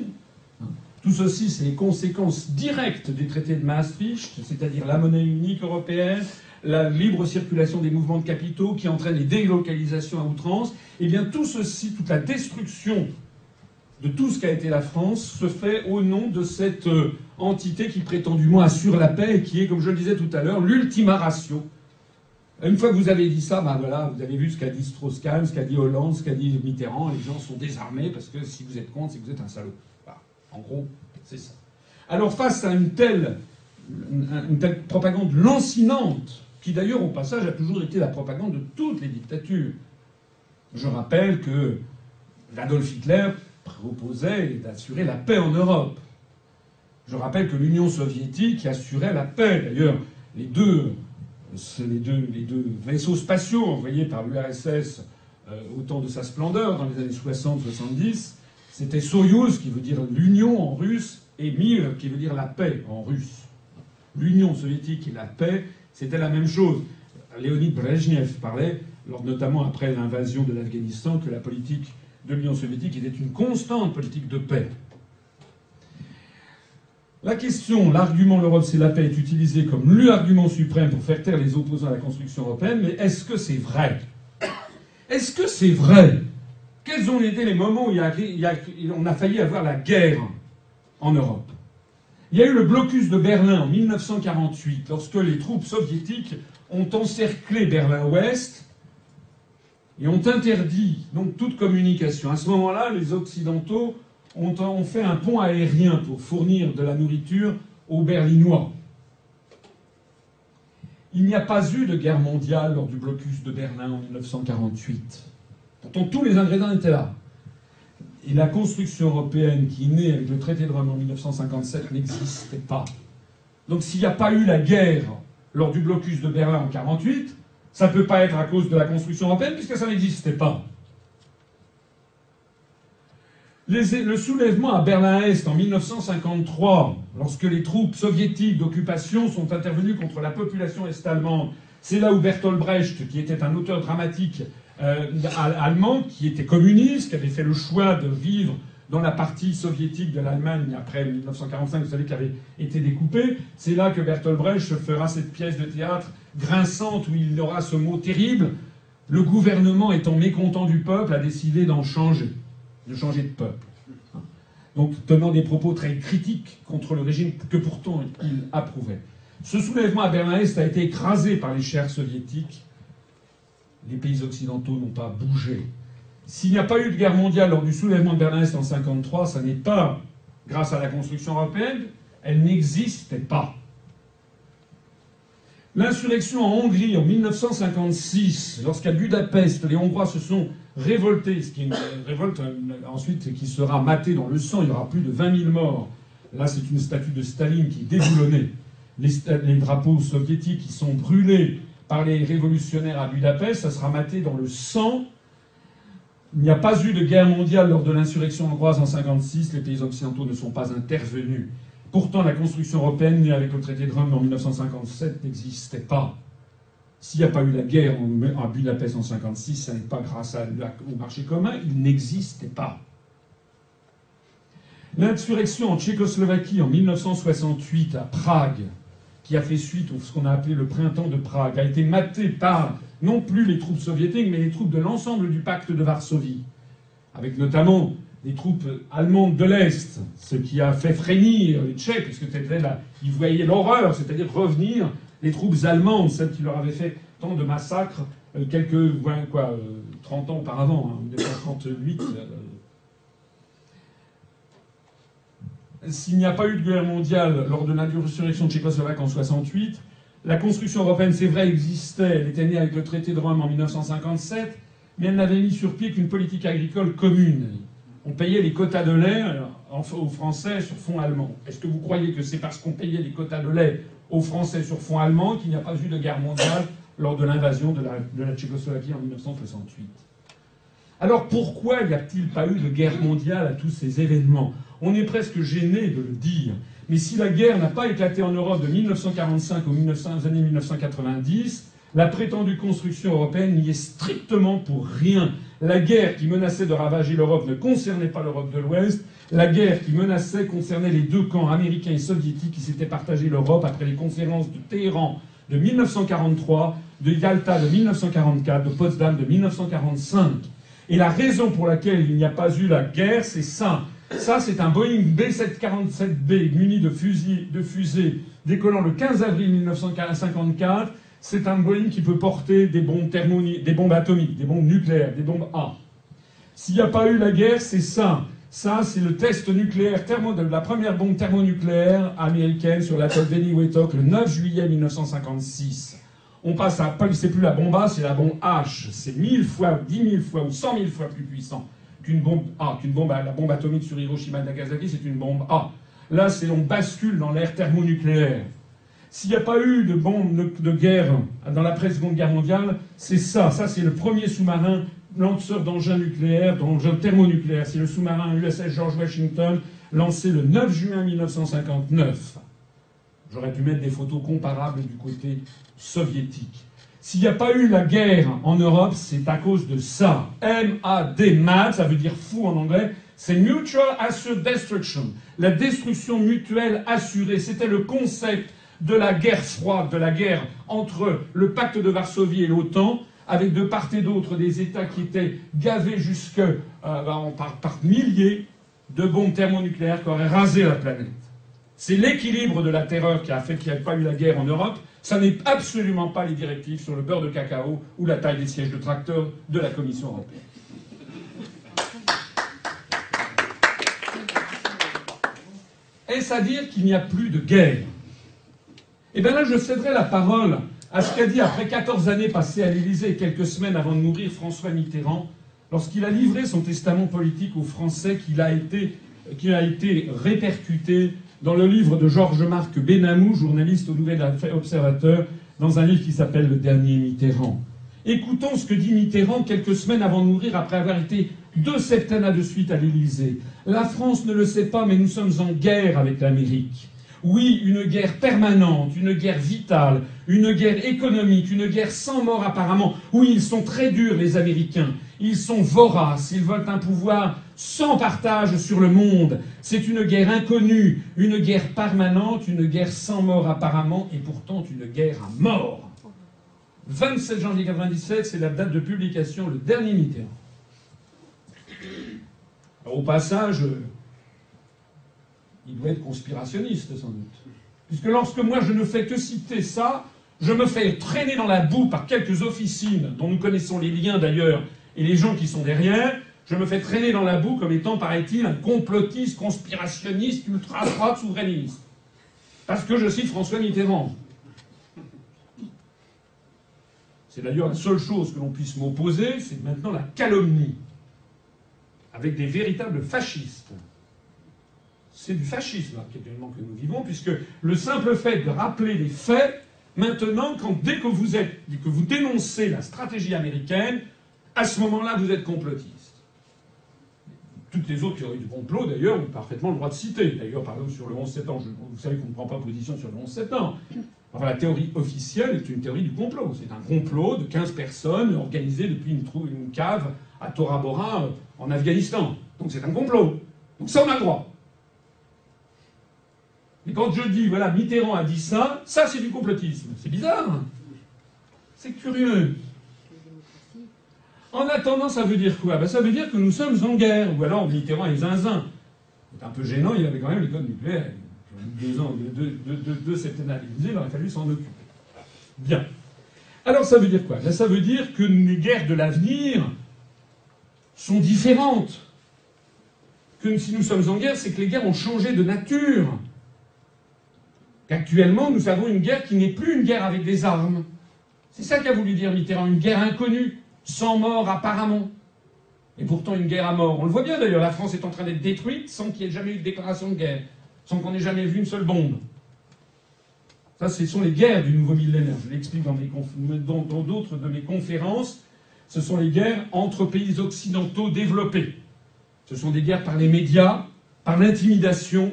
Tout ceci, c'est les conséquences directes des traités de Maastricht, c'est-à-dire la monnaie unique européenne, la libre circulation des mouvements de capitaux qui entraîne les délocalisations à outrance, et eh bien tout ceci, toute la destruction de tout ce qu'a été la France se fait au nom de cette euh, entité qui prétendument assure la paix et qui est, comme je le disais tout à l'heure, l'ultima ratio. Une fois que vous avez dit ça, ben voilà, vous avez vu ce qu'a dit Strauss-Kahn, ce qu'a dit Hollande, ce qu'a dit Mitterrand, les gens sont désarmés parce que si vous êtes contre, c'est que vous êtes un salaud. En gros, c'est ça. Alors face à une telle, une telle propagande lancinante qui d'ailleurs au passage a toujours été la propagande de toutes les dictatures. Je rappelle que Adolf Hitler proposait d'assurer la paix en Europe. Je rappelle que l'Union soviétique assurait la paix. D'ailleurs, les deux, les, deux, vaisseaux spatiaux envoyés par l'URSS euh, au temps de sa splendeur dans les années 60-70, c'était Soyouz qui veut dire l'Union en russe et Mir qui veut dire la paix en russe. L'Union soviétique et la paix c'était la même chose. Léonid Brezhnev parlait, notamment après l'invasion de l'Afghanistan, que la politique de l'Union soviétique était une constante politique de paix. La question, l'argument l'Europe c'est la paix est utilisé comme l'argument suprême pour faire taire les opposants à la construction européenne, mais est-ce que c'est vrai? Est-ce que c'est vrai? Quels ont été les moments où on a failli avoir la guerre en Europe? Il y a eu le blocus de Berlin en 1948, lorsque les troupes soviétiques ont encerclé Berlin-Ouest et ont interdit donc toute communication. À ce moment-là, les Occidentaux ont, fait un pont aérien pour fournir de la nourriture aux Berlinois. Il n'y a pas eu de guerre mondiale lors du blocus de Berlin en 1948. Pourtant, tous les ingrédients étaient là. Et la construction européenne qui née avec le traité de Rome en 1957 n'existait pas. Donc s'il n'y a pas eu la guerre lors du blocus de Berlin en 1948, ça ne peut pas être à cause de la construction européenne puisque ça n'existait pas. le soulèvement à Berlin-Est en 1953, lorsque les troupes soviétiques d'occupation sont intervenues contre la population est-allemande, c'est là où Bertolt Brecht, qui était un auteur dramatique euh, allemand, qui était communiste, qui avait fait le choix de vivre dans la partie soviétique de l'Allemagne après 1945, vous savez qu'elle avait été découpée, c'est là que Bertolt Brecht fera cette pièce de théâtre grinçante où il aura ce mot terrible. Le gouvernement étant mécontent du peuple a décidé d'en changer de changer de peuple. Donc tenant des propos très critiques contre le régime que pourtant il approuvait. Ce soulèvement à Berlin-Est a été écrasé par les chers soviétiques. Les pays occidentaux n'ont pas bougé. S'il n'y a pas eu de guerre mondiale lors du soulèvement de Berlin-Est en 1953, ça n'est pas grâce à la construction européenne, elle n'existait pas. L'insurrection en Hongrie en 1956, lorsqu'à Budapest, les Hongrois se sont révolté, ce qui est une révolte euh, ensuite qui sera matée dans le sang, il y aura plus de 20 000 morts. Là, c'est une statue de Staline qui est déboulonnée. Les, drapeaux soviétiques qui sont brûlés par les révolutionnaires à Budapest, ça sera maté dans le sang. Il n'y a pas eu de guerre mondiale lors de l'insurrection hongroise en 1956, les pays occidentaux ne sont pas intervenus. Pourtant, la construction européenne, née avec le traité de Rome en 1957, n'existait pas. S'il n'y a pas eu la guerre à Budapest en 1956, ce n'est pas grâce au marché commun, il n'existait pas. L'insurrection en Tchécoslovaquie en 1968 à Prague, qui a fait suite à ce qu'on a appelé le printemps de Prague, a été matée par non plus les troupes soviétiques, mais les troupes de l'ensemble du pacte de Varsovie, avec notamment des troupes allemandes de l'Est, ce qui a fait frémir les Tchèques, puisque là, ils voyaient l'horreur, c'est-à-dire revenir les troupes allemandes, celles qui leur avaient fait tant de massacres euh, quelques, quoi, 30 euh, ans auparavant, hein, 1938. Euh, s'il n'y a pas eu de guerre mondiale lors de l'insurrection tchécoslovaque en 68, la construction européenne, c'est vrai, existait. Elle était née avec le traité de Rome en 1957, mais elle n'avait mis sur pied qu'une politique agricole commune. On payait les quotas de lait aux Français sur fonds allemands. Est-ce que vous croyez que c'est parce qu'on payait les quotas de lait aux Français sur fond allemand qu'il n'y a pas eu de guerre mondiale lors de l'invasion de la, Tchécoslovaquie en 1968. Alors pourquoi n'y a-t-il pas eu de guerre mondiale à tous ces événements? On est presque gêné de le dire. Mais si la guerre n'a pas éclaté en Europe de 1945 aux, années 1990, la prétendue construction européenne n'y est strictement pour rien. La guerre qui menaçait de ravager l'Europe ne concernait pas l'Europe de l'Ouest, la guerre qui menaçait concernait les deux camps américains et soviétiques qui s'étaient partagés l'Europe après les conférences de Téhéran de 1943, de Yalta de 1944, de Potsdam de 1945. Et la raison pour laquelle il n'y a pas eu la guerre, c'est ça. Ça, c'est un Boeing B747B muni de, fusils, de fusées décollant le 15 avril 1954. C'est un Boeing qui peut porter des bombes, atomiques, des bombes nucléaires, des bombes A. S'il n'y a pas eu la guerre, c'est ça. Ça, c'est le test nucléaire thermo la première bombe thermonucléaire américaine sur l'atoll Veniwetok le 9 juillet 1956. On passe à, c'est plus la bombe A, c'est la bombe H. C'est mille fois, dix mille fois ou cent mille fois plus puissant qu'une bombe A, qu'une bombe La bombe atomique sur Hiroshima et Nagasaki, c'est une bombe A. Là, c'est on bascule dans l'ère thermonucléaire. S'il n'y a pas eu de bombe de guerre dans l'après-seconde guerre mondiale, c'est ça. Ça, c'est le premier sous-marin lanceur d'engins nucléaires, d'engins thermonucléaires. C'est le sous-marin USS George Washington, lancé le 9 juin 1959. J'aurais pu mettre des photos comparables du côté soviétique. S'il n'y a pas eu la guerre en Europe, c'est à cause de ça. M-A-D, MAD, ça veut dire fou en anglais, c'est Mutual Assured Destruction. La destruction mutuelle assurée. C'était le concept de la guerre froide, de la guerre entre le pacte de Varsovie et l'OTAN avec de part et d'autre des États qui étaient gavés jusque euh, par, milliers de bombes thermonucléaires qui auraient rasé la planète. C'est l'équilibre de la terreur qui a fait qu'il n'y ait pas eu la guerre en Europe. Ça n'est absolument pas les directives sur le beurre de cacao ou la taille des sièges de tracteurs de la Commission européenne. Est-ce à dire qu'il n'y a plus de guerre? Eh bien là, je céderai la parole à ce qu'a dit après 14 années passées à l'Élysée et quelques semaines avant de mourir François Mitterrand, lorsqu'il a livré son testament politique aux Français a été, a été répercuté dans le livre de Georges-Marc Benamou, journaliste au Nouvel Observateur, dans un livre qui s'appelle Le Dernier Mitterrand. Écoutons ce que dit Mitterrand quelques semaines avant de mourir après avoir été deux septennats de suite à l'Élysée. La France ne le sait pas, mais nous sommes en guerre avec l'Amérique. Oui, une guerre permanente, une guerre vitale, une guerre économique, une guerre sans mort apparemment. Oui, ils sont très durs, les Américains. Ils sont voraces, ils veulent un pouvoir sans partage sur le monde. C'est une guerre inconnue, une guerre permanente, une guerre sans mort apparemment, et pourtant une guerre à mort. 27 janvier 1997, c'est la date de publication, le dernier Mitterrand. au passage, il doit être conspirationniste sans doute. Puisque lorsque moi je ne fais que citer ça, je me fais traîner dans la boue par quelques officines, dont nous connaissons les liens d'ailleurs, et les gens qui sont derrière, je me fais traîner dans la boue comme étant, paraît-il, un complotiste, conspirationniste, ultra-droite, souverainiste. Parce que je cite François Mitterrand. C'est d'ailleurs la seule chose que l'on puisse m'opposer, c'est maintenant la calomnie, avec des véritables fascistes c'est du fascisme actuellement que nous vivons, puisque le simple fait de rappeler les faits, maintenant, quand, dès que vous, êtes, que vous dénoncez la stratégie américaine, à ce moment-là, vous êtes complotiste. Toutes les autres théories du complot, d'ailleurs, ont parfaitement le droit de citer. D'ailleurs, par exemple, sur le 11 septembre, vous savez qu'on ne prend pas position sur le 11 septembre. Enfin, la théorie officielle est une théorie du complot. C'est un complot de 15 personnes organisé depuis une, cave à Tora Bora en Afghanistan. Donc c'est un complot. Donc ça, on a le droit. Mais quand je dis, voilà, Mitterrand a dit ça, ça c'est du complotisme. C'est bizarre. C'est curieux. En attendant, ça veut dire quoi? Ben, Ça veut dire que nous sommes en guerre. Ou alors Mitterrand est zinzin. C'est un peu gênant, il avait quand même les codes nucléaires. Deux ans, deux, deux, deux, septennats il aurait fallu s'en occuper. Bien. Alors ça veut dire quoi? Ben, Ça veut dire que les guerres de l'avenir sont différentes. Que si nous sommes en guerre, c'est que les guerres ont changé de nature. Actuellement, nous avons une guerre qui n'est plus une guerre avec des armes. C'est ça qu'a voulu dire Mitterrand, une guerre inconnue, sans mort apparemment. Et pourtant une guerre à mort. On le voit bien d'ailleurs, la France est en train d'être détruite sans qu'il y ait jamais eu de déclaration de guerre, sans qu'on ait jamais vu une seule bombe. Ça, ce sont les guerres du nouveau millénaire. Je l'explique dans d'autres de mes conférences. Ce sont les guerres entre pays occidentaux développés. Ce sont des guerres par les médias, par l'intimidation,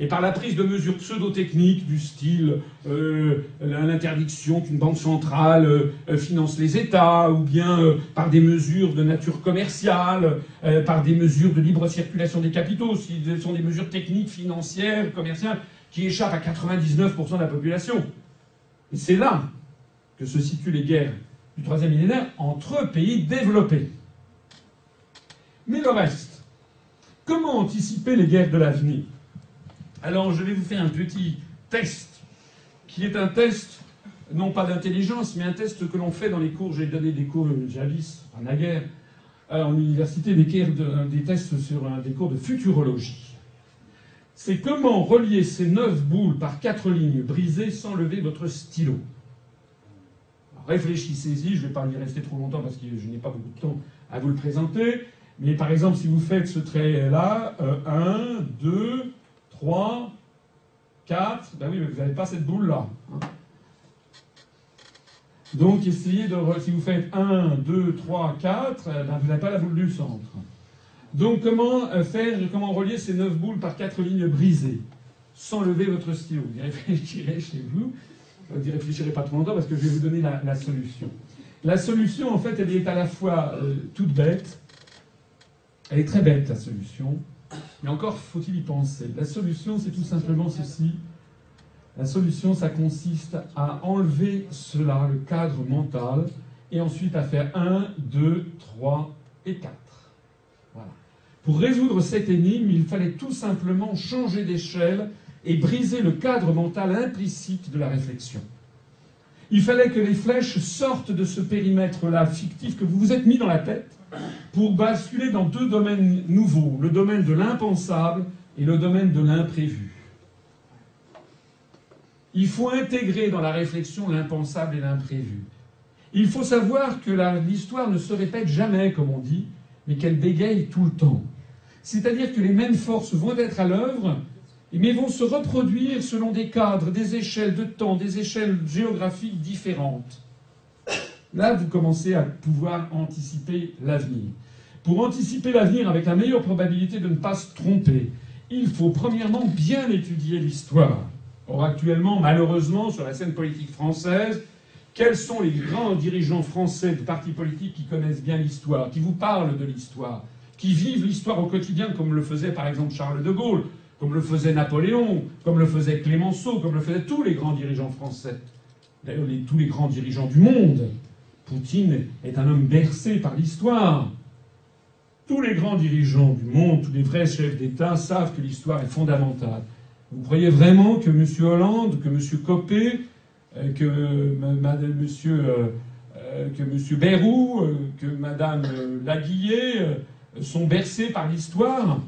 et par la prise de mesures pseudo-techniques du style euh, l'interdiction qu'une banque centrale euh, finance les États, ou bien euh, par des mesures de nature commerciale, par des mesures de libre circulation des capitaux, ce sont des mesures techniques, financières, commerciales, qui échappent à 99% de la population. Et c'est là que se situent les guerres du troisième millénaire entre pays développés. Mais le reste, comment anticiper les guerres de l'avenir? Alors je vais vous faire un petit test, qui est un test, non pas d'intelligence, mais un test que l'on fait dans les cours. J'ai donné des cours Javis, en naguère, en université, des, des tests sur des cours de futurologie. C'est comment relier ces neuf boules par quatre lignes brisées sans lever votre stylo. Réfléchissez-y, je ne vais pas y rester trop longtemps parce que je n'ai pas beaucoup de temps à vous le présenter. Mais par exemple, si vous faites ce trait-là, 1, 2, 3, 4, ben oui, mais vous n'avez pas cette boule-là. Donc essayez de... Si vous faites 1, 2, 3, 4, vous n'avez pas la boule du centre. Donc comment euh, faire, comment relier ces 9 boules par 4 lignes brisées? Sans lever votre stylo Vous y réfléchirez chez vous. Vous n'y réfléchirez pas trop longtemps parce que je vais vous donner la, solution. La solution, en fait, elle est à la fois euh, toute bête, elle est très bête, la solution, mais encore faut-il y penser. La solution, c'est tout simplement ceci. La solution, ça consiste à enlever cela, le cadre mental, et ensuite à faire 1, 2, 3 et 4. Voilà. Pour résoudre cette énigme, il fallait tout simplement changer d'échelle et briser le cadre mental implicite de la réflexion. Il fallait que les flèches sortent de ce périmètre-là fictif que vous vous êtes mis dans la tête pour basculer dans deux domaines nouveaux, le domaine de l'impensable et le domaine de l'imprévu. Il faut intégrer dans la réflexion l'impensable et l'imprévu. Il faut savoir que l'histoire ne se répète jamais, comme on dit, mais qu'elle bégaye tout le temps. C'est-à-dire que les mêmes forces vont être à l'œuvre, mais vont se reproduire selon des cadres, des échelles de temps, des échelles géographiques différentes. Là, vous commencez à pouvoir anticiper l'avenir. Pour anticiper l'avenir avec la meilleure probabilité de ne pas se tromper, il faut premièrement bien étudier l'histoire. Or, actuellement, malheureusement, sur la scène politique française, quels sont les grands dirigeants français de partis politiques qui connaissent bien l'histoire, qui vous parlent de l'histoire, qui vivent l'histoire au quotidien, comme le faisait par exemple Charles de Gaulle, comme le faisait Napoléon, comme le faisait Clémenceau, comme le faisaient tous les grands dirigeants français, d'ailleurs tous les grands dirigeants du monde Poutine est un homme bercé par l'histoire. Tous les grands dirigeants du monde, tous les vrais chefs d'État savent que l'histoire est fondamentale. Vous croyez vraiment que M. Hollande, que M. Copé, euh, que M. Euh, euh, que M. Bayrou, que Mme Laguillet sont bercés par l'histoire?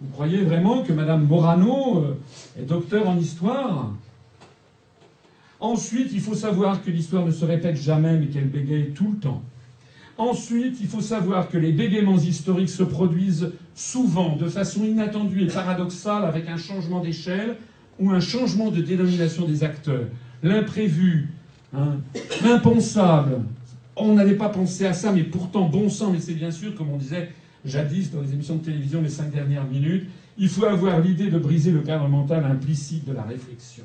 Vous croyez vraiment que Mme Morano est docteur en histoire? Ensuite, il faut savoir que l'histoire ne se répète jamais, mais qu'elle bégaye tout le temps. Ensuite, il faut savoir que les bégaiements historiques se produisent souvent de façon inattendue et paradoxale avec un changement d'échelle ou un changement de dénomination des acteurs. L'imprévu, hein, l'impensable. On n'avait pas pensé à ça, mais pourtant, bon sang, mais c'est bien sûr, comme on disait jadis dans les émissions de télévision les cinq dernières minutes, il faut avoir l'idée de briser le cadre mental implicite de la réflexion.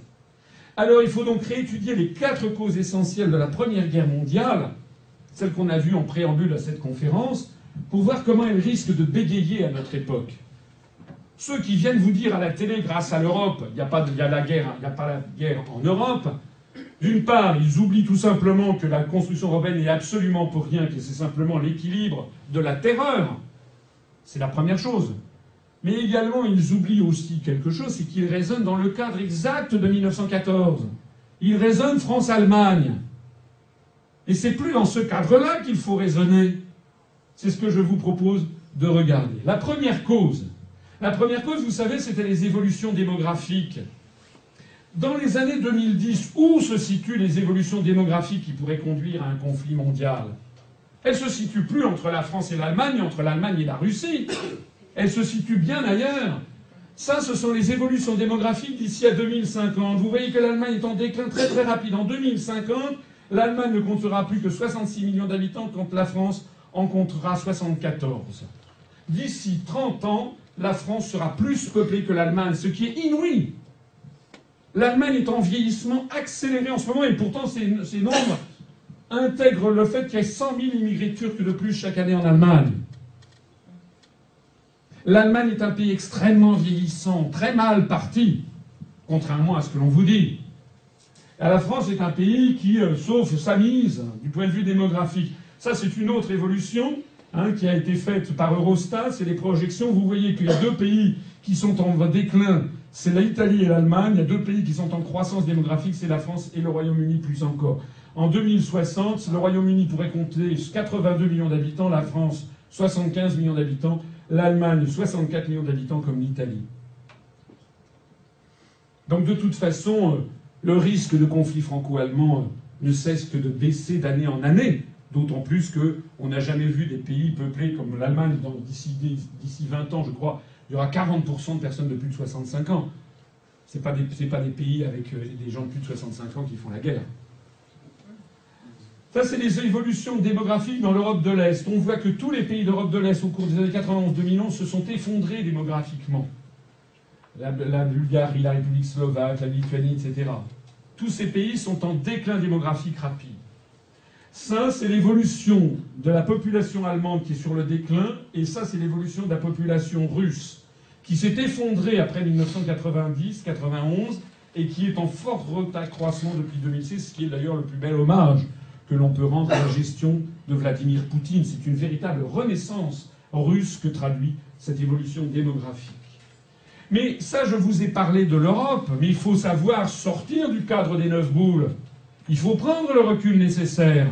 Alors il faut donc réétudier les quatre causes essentielles de la Première Guerre mondiale, celles qu'on a vues en préambule à cette conférence, pour voir comment elles risquent de bégayer à notre époque. Ceux qui viennent vous dire à la télé, grâce à l'Europe, il n'y a, pas la guerre, a pas la guerre en Europe, d'une part, ils oublient tout simplement que la construction européenne n'est absolument pour rien, que c'est simplement l'équilibre de la terreur. C'est la première chose. Mais également, ils oublient aussi quelque chose, c'est qu'ils raisonnent dans le cadre exact de 1914. Ils raisonnent France-Allemagne. Et c'est plus dans ce cadre-là qu'il faut raisonner. C'est ce que je vous propose de regarder. La première cause, la première cause, vous savez, c'était les évolutions démographiques. Dans les années 2010, où se situent les évolutions démographiques qui pourraient conduire à un conflit mondial? Elles se situent plus entre la France et l'Allemagne, entre l'Allemagne et la Russie. Elle se situe bien ailleurs. Ça, ce sont les évolutions démographiques d'ici à 2050. Vous voyez que l'Allemagne est en déclin très très rapide. En 2050, l'Allemagne ne comptera plus que 66 millions d'habitants quand la France en comptera 74. D'ici 30 ans, la France sera plus peuplée que l'Allemagne, ce qui est inouï. L'Allemagne est en vieillissement accéléré en ce moment et pourtant ces, nombres intègrent le fait qu'il y ait 100 000 immigrés turcs de plus chaque année en Allemagne. L'Allemagne est un pays extrêmement vieillissant, très mal parti, contrairement à ce que l'on vous dit. La France est un pays qui, euh, sauf sa mise du point de vue démographique, ça c'est une autre évolution hein, qui a été faite par Eurostat, c'est les projections. Vous voyez qu'il y a deux pays qui sont en déclin, c'est l'Italie et l'Allemagne. Il y a deux pays qui sont en croissance démographique, c'est la France et le Royaume-Uni plus encore. En 2060, le Royaume-Uni pourrait compter 82 millions d'habitants, la France 75 millions d'habitants, l'Allemagne 64 millions d'habitants comme l'Italie. Donc de toute façon, euh, le risque de conflit franco-allemand euh, ne cesse que de baisser d'année en année, d'autant plus qu'on n'a jamais vu des pays peuplés comme l'Allemagne d'ici 20 ans, je crois, il y aura 40% de personnes de plus de 65 ans. Ce pas, pas des pays avec euh, des gens de plus de 65 ans qui font la guerre. Ça, c'est les évolutions démographiques dans l'Europe de l'Est. On voit que tous les pays d'Europe de l'Est, au cours des années 91-2011, se sont effondrés démographiquement. La, Bulgarie, la République slovaque, la Lituanie, etc. Tous ces pays sont en déclin démographique rapide. Ça, c'est l'évolution de la population allemande qui est sur le déclin, et ça, c'est l'évolution de la population russe, qui s'est effondrée après 1990-91, et qui est en fort accroissement depuis 2006, ce qui est d'ailleurs le plus bel hommage que l'on peut rendre à la gestion de Vladimir Poutine. C'est une véritable renaissance russe que traduit cette évolution démographique. Mais ça, je vous ai parlé de l'Europe, mais il faut savoir sortir du cadre des neuf boules. Il faut prendre le recul nécessaire.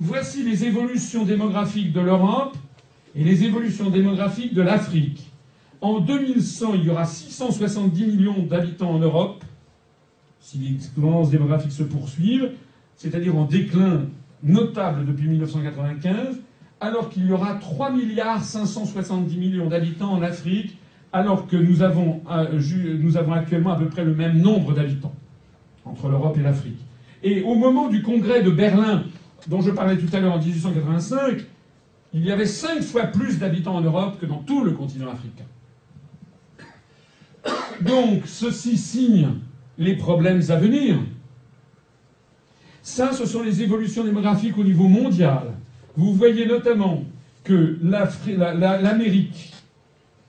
Voici les évolutions démographiques de l'Europe et les évolutions démographiques de l'Afrique. En 2100, il y aura 670 millions d'habitants en Europe, si les tendances démographiques se poursuivent c'est-à-dire en déclin notable depuis 1995, alors qu'il y aura 3 milliards 570 millions d'habitants en Afrique, alors que nous avons, euh, nous avons actuellement à peu près le même nombre d'habitants entre l'Europe et l'Afrique. Et au moment du congrès de Berlin dont je parlais tout à l'heure en 1885, il y avait cinq fois plus d'habitants en Europe que dans tout le continent africain. Donc, ceci signe les problèmes à venir. Ça, ce sont les évolutions démographiques au niveau mondial. Vous voyez notamment que l'Amérique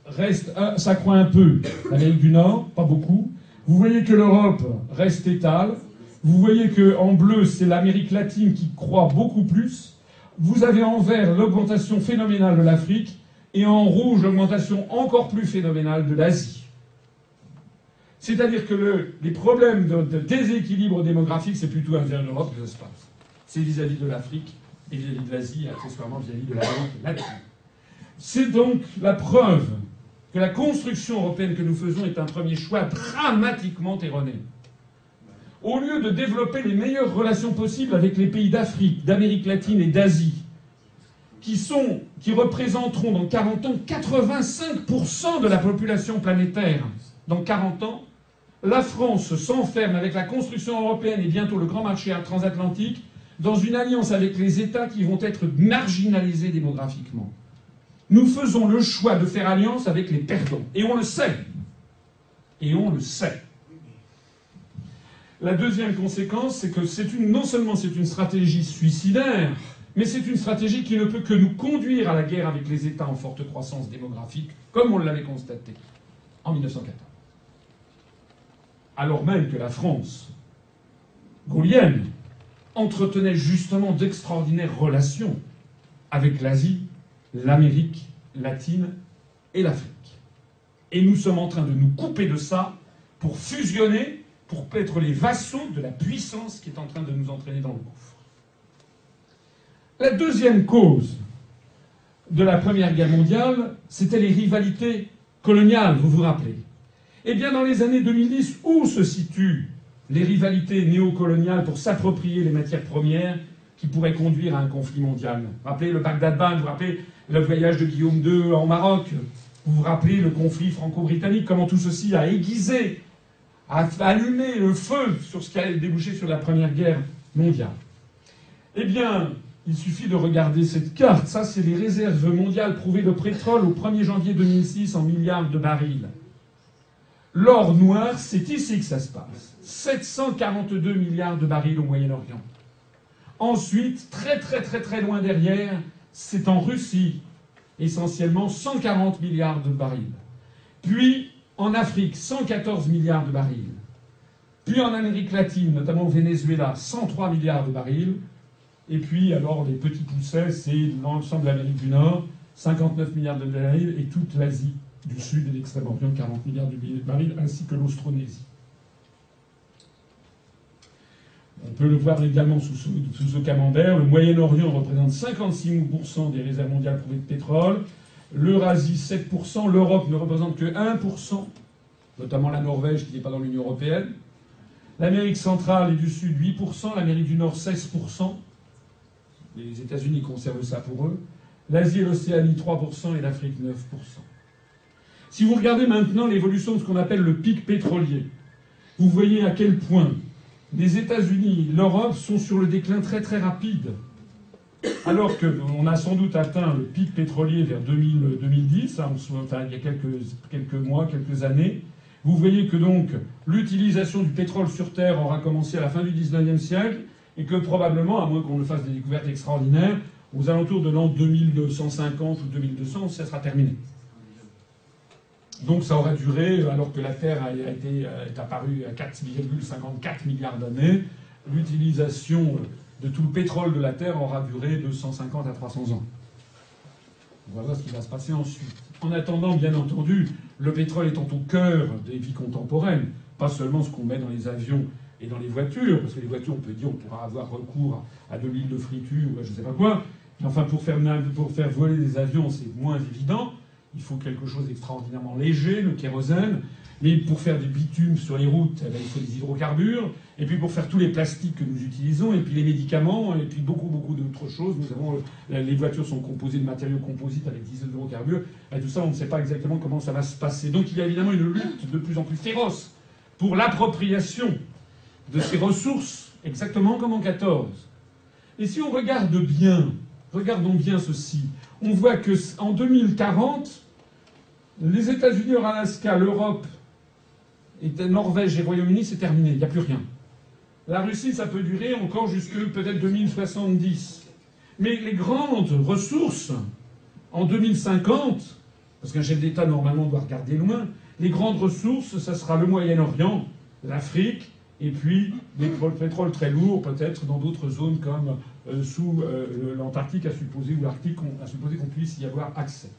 reste, euh, s'accroît un peu, l'Amérique du Nord, pas beaucoup. Vous voyez que l'Europe reste étale. Vous voyez que en bleu, c'est l'Amérique latine qui croît beaucoup plus. Vous avez en vert l'augmentation phénoménale de l'Afrique et en rouge l'augmentation encore plus phénoménale de l'Asie. C'est-à-dire que les problèmes de, déséquilibre démographique, c'est plutôt vers l'Europe que ça se passe. C'est vis-à-vis de l'Afrique et vis-à-vis de l'Asie, et accessoirement vis-à-vis de l'Amérique latine. C'est donc la preuve que la construction européenne que nous faisons est un premier choix dramatiquement erroné. Au lieu de développer les meilleures relations possibles avec les pays d'Afrique, d'Amérique latine et d'Asie, qui, sont, qui représenteront dans 40 ans 85% de la population planétaire, dans 40 ans, la France s'enferme avec la construction européenne et bientôt le grand marché transatlantique dans une alliance avec les États qui vont être marginalisés démographiquement nous faisons le choix de faire alliance avec les perdants. Et on le sait. Et on le sait. La deuxième conséquence, c'est que c'est non seulement c'est une stratégie suicidaire, mais c'est une stratégie qui ne peut que nous conduire à la guerre avec les États en forte croissance démographique, comme on l'avait constaté en 1914. Alors même que la France, gaulienne, entretenait justement d'extraordinaires relations avec l'Asie l'Amérique latine et l'Afrique. Et nous sommes en train de nous couper de ça pour fusionner, pour être les vassaux de la puissance qui est en train de nous entraîner dans le gouffre. La deuxième cause de la Première Guerre mondiale, c'était les rivalités coloniales, vous vous rappelez. Eh bien, dans les années 2010, où se situent les rivalités néocoloniales pour s'approprier les matières premières qui pourraient conduire à un conflit mondial? Vous rappelez le Bagdad-Ban, vous vous rappelez le voyage de Guillaume II en Maroc? Vous vous rappelez le conflit franco-britannique, comment tout ceci a aiguisé, a allumé le feu sur ce qui a débouché sur la Première Guerre mondiale? Eh bien, il suffit de regarder cette carte. Ça, c'est les réserves mondiales prouvées de pétrole au 1er janvier 2006 en milliards de barils. L'or noir, c'est ici que ça se passe. 742 milliards de barils au Moyen-Orient. Ensuite, très très très très loin derrière, c'est en Russie, essentiellement 140 milliards de barils. Puis en Afrique, 114 milliards de barils. Puis en Amérique latine, notamment au Venezuela, 103 milliards de barils. Et puis, alors, les petits poussets, c'est l'ensemble de l'Amérique du Nord, 59 milliards de barils, et toute l'Asie du Sud et l'Extrême-Orient, 40 milliards de barils, ainsi que l'Austronésie. On peut le voir également sous, ce camembert. Le Moyen-Orient représente 56% des réserves mondiales prouvées de pétrole. L'Eurasie, 7%. L'Europe ne représente que 1%, notamment la Norvège qui n'est pas dans l'Union européenne. L'Amérique centrale et du Sud, 8%. L'Amérique du Nord, 16%. Les États-Unis conservent ça pour eux. L'Asie et l'Océanie, 3%. Et l'Afrique, 9%. Si vous regardez maintenant l'évolution de ce qu'on appelle le pic pétrolier, vous voyez à quel point les États-Unis, l'Europe sont sur le déclin très très rapide. Alors qu'on a sans doute atteint le pic pétrolier vers 2010, hein, il y a quelques, quelques mois, quelques années, vous voyez que donc l'utilisation du pétrole sur Terre aura commencé à la fin du 19e siècle et que probablement, à moins qu'on ne fasse des découvertes extraordinaires, aux alentours de l'an 2250 ou 2200, ça sera terminé. Donc ça aurait duré, alors que la Terre a été, est apparue à 4,54 milliards d'années, l'utilisation de tout le pétrole de la Terre aura duré de 150 à 300 ans. On va voir ce qui va se passer ensuite. En attendant, bien entendu, le pétrole étant au cœur des vies contemporaines, pas seulement ce qu'on met dans les avions et dans les voitures, parce que les voitures, on peut dire, on pourra avoir recours à de l'huile de friture ou à je ne sais pas quoi, mais enfin, pour faire, pour faire voler des avions, c'est moins évident il faut quelque chose d'extraordinairement léger, le kérosène. Mais pour faire du bitume sur les routes, eh ben, il faut des hydrocarbures. Et puis pour faire tous les plastiques que nous utilisons, et puis les médicaments, et puis beaucoup, beaucoup d'autres choses. Nous avons, euh, les voitures sont composées de matériaux composites avec des hydrocarbures. Et tout ça, on ne sait pas exactement comment ça va se passer. Donc il y a évidemment une lutte de plus en plus féroce pour l'appropriation de ces ressources, exactement comme en 14. Et si on regarde bien, regardons bien ceci, on voit que en 2040, les États-Unis, Alaska, l'Europe, Norvège et Royaume-Uni, c'est terminé, il n'y a plus rien. La Russie, ça peut durer encore jusque peut-être 2070. Mais les grandes ressources, en 2050, parce qu'un chef d'État normalement doit regarder loin, les grandes ressources, ça sera le Moyen-Orient, l'Afrique, et puis des pétroles très lourds, peut-être dans d'autres zones comme euh, sous euh, l'Antarctique, à supposer, ou l'Arctique, à supposer qu'on puisse y avoir accès.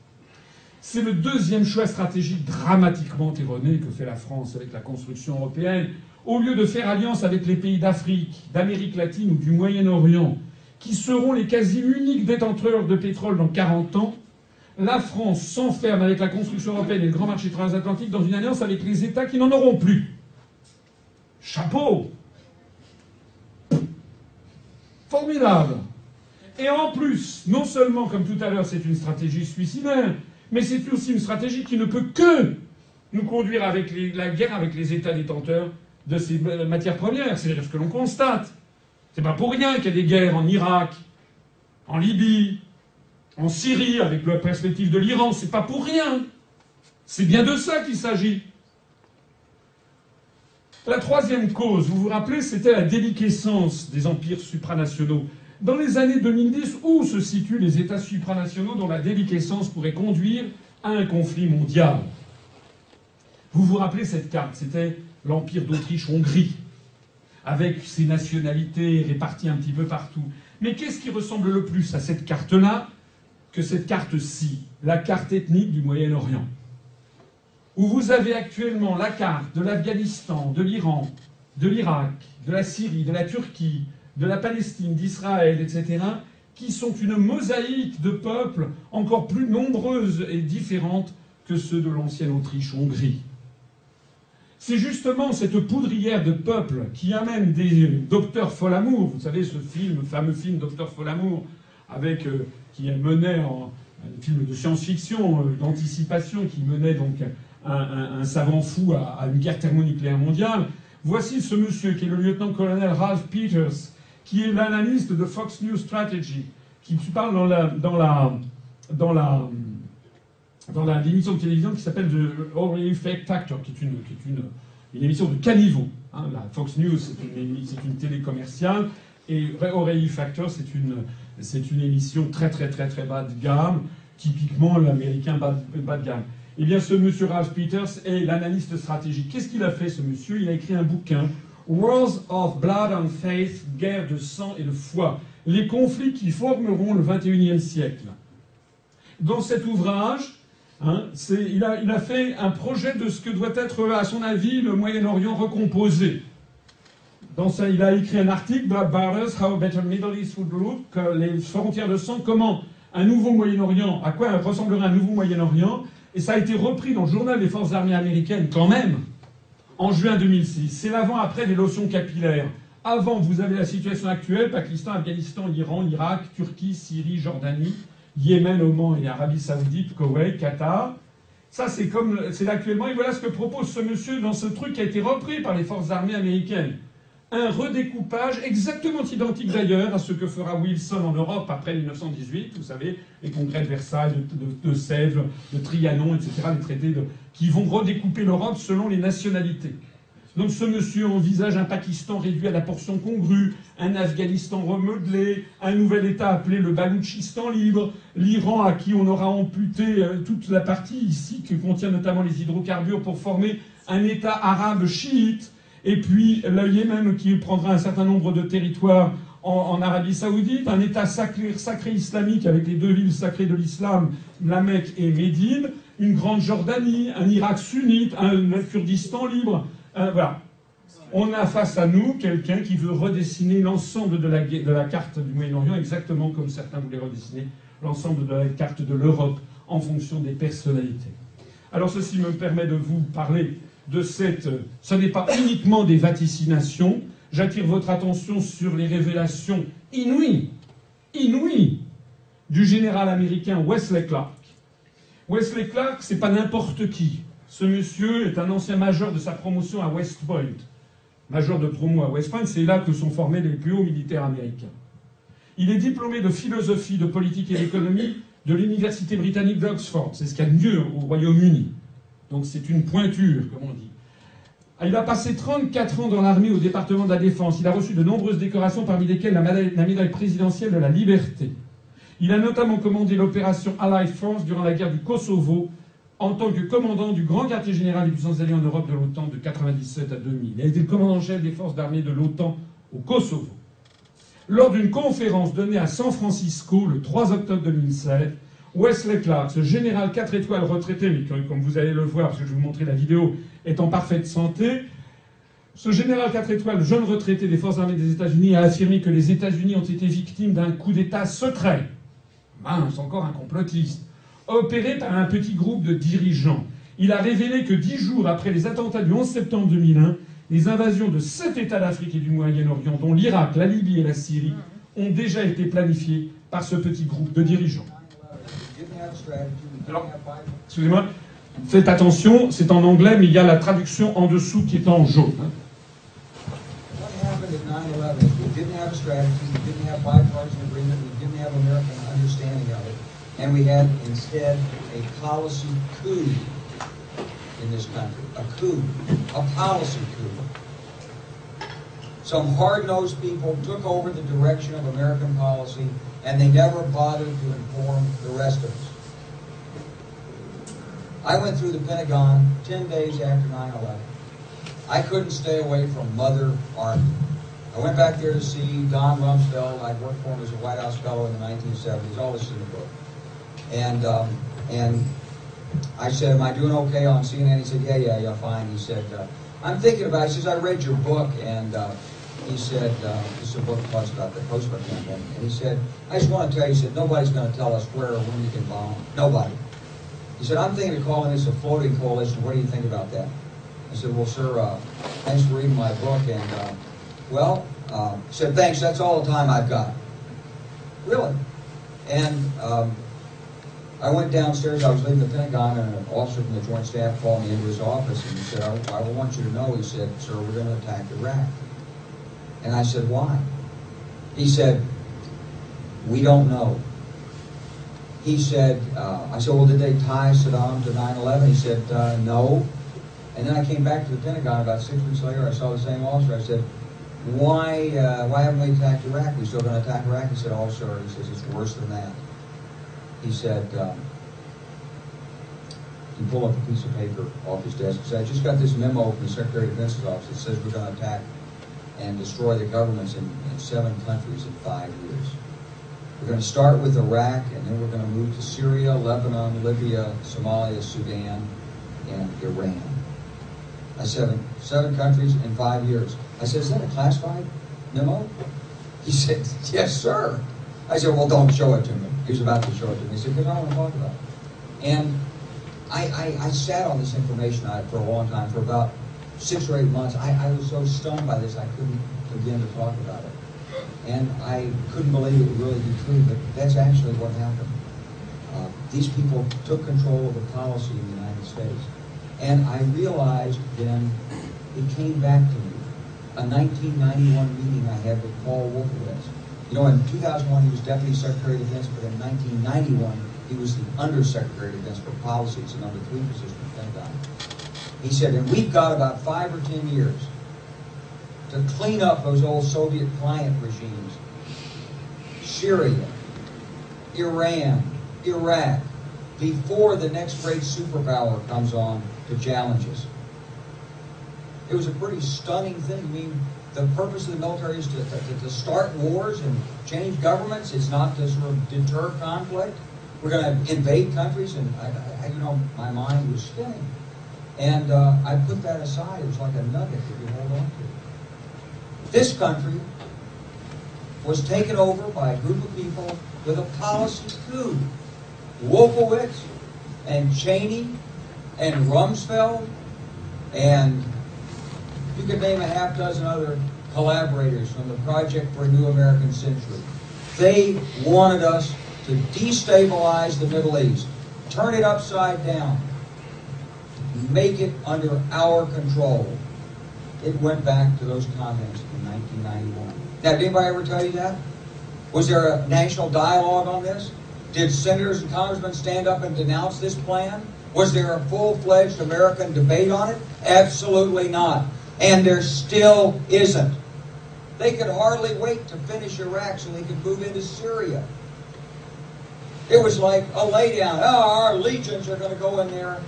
C'est le deuxième choix stratégique dramatiquement erroné que fait la France avec la construction européenne. Au lieu de faire alliance avec les pays d'Afrique, d'Amérique latine ou du Moyen-Orient, qui seront les quasi uniques détenteurs de pétrole dans 40 ans, la France s'enferme avec la construction européenne et le grand marché transatlantique dans une alliance avec les États qui n'en auront plus. Chapeau Formidable Et en plus, non seulement, comme tout à l'heure, c'est une stratégie suicidaire, mais c'est aussi une stratégie qui ne peut que nous conduire avec la guerre avec les États détenteurs de ces matières premières. C'est ce que l'on constate. C'est pas pour rien qu'il y a des guerres en Irak, en Libye, en Syrie, avec la perspective de l'Iran. C'est pas pour rien. C'est bien de ça qu'il s'agit. La troisième cause, vous vous rappelez, c'était la déliquescence des empires supranationaux. Dans les années 2010, où se situent les États supranationaux dont la déliquescence pourrait conduire à un conflit mondial? Vous vous rappelez cette carte C'était l'Empire d'Autriche-Hongrie, avec ses nationalités réparties un petit peu partout. Mais qu'est-ce qui ressemble le plus à cette carte-là que cette carte-ci, la carte ethnique du Moyen-Orient? Où vous avez actuellement la carte de l'Afghanistan, de l'Iran, de l'Irak, de la Syrie, de la Turquie, de la Palestine, d'Israël, etc., qui sont une mosaïque de peuples encore plus nombreuses et différentes que ceux de l'ancienne Autriche-Hongrie. C'est justement cette poudrière de peuples qui amène des docteurs Folamour, vous savez ce film, fameux film Docteur Folamour, avec euh, qui menait en un film de science-fiction, euh, d'anticipation, qui menait donc un, savant fou à, une guerre thermonucléaire mondiale. Voici ce monsieur qui est le lieutenant-colonel Ralph Peters, qui est l'analyste de Fox News Strategy, qui parle dans la, dans la, dans la, dans l'émission de télévision qui s'appelle The Effect Factor, qui est une, qui est une, une émission de caniveau. Hein. La Fox News, c'est une, une, télé commerciale, et Aurelie Factor, c'est une, c'est une émission très très très très bas de gamme, typiquement l'américain bas, bas de gamme. Eh bien, ce monsieur Ralph Peters est l'analyste stratégique. Qu'est-ce qu'il a fait, ce monsieur? Il a écrit un bouquin, Wars of Blood and Faith, guerre de sang et de foi, les conflits qui formeront le XXIe siècle. Dans cet ouvrage, hein, il, a, fait un projet de ce que doit être, à son avis, le Moyen-Orient recomposé. Dans il a écrit un article, Blood Borders, How Better Middle East Would Look, les frontières de sang, comment un nouveau Moyen-Orient, à quoi ressemblerait un nouveau Moyen-Orient, et ça a été repris dans le journal des forces armées américaines quand même, en juin 2006. C'est l'avant-après des lotions capillaires. Avant, vous avez la situation actuelle, Pakistan, Afghanistan, Iran, Irak, Turquie, Syrie, Jordanie, Yémen, Oman et Arabie Saoudite, Koweït, Qatar. Ça, c'est comme, c'est actuellement, et voilà ce que propose ce monsieur dans ce truc qui a été repris par les forces armées américaines un redécoupage exactement identique d'ailleurs à ce que fera Wilson en Europe après 1918, vous savez, les congrès de Versailles, de, Sèvres, de Trianon, etc., les traités qui vont redécouper l'Europe selon les nationalités. Donc ce monsieur envisage un Pakistan réduit à la portion congrue, un Afghanistan remodelé, un nouvel État appelé le Baloutchistan libre, l'Iran à qui on aura amputé euh, toute la partie ici qui contient notamment les hydrocarbures pour former un État arabe chiite, et puis le Yémen qui prendra un certain nombre de territoires en, Arabie Saoudite, un État sacré, islamique avec les deux villes sacrées de l'islam, la Mecque et Médine, une grande Jordanie, un Irak sunnite, un, Kurdistan libre. voilà. On a face à nous quelqu'un qui veut redessiner l'ensemble de la carte du Moyen-Orient, exactement comme certains voulaient redessiner l'ensemble de la carte de l'Europe en fonction des personnalités. Alors ceci me permet de vous parler de cette... Ce n'est pas uniquement des vaticinations. J'attire votre attention sur les révélations inouïes, inouïes, du général américain Wesley Clark. Wesley Clark, c'est pas n'importe qui. Ce monsieur est un ancien major de sa promotion à West Point. Major de promo à West Point, c'est là que sont formés les plus hauts militaires américains. Il est diplômé de philosophie, de politique et d'économie de l'université britannique d'Oxford. C'est ce qu'il y a de mieux au Royaume-Uni. Donc c'est une pointure, comme on dit. Il a passé 34 ans dans l'armée au département de la Défense. Il a reçu de nombreuses décorations, parmi lesquelles la médaille, présidentielle de la liberté. Il a notamment commandé l'opération Allied Force durant la guerre du Kosovo en tant que commandant du grand quartier général des puissances alliées en Europe de l'OTAN de 1997 à 2000. Il a été le commandant-chef des forces d'armée de l'OTAN au Kosovo. Lors d'une conférence donnée à San Francisco le 3 octobre 2007, Wesley Clark, ce général 4 étoiles retraité, mais comme vous allez le voir, parce que je vais vous montrer la vidéo, est en parfaite santé. Ce général 4 étoiles, jeune retraité des forces armées des États-Unis, a affirmé que les États-Unis ont été victimes d'un coup d'État secret. Mince, encore un complotiste. Opéré par un petit groupe de dirigeants. Il a révélé que dix jours après les attentats du 11 septembre 2001, les invasions de sept États d'Afrique et du Moyen-Orient, dont l'Irak, la Libye et la Syrie, ont déjà été planifiées par ce petit groupe de dirigeants. Alors, excusez-moi, faites attention, c'est en anglais, mais il y a la traduction en dessous qui est en jaune. Hein. And we had instead a policy coup in this country. A coup. A policy coup. Some hard nosed people took over the direction of American policy and they never bothered to inform the rest of us. I went through the Pentagon 10 days after 9 11. I couldn't stay away from Mother Army. I went back there to see Don Rumsfeld. I'd worked for him as a White House fellow in the 1970s. All this in the book. And, um, and I said, Am I doing okay on CNN? He said, Yeah, yeah, yeah, fine. He said, uh, I'm thinking about it. He says, I read your book, and uh, he said, uh, this is a book that talks about the Guard campaign. And he said, I just want to tell you, he said, nobody's going to tell us where or when we can bomb. Nobody. He said, I'm thinking of calling this a floating coalition. What do you think about that? I said, well, sir, uh, thanks for reading my book. And, uh, well, he said, thanks, that's all the time I've got. Really? And um, I went downstairs, I was leaving the Pentagon, and an officer from the Joint Staff called me into his office, and he said, I, I want you to know, he said, sir, we're going to attack Iraq. And I said, why? He said, we don't know. He said, uh, I said, well, did they tie Saddam to 9-11? He said, uh, no. And then I came back to the Pentagon about six weeks later. I saw the same officer. I said, why, uh, why haven't we attacked Iraq? We still going to attack Iraq? He said, oh, sir. He says, it's worse than that. He said, um, he pulled up a piece of paper off his desk and said, I just got this memo from the Secretary of Defense's office that says we're going to attack and destroy the governments in, in seven countries in five years. We're going to start with Iraq, and then we're going to move to Syria, Lebanon, Libya, Somalia, Sudan, and Iran. I said, seven countries in five years. I said, is that a classified memo? He said, yes, sir. I said, well, don't show it to me. He was about to show it to me. He said, because I want to talk about it. And I, I, I sat on this information for a long time, for about six or eight months, I, I was so stunned by this I couldn't begin to talk about it. And I couldn't believe it would really be true, but that's actually what happened. Uh, these people took control of the policy in the United States. And I realized then it came back to me. A 1991 meeting I had with Paul Wolfowitz. You know, in 2001 he was Deputy Secretary of Defense, but in 1991 he was the Undersecretary of Defense for Policy. It's the number three position the Pentagon. He said, and we've got about five or ten years to clean up those old Soviet client regimes. Syria, Iran, Iraq, before the next great superpower comes on to challenge us. It was a pretty stunning thing. I mean, the purpose of the military is to, to, to start wars and change governments. It's not to sort of deter conflict. We're going to invade countries, and I, I, you know, my mind was spinning. And uh, I put that aside. It was like a nugget that you hold on to. This country was taken over by a group of people with a policy coup. Wolfowitz and Cheney and Rumsfeld and you could name a half dozen other collaborators from the Project for a New American Century. They wanted us to destabilize the Middle East, turn it upside down, make it under our control. It went back to those comments in 1991. Now, did anybody ever tell you that? Was there a national dialogue on this? Did senators and congressmen stand up and denounce this plan? Was there a full fledged American debate on it? Absolutely not. And there still isn't. They could hardly wait to finish Iraq so they could move into Syria. It was like a laydown. Oh, our legions are going to go in there.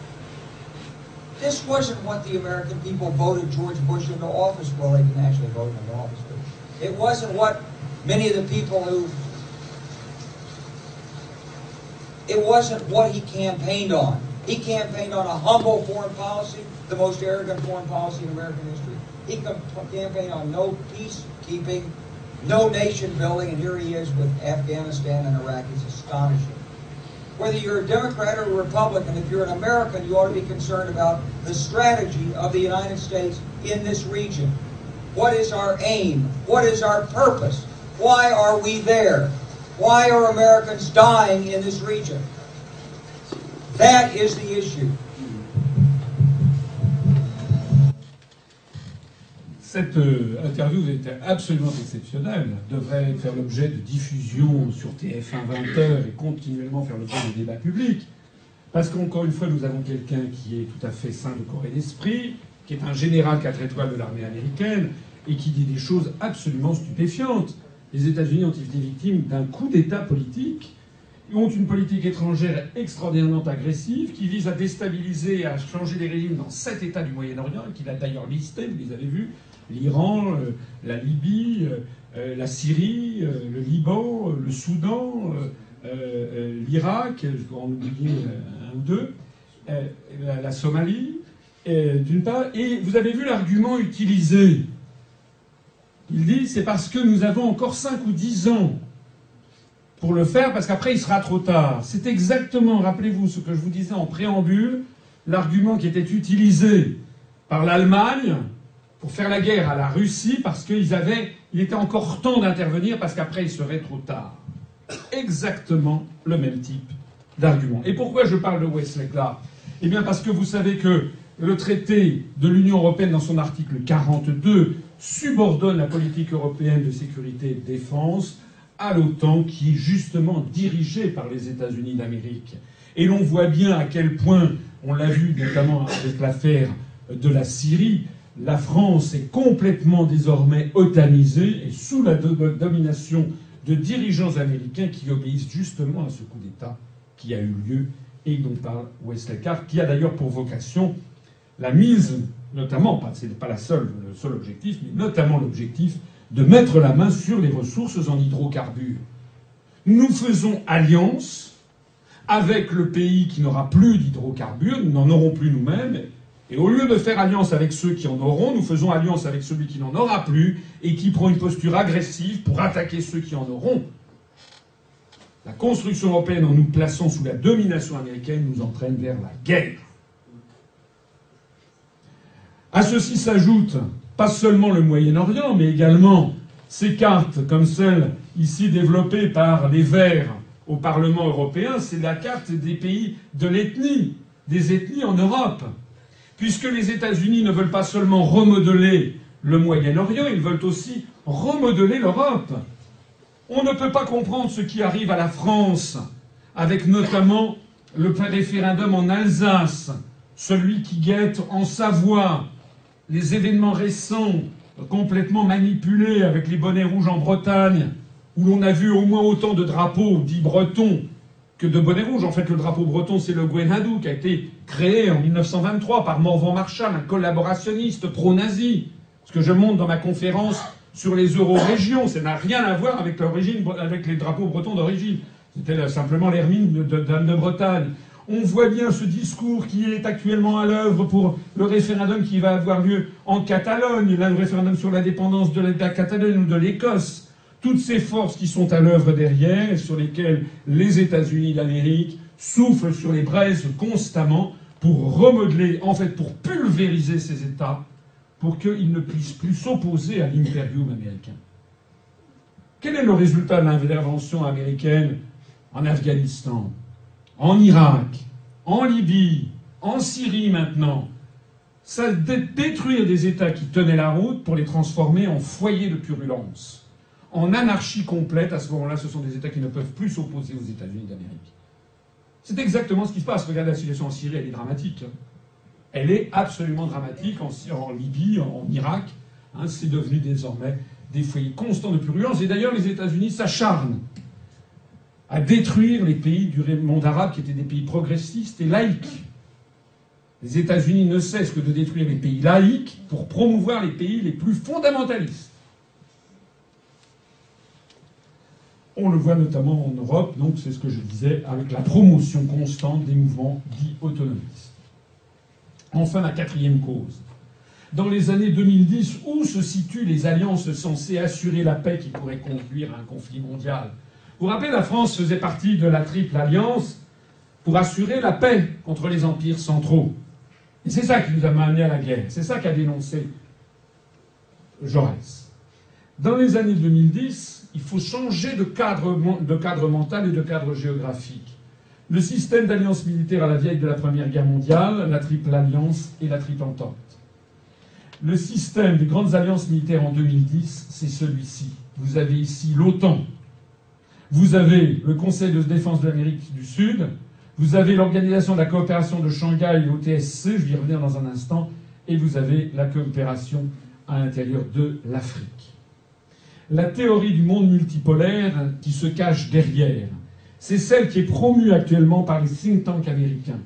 This wasn't what the American people voted George Bush into office. Well, they didn't actually vote him into office, but it wasn't what many of the people who. It wasn't what he campaigned on. He campaigned on a humble foreign policy, the most arrogant foreign policy in American history. He campaigned on no peacekeeping, no nation building, and here he is with Afghanistan and Iraq. It's astonishing. Whether you're a Democrat or a Republican, if you're an American, you ought to be concerned about the strategy of the United States in this region. What is our aim? What is our purpose? Why are we there? Why are Americans dying in this region? That is the issue. Cette euh, interview était absolument exceptionnelle, devrait faire l'objet de diffusion sur TF1 20h et continuellement faire l'objet de débats publics. Parce qu'encore une fois, nous avons quelqu'un qui est tout à fait sain de corps et d'esprit, qui est un général 4 étoiles de l'armée américaine et qui dit des choses absolument stupéfiantes. Les États-Unis ont été victimes d'un coup d'État politique ont une politique étrangère extraordinairement agressive qui vise à déstabiliser, à changer les régimes dans sept États du Moyen-Orient, qu'il a d'ailleurs listé, vous les avez vus, l'Iran, euh, la Libye, euh, euh, la Syrie, le Liban, le Soudan, l'Irak, je vais en oublier un ou deux, la Somalie, d'une part, et vous avez vu l'argument utilisé. Il dit c'est parce que nous avons encore 5 ou 10 ans pour le faire, parce qu'après il sera trop tard. C'est exactement, rappelez-vous ce que je vous disais en préambule, l'argument qui était utilisé par l'Allemagne pour faire la guerre à la Russie parce qu'ils avaient, il était encore temps d'intervenir parce qu'après il serait trop tard. Exactement le même type d'argument. Et pourquoi je parle de Wesley Clark Eh bien parce que vous savez que le traité de l'Union européenne, dans son article 42, subordonne la politique européenne de sécurité et de défense à l'OTAN, qui est justement dirigée par les États-Unis d'Amérique. Et l'on voit bien à quel point, on l'a vu notamment avec l'affaire de la Syrie, la France est complètement désormais otanisée et sous la domination de dirigeants américains qui obéissent justement à ce coup d'État qui a eu lieu et dont parle Wesley qui a d'ailleurs pour vocation la mise, notamment, ce n'est pas la seule, le seul objectif, mais notamment l'objectif de mettre la main sur les ressources en hydrocarbures. Nous faisons alliance avec le pays qui n'aura plus d'hydrocarbures, nous n'en aurons plus nous-mêmes, et au lieu de faire alliance avec ceux qui en auront, nous faisons alliance avec celui qui n'en aura plus et qui prend une posture agressive pour attaquer ceux qui en auront. La construction européenne, en nous plaçant sous la domination américaine, nous entraîne vers la guerre. À ceci s'ajoute pas seulement le Moyen-Orient, mais également ces cartes comme celle ici développée par les Verts au Parlement européen, c'est la carte des pays de l'ethnie, des ethnies en Europe puisque les États-Unis ne veulent pas seulement remodeler le Moyen-Orient, ils veulent aussi remodeler l'Europe. On ne peut pas comprendre ce qui arrive à la France, avec notamment le référendum en Alsace, celui qui guette en Savoie, les événements récents complètement manipulés avec les bonnets rouges en Bretagne, où l'on a vu au moins autant de drapeaux dits bretons que de bonnet rouge. En fait, le drapeau breton, c'est le Gwenadou, qui a été créé en 1923 par Morvan Marshall, un collaborationniste pro-nazi. Ce que je montre dans ma conférence sur les euro-régions, ça n'a rien à voir avec avec les drapeaux bretons d'origine. C'était simplement l'hermine de, de, de, Bretagne. On voit bien ce discours qui est actuellement à l'œuvre pour le référendum qui va avoir lieu en Catalogne, le référendum sur l'indépendance de la Catalogne ou de l'Écosse toutes ces forces qui sont à l'œuvre derrière sur lesquelles les États-Unis d'Amérique soufflent sur les braises constamment pour remodeler, en fait pour pulvériser ces États, pour qu'ils ne puissent plus s'opposer à l'imperium américain. Quel est le résultat de l'intervention américaine en Afghanistan, en Irak, en Libye, en Syrie maintenant? Ça détruire des États qui tenaient la route pour les transformer en foyers de purulence en anarchie complète. À ce moment-là, ce sont des États qui ne peuvent plus s'opposer aux États-Unis d'Amérique. C'est exactement ce qui se passe. Regardez la situation en Syrie, elle est dramatique. Elle est absolument dramatique en, en Libye, en Irak. Hein, c'est devenu désormais des foyers constants de purulence. Et d'ailleurs, les États-Unis s'acharnent à détruire les pays du monde arabe qui étaient des pays progressistes et laïques. Les États-Unis ne cessent que de détruire les pays laïques pour promouvoir les pays les plus fondamentalistes. On le voit notamment en Europe, donc c'est ce que je disais, avec la promotion constante des mouvements dits autonomistes. Enfin, la quatrième cause. Dans les années 2010, où se situent les alliances censées assurer la paix qui pourrait conduire à un conflit mondial? Vous vous rappelez, la France faisait partie de la triple alliance pour assurer la paix contre les empires centraux. Et c'est ça qui nous a mené à la guerre. C'est ça qu'a dénoncé Jaurès. Dans les années 2010, il faut changer de cadre, mental et de cadre géographique. Le système d'alliance militaire à la vieille de la Première Guerre mondiale, la Triple Alliance et la Triple Entente. Le système des grandes alliances militaires en 2010, c'est celui-ci. Vous avez ici l'OTAN. Vous avez le Conseil de défense de l'Amérique du Sud. Vous avez l'Organisation de la coopération de Shanghai, l'OTSC, je vais y revenir dans un instant. Et vous avez la coopération à l'intérieur de l'Afrique. La théorie du monde multipolaire qui se cache derrière, c'est celle qui est promue actuellement par les think tanks américains.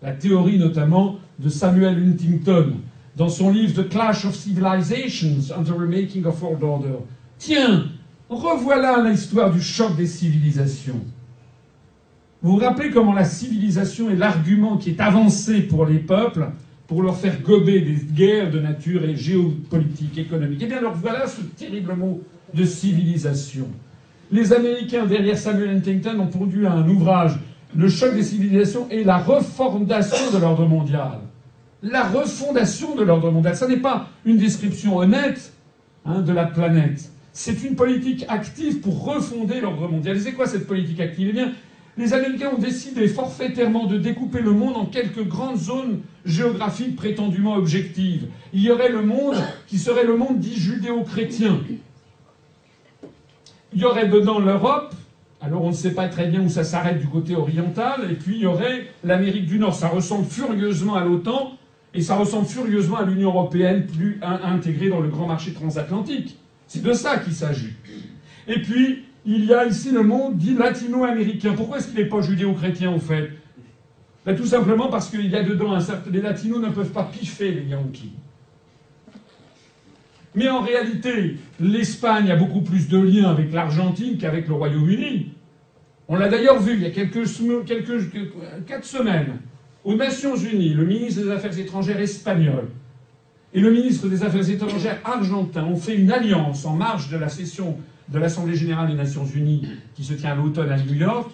La théorie notamment de Samuel Huntington, dans son livre The Clash of Civilizations and the Remaking of World Order. Tiens, revoilà l'histoire du choc des civilisations. Vous vous rappelez comment la civilisation est l'argument qui est avancé pour les peuples pour leur faire gober des guerres de nature et géopolitique, économique. Eh bien, alors voilà ce terrible mot de civilisation. Les Américains, derrière Samuel Huntington, ont produit un ouvrage, Le choc des civilisations et la refondation de l'ordre mondial la refondation de l'ordre mondial. Ce n'est pas une description honnête hein, de la planète. C'est une politique active pour refonder l'ordre mondial. c'est quoi cette politique active? Eh les Américains ont décidé forfaitairement de découper le monde en quelques grandes zones géographiques prétendument objectives. Il y aurait le monde qui serait le monde dit judéo-chrétien. Il y aurait dedans l'Europe, alors on ne sait pas très bien où ça s'arrête du côté oriental, et puis il y aurait l'Amérique du Nord. Ça ressemble furieusement à l'OTAN, et ça ressemble furieusement à l'Union européenne plus intégrée dans le grand marché transatlantique. C'est de ça qu'il s'agit. Et puis, il y a ici le monde dit latino-américain. Pourquoi est-ce qu'il n'est pas judéo-chrétien, en fait? Ben, Tout simplement parce qu'il y a dedans un certain... Les latinos ne peuvent pas piffer les Yankees. Mais en réalité, l'Espagne a beaucoup plus de liens avec l'Argentine qu'avec le Royaume-Uni. On l'a d'ailleurs vu il y a quelques, quatre semaines aux Nations Unies, le ministre des Affaires étrangères espagnol et le ministre des Affaires étrangères argentin ont fait une alliance en marge de la session de l'Assemblée générale des Nations unies qui se tient à l'automne à New York,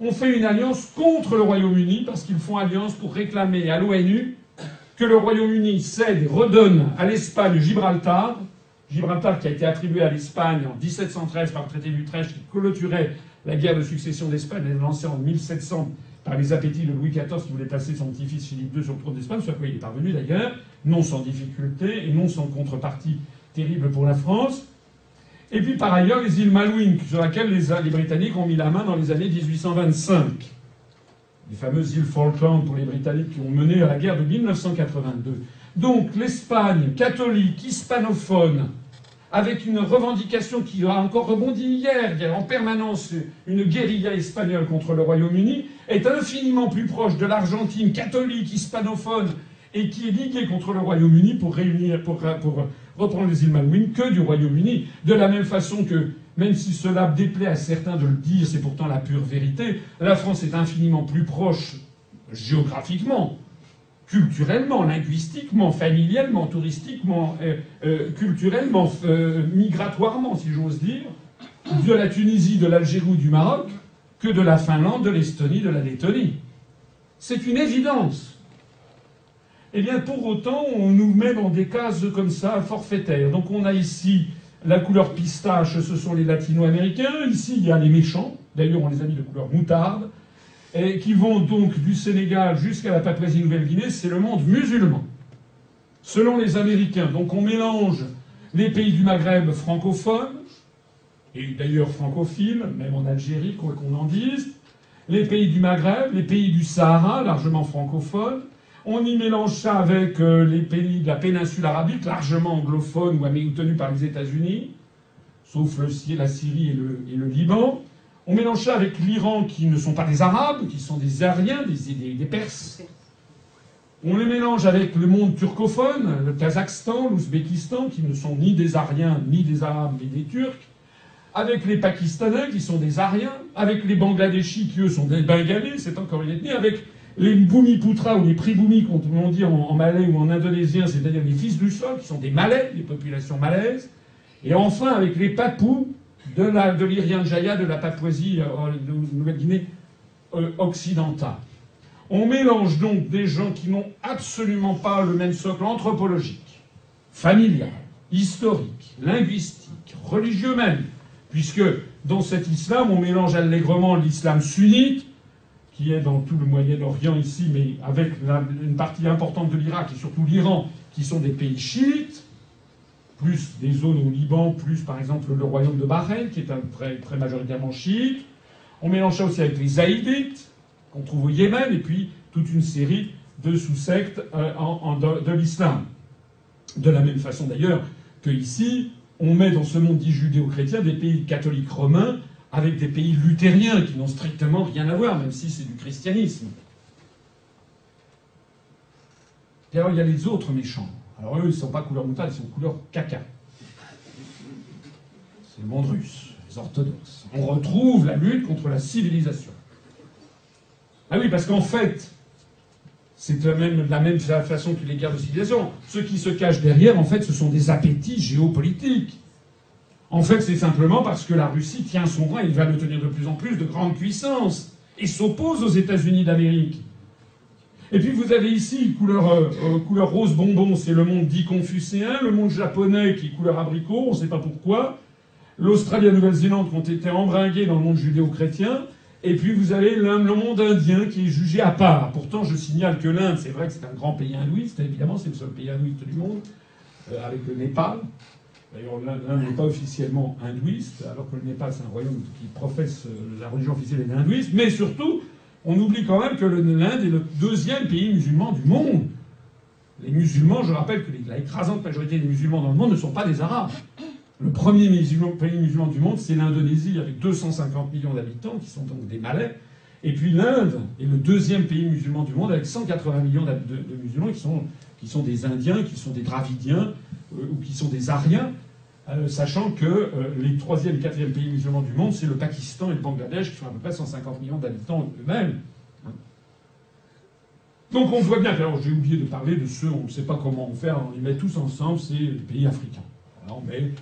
ont fait une alliance contre le Royaume-Uni parce qu'ils font alliance pour réclamer à l'ONU que le Royaume-Uni cède et redonne à l'Espagne Gibraltar, Gibraltar qui a été attribué à l'Espagne en 1713 par le traité d'Utrecht qui clôturait la guerre de succession d'Espagne lancée en 1700 par les appétits de Louis XIV qui voulait passer son petit-fils Philippe II sur le trône d'Espagne, ce à quoi il est parvenu d'ailleurs, non sans difficulté et non sans contrepartie terrible pour la France. Et puis par ailleurs les îles Malouines, sur lesquelles les, Britanniques ont mis la main dans les années 1825. Les fameuses îles Falkland pour les Britanniques qui ont mené à la guerre de 1982. Donc l'Espagne catholique, hispanophone, avec une revendication qui a encore rebondi hier, il y a en permanence une guérilla espagnole contre le Royaume-Uni, est infiniment plus proche de l'Argentine catholique, hispanophone, et qui est liguée contre le Royaume-Uni pour, réunir, pour, reprendre les îles Malouines que du Royaume-Uni. De la même façon que, même si cela déplaît à certains de le dire, c'est pourtant la pure vérité, la France est infiniment plus proche géographiquement culturellement, linguistiquement, familialement, touristiquement, euh, euh, culturellement, euh, migratoirement, si j'ose dire, de la Tunisie, de l'Algérie ou du Maroc, que de la Finlande, de l'Estonie, de la Lettonie. C'est une évidence. Eh bien, pour autant, on nous met dans des cases comme ça, forfaitaires. Donc on a ici la couleur pistache, ce sont les latino-américains. Ici, il y a les méchants. D'ailleurs, on les a mis de couleur moutarde et qui vont donc du Sénégal jusqu'à la Papouasie-Nouvelle-Guinée, c'est le monde musulman. Selon les Américains, donc on mélange les pays du Maghreb francophones, et d'ailleurs francophiles, même en Algérie, quoi qu'on en dise, les pays du Maghreb, les pays du Sahara, largement francophones. On y mélange ça avec euh, les pays de la péninsule arabique, largement anglophones ou tenus par les États-Unis, sauf le, la Syrie et le, Liban. On mélange ça avec l'Iran, qui ne sont pas des Arabes, qui sont des Ariens, des, Perses. On les mélange avec le monde turcophone, le Kazakhstan, l'Ouzbékistan, qui ne sont ni des Ariens, ni des Arabes, mais des Turcs avec les Pakistanais, qui sont des Ariens, avec les Bangladeshis, qui eux sont des Bengalais, c'est encore une ethnie, avec les Bhumiputra ou les Pribhumi, comme on dit en, malais ou en indonésien, c'est-à-dire les fils du sol, qui sont des Malais, des populations malaises, et enfin avec les Papous de, l'Irian Jaya, de la Papouasie, euh, de Nouvelle-Guinée euh, occidentale. On mélange donc des gens qui n'ont absolument pas le même socle anthropologique, familial, historique, linguistique, religieux même, puisque dans cet islam, on mélange allègrement l'islam sunnite, qui est dans tout le Moyen-Orient ici, mais avec une partie importante de l'Irak et surtout l'Iran, qui sont des pays chiites, plus des zones au Liban, plus par exemple le royaume de Bahreïn, qui est un très, très majoritairement chiite. On mélange ça aussi avec les Zaïdites, qu'on trouve au Yémen, et puis toute une série de sous-sectes euh, de, de l'islam. De la même façon d'ailleurs que ici, on met dans ce monde dit judéo-chrétien des pays catholiques romains avec des pays luthériens qui n'ont strictement rien à voir, même si c'est du christianisme. Et alors il y a les autres méchants. Alors eux, ils ne sont pas couleur moutarde, ils sont couleur caca. C'est le monde russe, les orthodoxes. On retrouve la lutte contre la civilisation. Ah oui, parce qu'en fait, c'est même la même façon que les guerres de civilisation. Ce qui se cache derrière, en fait, ce sont des appétits géopolitiques. En fait, c'est simplement parce que la Russie tient son rang et il va le tenir de plus en plus de grandes puissances et s'oppose aux États-Unis d'Amérique. Et puis vous avez ici couleur, euh, euh, couleur rose bonbon, c'est le monde dit confucéen, le monde japonais qui est couleur abricot, on ne sait pas pourquoi, l'Australie et la Nouvelle-Zélande qui ont été embringués dans le monde judéo-chrétien, et puis vous avez le monde indien qui est jugé à part. Pourtant, je signale que l'Inde, c'est vrai que c'est un grand pays hindouiste, évidemment, c'est le seul pays hindouiste du monde, euh, avec le Népal. D'ailleurs, l'Inde n'est pas officiellement hindouiste, alors que le Népal, c'est un royaume qui professe euh, la religion officielle est hindouiste. Mais surtout, on oublie quand même que l'Inde est le deuxième pays musulman du monde. Les musulmans, je rappelle que l'écrasante majorité des musulmans dans le monde ne sont pas des Arabes. Le premier pays musulman du monde, c'est l'Indonésie, avec 250 millions d'habitants, qui sont donc des Malais. Et puis l'Inde est le deuxième pays musulman du monde, avec 180 millions de, musulmans, qui sont, qui sont, des Indiens, qui sont des Dravidiens, ou qui sont des Ariens, euh, sachant que euh, les troisième quatrième pays musulmans du monde, c'est le Pakistan et le Bangladesh, qui font à peu près 150 millions d'habitants eux-mêmes. Donc on voit bien, alors j'ai oublié de parler de ceux, on ne sait pas comment on faire, on les met tous ensemble, c'est les pays africains. On met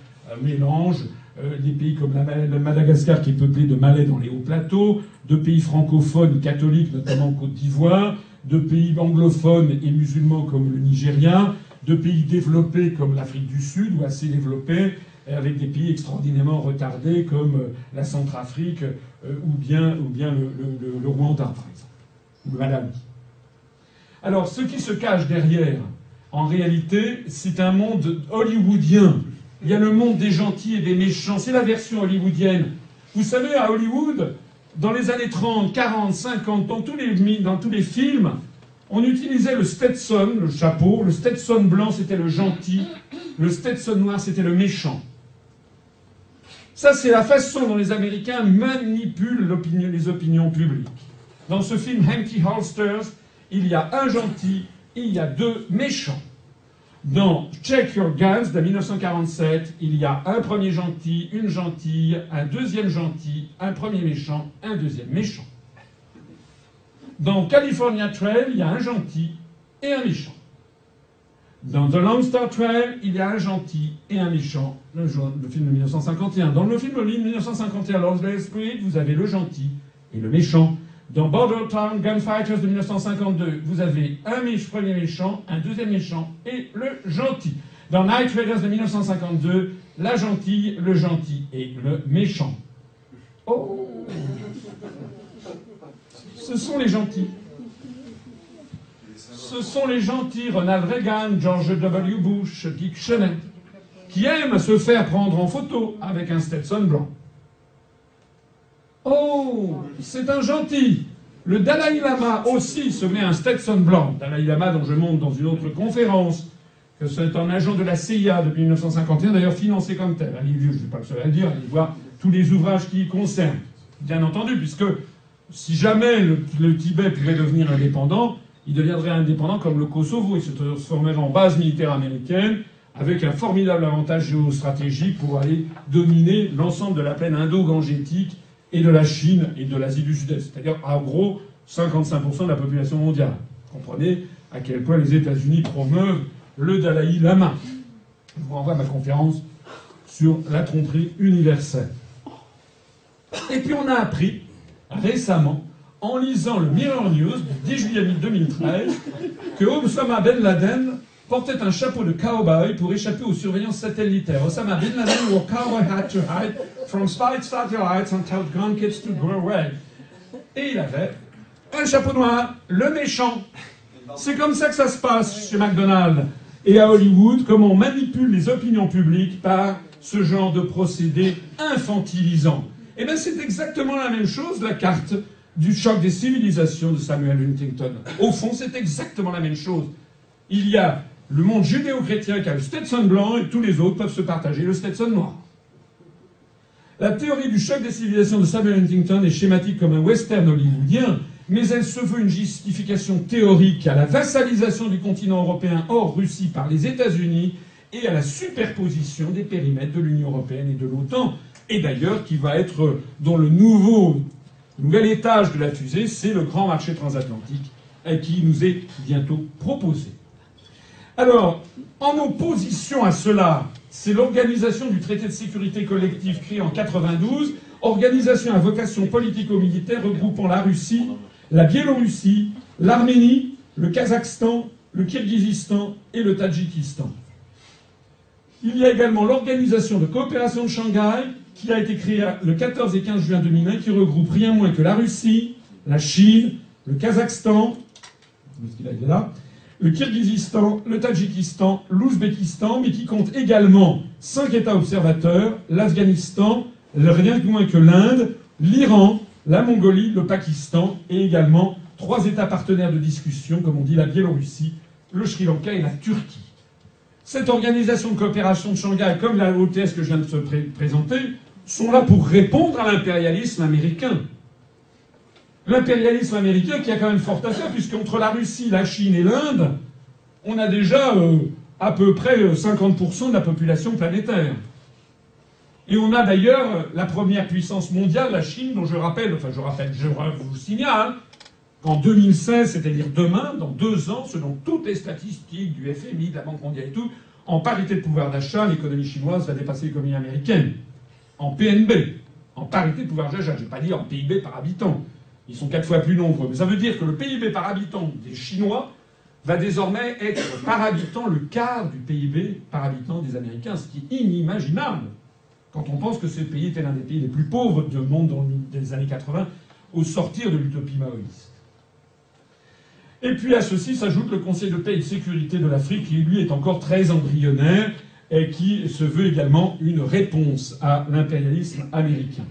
mélange euh, des pays comme la, Madagascar qui est peuplé de Malais dans les hauts plateaux, de pays francophones catholiques, notamment en Côte d'Ivoire, de pays anglophones et musulmans comme le Nigeria, de pays développés comme l'Afrique du Sud ou assez développés, avec des pays extraordinairement retardés comme euh, la Centrafrique euh, ou bien, ou bien le, Rwanda, par exemple, ou le Malawi. Alors, ce qui se cache derrière, en réalité, c'est un monde hollywoodien il y a le monde des gentils et des méchants. C'est la version hollywoodienne. Vous savez, à Hollywood, dans les années 30, 40, 50, dans tous les, dans tous les films, on utilisait le Stetson, le chapeau. Le Stetson blanc, c'était le gentil. Le Stetson noir, c'était le méchant. Ça, c'est la façon dont les Américains manipulent les opinions publiques. Dans ce film Empty Holsters, il y a un gentil, il y a deux méchants. Dans Check Your Guns de 1947, il y a un premier gentil, une gentille, un deuxième gentil, un premier méchant, un deuxième méchant. Dans California Trail, il y a un gentil et un méchant. Dans The Lone Star Trail, il y a un gentil et un méchant, le, film de 1951. Dans le film de 1951, Lost Spirit, vous avez le gentil et le méchant. Dans Border Town Gunfighters de 1952, vous avez un premier méchant, un deuxième méchant et le gentil. Dans Night Raiders de 1952, la gentille, le gentil et le méchant. Oh Ce sont les gentils. Ce sont les gentils Ronald Reagan, George W. Bush, Dick Cheney, qui aiment se faire prendre en photo avec un Stetson blanc. Oh, c'est un gentil. Le Dalai Lama aussi se met un Stetson blanc. Dalai Lama dont je montre dans une autre conférence que c'est un agent de la CIA depuis 1951, d'ailleurs financé comme tel. Allez, je ne vais pas le seul à le dire, allez voir tous les ouvrages qui y concernent. Bien entendu, puisque si jamais le, Tibet pouvait devenir indépendant, il deviendrait indépendant comme le Kosovo. Il se transformerait en base militaire américaine, avec un formidable avantage géostratégique pour aller dominer l'ensemble de la plaine indo-gangétique et de la Chine et de l'Asie du Sud-Est. C'est-à-dire, en gros, 55% de la population mondiale. Vous comprenez à quel point les États-Unis promeuvent le Dalai Lama. Je vous renvoie à ma conférence sur la tromperie universelle. Et puis on a appris récemment, en lisant le Mirror News du 10 juillet 2013, que Osama Ben Laden portait un chapeau de cowboy pour échapper aux surveillances satellitaires. Osama Ben Laden wore cowboy hat to hide from spy satellites and tell gun kids to go away. Et il avait un chapeau noir, le méchant. C'est comme ça que ça se passe chez McDonald's et à Hollywood, comment on manipule les opinions publiques par ce genre de procédé infantilisant. Eh bien, c'est exactement la même chose, la carte du choc des civilisations de Samuel Huntington. Au fond, c'est exactement la même chose. Il y a le monde judéo-chrétien qui a le Stetson blanc et tous les autres peuvent se partager le Stetson noir. La théorie du choc des civilisations de Samuel Huntington est schématique comme un western hollywoodien, mais elle se veut une justification théorique à la vassalisation du continent européen hors Russie par les États-Unis et à la superposition des périmètres de l'Union européenne et de l'OTAN, et d'ailleurs qui va être dans le nouveau nouvel étage de la fusée, c'est le grand marché transatlantique qui nous est bientôt proposé. Alors, en opposition à cela, c'est l'organisation du traité de sécurité collective créé en 92, organisation à vocation politico-militaire regroupant la Russie, la Biélorussie, l'Arménie, le Kazakhstan, le Kirghizistan et le Tadjikistan. Il y a également l'organisation de coopération de Shanghai, qui a été créée le 14 et 15 juin 2001, qui regroupe rien moins que la Russie, la Chine, le Kazakhstan, le Kirghizistan, le Tadjikistan, l'Ouzbékistan, mais qui compte également cinq États observateurs, l'Afghanistan, rien moins que l'Inde, l'Iran, la Mongolie, le Pakistan, et également trois États partenaires de discussion, comme on dit la Biélorussie, le Sri Lanka et la Turquie. Cette organisation de coopération de Shanghai, comme la OTS que je viens de se présenter, sont là pour répondre à l'impérialisme américain. L'impérialisme américain qui a quand même fort à faire, puisqu'entre la Russie, la Chine et l'Inde, on a déjà euh, à peu près 50% euh, de la population planétaire. Et on a d'ailleurs la première puissance mondiale, la Chine, dont je rappelle, enfin je rappelle, je vous signale, qu'en 2016, c'est-à-dire demain, dans deux ans, selon toutes les statistiques du FMI, de la Banque mondiale et tout, en parité de pouvoir d'achat, l'économie chinoise va dépasser l'économie américaine. En PNB, en parité de pouvoir d'achat, je n'ai pas dit en PIB par habitant. Ils sont quatre fois plus nombreux. Mais ça veut dire que le PIB par habitant des Chinois va désormais être par habitant le quart du PIB par habitant des Américains, ce qui est inimaginable quand on pense que ce pays était l'un des pays les plus pauvres du monde dans les années 80 au sortir de l'utopie maoïste. Et puis à ceci s'ajoute le Conseil de paix et de sécurité de l'Afrique, qui lui est encore très embryonnaire et qui se veut également une réponse à l'impérialisme américain.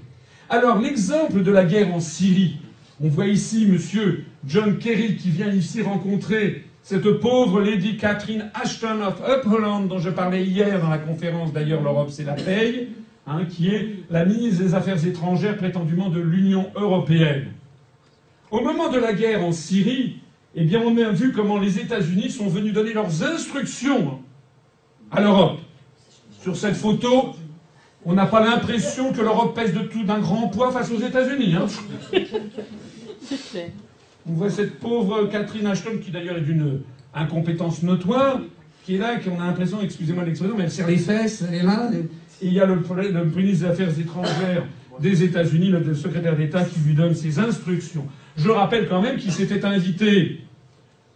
Alors l'exemple de la guerre en Syrie, on voit ici Monsieur John Kerry qui vient ici rencontrer cette pauvre Lady Catherine Ashton of Upholland dont je parlais hier dans la conférence d'ailleurs l'Europe c'est la paix, hein, qui est la ministre des Affaires étrangères prétendument de l'Union européenne. Au moment de la guerre en Syrie, eh bien, on a vu comment les États-Unis sont venus donner leurs instructions à l'Europe. Sur cette photo, on n'a pas l'impression que l'Europe pèse de tout d'un grand poids face aux États-Unis. Hein. On voit cette pauvre Catherine Ashton, qui d'ailleurs est d'une incompétence notoire, qui est là, qui on a l'impression, excusez-moi l'expression, mais elle serre les fesses, elle est là. Et il y a le, le ministre des Affaires étrangères des États-Unis, le secrétaire d'État, qui lui donne ses instructions. Je rappelle quand même qu'il s'était invité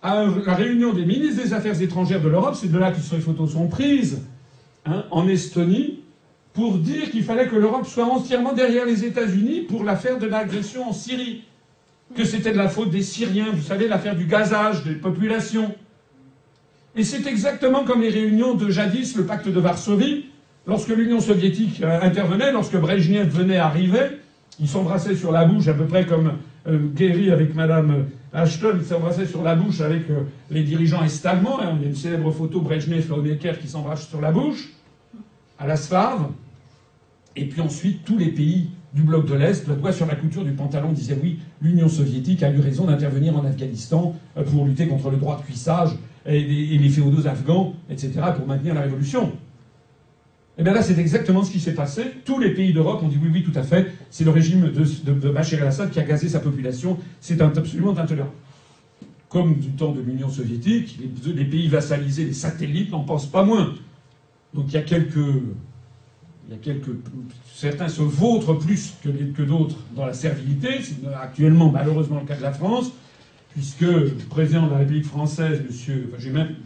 à la réunion des ministres des Affaires étrangères de l'Europe, c'est de là que ces photos sont prises, hein, en Estonie, pour dire qu'il fallait que l'Europe soit entièrement derrière les États-Unis pour l'affaire de l'agression en Syrie. Que c'était de la faute des Syriens, vous savez, l'affaire du gazage des populations. Et c'est exactement comme les réunions de jadis, le pacte de Varsovie, lorsque l'Union soviétique euh, intervenait, lorsque Brejnev venait arriver, Ils s'embrassaient sur la bouche, à peu près comme euh, Gary avec Madame Ashton, ils s'embrassaient sur la bouche avec euh, les dirigeants est-allemands. Hein. Il y a une célèbre photo Brezhnev et qui s'embrassent sur la bouche, à la Slave. Et puis ensuite, tous les pays du bloc de l'Est, le doigt sur la couture du pantalon, disaient oui, l'Union soviétique a eu raison d'intervenir en Afghanistan euh, pour lutter contre le droit de cuissage et les, féodaux afghans, etc., pour maintenir la révolution. Et eh bien là, c'est exactement ce qui s'est passé. Tous les pays d'Europe ont dit oui, oui, tout à fait. C'est le régime de, de, Bachar el-Assad qui a gazé sa population. C'est absolument intolérant. Comme du temps de l'Union soviétique, les, pays vassalisés, les satellites n'en pensent pas moins. Donc il y a quelques il y a quelques, certains se vautrent plus que, d'autres dans la servilité. C'est actuellement malheureusement le cas de la France, puisque le président de la République française, monsieur, enfin, j'ai même,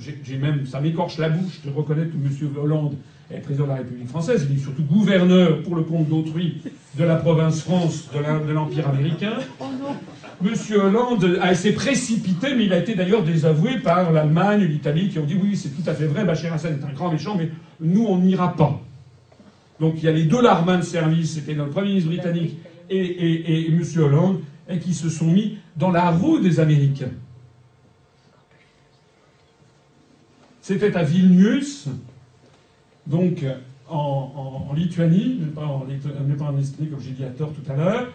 même, ça m'écorche la bouche de reconnaître que monsieur Hollande est président de la République française. Il est surtout gouverneur pour le compte d'autrui de la province France de l'Empire américain. Monsieur Hollande s'est précipité, mais il a été d'ailleurs désavoué par l'Allemagne, l'Italie, qui ont dit oui, c'est tout à fait vrai, Bachar Hassan est un grand méchant, mais nous, on n'ira pas. Donc il y a les deux larmins de service, c'était notre Premier ministre britannique et, M. Hollande, et qui se sont mis dans la roue des Américains. C'était à Vilnius, donc en, Lituanie, mais pas en, Estonie, comme j'ai dit à tort tout à l'heure.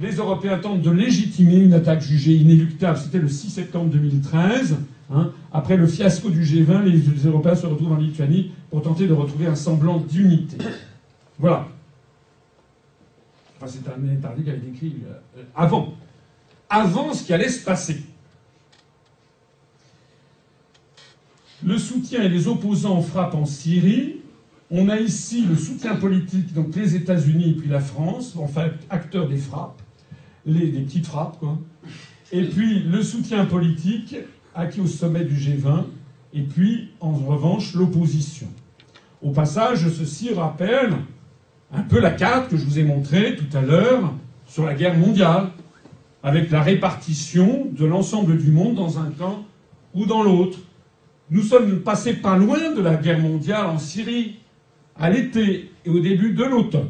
Les Européens tentent de légitimer une attaque jugée inéluctable. C'était le 6 septembre 2013. Hein. Après le fiasco du G20, les Européens se retrouvent en Lituanie pour tenter de retrouver un semblant d'unité. Voilà. Enfin, c'est un interview qui avait décrit euh, avant. Avant ce qui allait se passer. Le soutien et les opposants frappent en Syrie. On a ici le soutien politique, donc les États-Unis et puis la France, en fait, acteurs des frappes, les, des petites frappes, quoi. Et puis le soutien politique acquis au sommet du G20, et puis en revanche l'opposition. Au passage, ceci rappelle un peu la carte que je vous ai montrée tout à l'heure sur la guerre mondiale, avec la répartition de l'ensemble du monde dans un camp ou dans l'autre. Nous sommes passés pas loin de la guerre mondiale en Syrie, à l'été et au début de l'automne.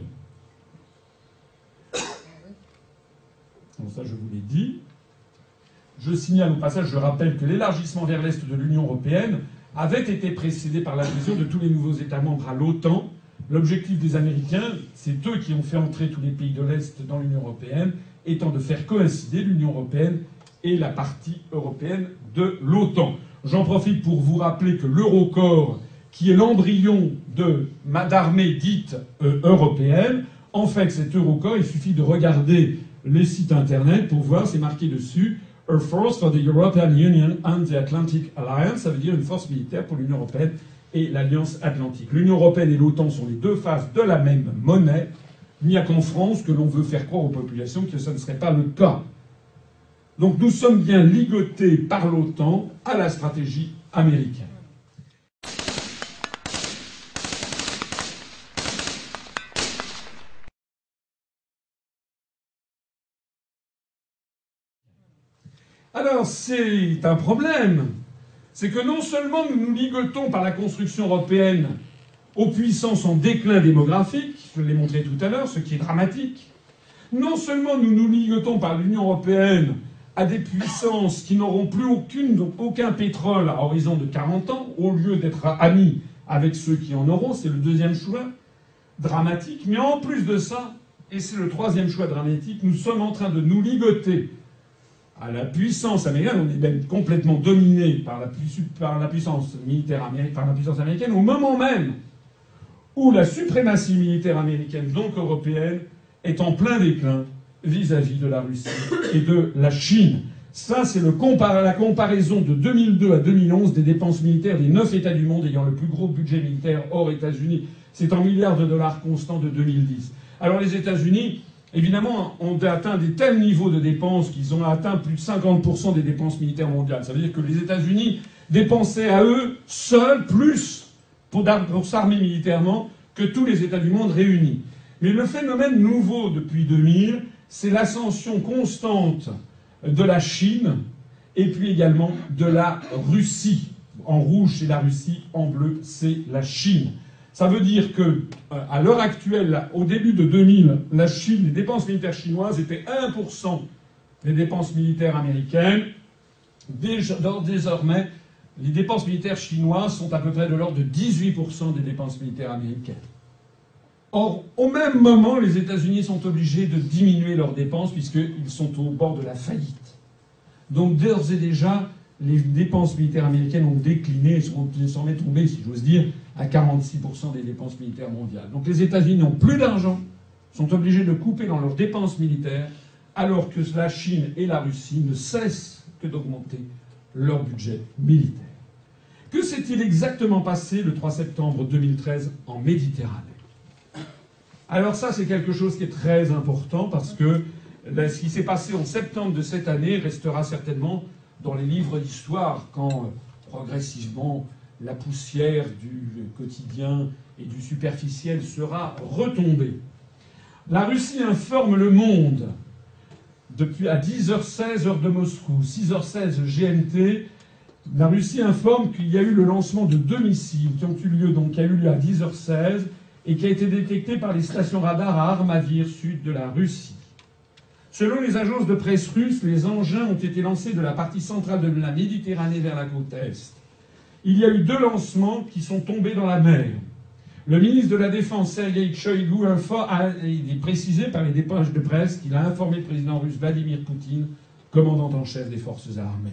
Donc ça, je vous l'ai dit. Je signale au passage, je rappelle que l'élargissement vers l'Est de l'Union européenne avait été précédé par l'adhésion de tous les nouveaux États membres à l'OTAN L'objectif des Américains, c'est eux qui ont fait entrer tous les pays de l'Est dans l'Union européenne, étant de faire coïncider l'Union européenne et la partie européenne de l'OTAN. J'en profite pour vous rappeler que l'Eurocorps, qui est l'embryon de d'armée dite euh, européenne, en fait, cet Eurocorps, il suffit de regarder les sites internet pour voir, c'est marqué dessus, A Force for the European Union and the Atlantic Alliance, ça veut dire une force militaire pour l'Union européenne et l'Alliance Atlantique. L'Union européenne et l'OTAN sont les deux faces de la même monnaie. Il n'y a qu'en France que l'on veut faire croire aux populations que ce ne serait pas le cas. Donc nous sommes bien ligotés par l'OTAN à la stratégie américaine. Alors c'est un problème. C'est que non seulement nous nous ligotons par la construction européenne aux puissances en déclin démographique, je l'ai montré tout à l'heure, ce qui est dramatique, non seulement nous nous ligotons par l'Union européenne à des puissances qui n'auront plus aucune, aucun pétrole à horizon de 40 ans, au lieu d'être amis avec ceux qui en auront, c'est le deuxième choix dramatique, mais en plus de ça, et c'est le troisième choix dramatique, nous sommes en train de nous ligoter à la puissance américaine, on est même complètement dominé par la, puissance militaire américaine, par la puissance américaine, au moment même où la suprématie militaire américaine, donc européenne, est en plein déclin vis-à-vis de la Russie et de la Chine. Ça, c'est la comparaison de 2002 à 2011 des dépenses militaires des neuf États du monde ayant le plus gros budget militaire hors États-Unis. C'est en milliards de dollars constants de 2010. Alors les États-Unis, évidemment, ont atteint des tels niveaux de dépenses qu'ils ont atteint plus de 50% des dépenses militaires mondiales. Ça veut dire que les États-Unis dépensaient à eux seuls plus pour, s'armer militairement que tous les États du monde réunis. Mais le phénomène nouveau depuis 2000, c'est l'ascension constante de la Chine et puis également de la Russie. En rouge, c'est la Russie, en bleu, c'est la Chine. Ça veut dire que, euh, à l'heure actuelle, au début de 2000, la Chine, les dépenses militaires chinoises étaient 1% des dépenses militaires américaines. Désormais, les dépenses militaires chinoises sont à peu près de l'ordre de 18% des dépenses militaires américaines. Or, au même moment, les États-Unis sont obligés de diminuer leurs dépenses puisqu'ils sont au bord de la faillite. Donc, d'ores et déjà, les dépenses militaires américaines ont décliné, sont désormais tombées, si j'ose dire, à 46% des dépenses militaires mondiales. Donc les États-Unis n'ont plus d'argent, sont obligés de couper dans leurs dépenses militaires, alors que la Chine et la Russie ne cessent que d'augmenter leur budget militaire. Que s'est-il exactement passé le 3 septembre 2013 en Méditerranée? Alors ça, c'est quelque chose qui est très important parce que ce qui s'est passé en septembre de cette année restera certainement dans les livres d'histoire quand progressivement la poussière du quotidien et du superficiel sera retombée. La Russie informe le monde depuis à 10h16 heure de Moscou, 6h16 GMT. La Russie informe qu'il y a eu le lancement de deux missiles qui ont eu lieu donc a eu lieu à 10h16 et qui a été détecté par les stations radars à Armavir, sud de la Russie. Selon les agences de presse russes, les engins ont été lancés de la partie centrale de la Méditerranée vers la côte est il y a eu deux lancements qui sont tombés dans la mer. Le ministre de la Défense, Sergei Shoigu, a, précisé par les dépêches de presse qu'il a informé le président russe Vladimir Poutine, commandant en chef des forces armées.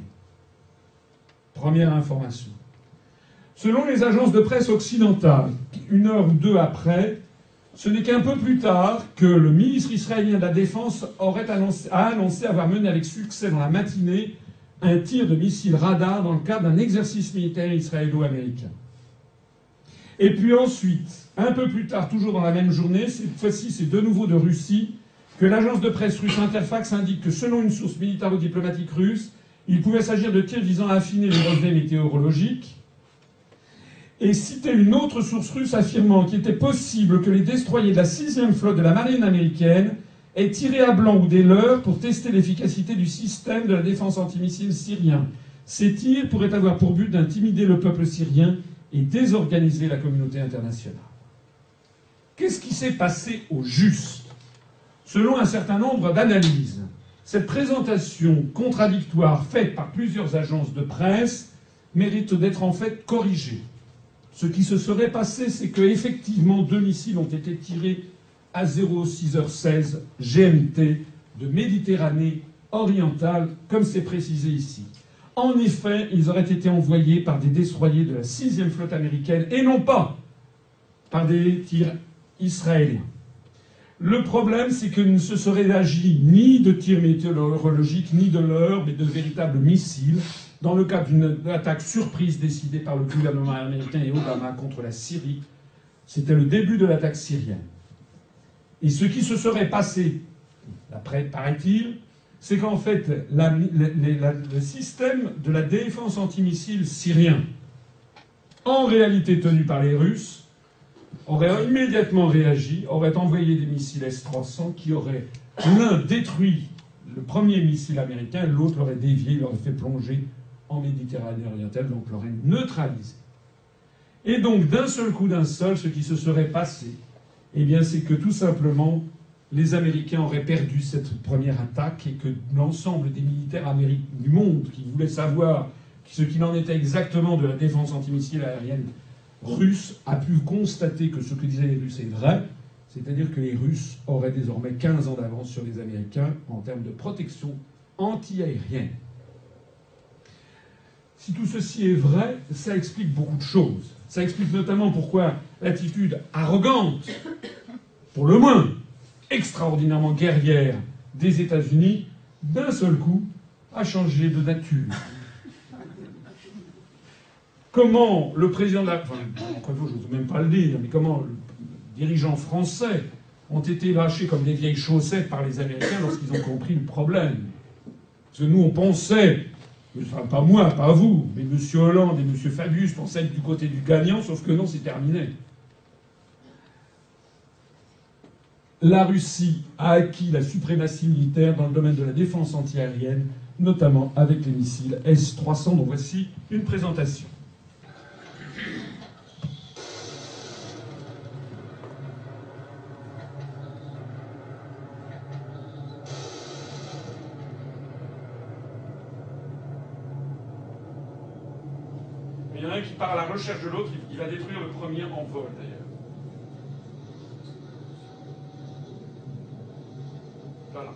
Première information. Selon les agences de presse occidentales, une heure ou deux après, ce n'est qu'un peu plus tard que le ministre israélien de la Défense aurait a annoncé avoir mené avec succès dans la matinée un tir de missile radar dans le cadre d'un exercice militaire israélo-américain. Et puis ensuite, un peu plus tard, toujours dans la même journée, cette fois-ci c'est de nouveau de Russie, que l'agence de presse russe Interfax indique que selon une source militaro-diplomatique russe, il pouvait s'agir de tirs visant à affiner les relevés météorologiques, et citait une autre source russe affirmant qu'il était possible que les destroyers de la sixième flotte de la marine américaine est tiré à blanc ou des leurs pour tester l'efficacité du système de la défense antimissile syrien. Ces tirs pourraient avoir pour but d'intimider le peuple syrien et désorganiser la communauté internationale. Qu'est-ce qui s'est passé au juste? Selon un certain nombre d'analyses, cette présentation contradictoire faite par plusieurs agences de presse mérite d'être en fait corrigée. Ce qui se serait passé, c'est que effectivement deux missiles ont été tirés à 06h16 GMT de Méditerranée orientale, comme c'est précisé ici. En effet, ils auraient été envoyés par des destroyers de la 6e flotte américaine et non pas par des tirs israéliens. Le problème, c'est que ne se serait agi ni de tirs météorologiques, ni de l'heure, mais de véritables missiles, dans le cadre d'une attaque surprise décidée par le gouvernement américain et Obama contre la Syrie. C'était le début de l'attaque syrienne. Et ce qui se serait passé, d'après paraît-il, c'est qu'en fait, le système de la défense antimissile syrien, en réalité tenu par les Russes, aurait immédiatement réagi, aurait envoyé des missiles S-300 qui auraient l'un détruit le premier missile américain, l'autre l'aurait dévié, l'aurait fait plonger en Méditerranée orientale, donc l'aurait neutralisé. Et donc, d'un seul coup, d'un seul, ce qui se serait passé, eh bien, c'est que tout simplement, les Américains auraient perdu cette première attaque et que l'ensemble des militaires du monde qui voulaient savoir ce qu'il en était exactement de la défense antimissile aérienne russe a pu constater que ce que disaient les Russes est vrai, c'est-à-dire que les Russes auraient désormais 15 ans d'avance sur les Américains en termes de protection anti-aérienne. Si tout ceci est vrai, ça explique beaucoup de choses. Ça explique notamment pourquoi l'attitude arrogante, pour le moins extraordinairement guerrière des États-Unis, d'un seul coup, a changé de nature. Comment le président de la... Enfin, je n'ose même pas le dire, mais comment les dirigeants français ont été lâchés comme des vieilles chaussettes par les Américains lorsqu'ils ont compris le problème? Parce que nous, on pensait Enfin, pas moi, pas vous, mais M. Hollande et M. Fabius pensaient être du côté du gagnant, sauf que non, c'est terminé. la Russie a acquis la suprématie militaire dans le domaine de la défense antiaérienne, notamment avec les missiles S-300, dont voici une présentation. Il y en a un qui part à la recherche de l'autre, il va détruire le premier en vol d'ailleurs. Voilà.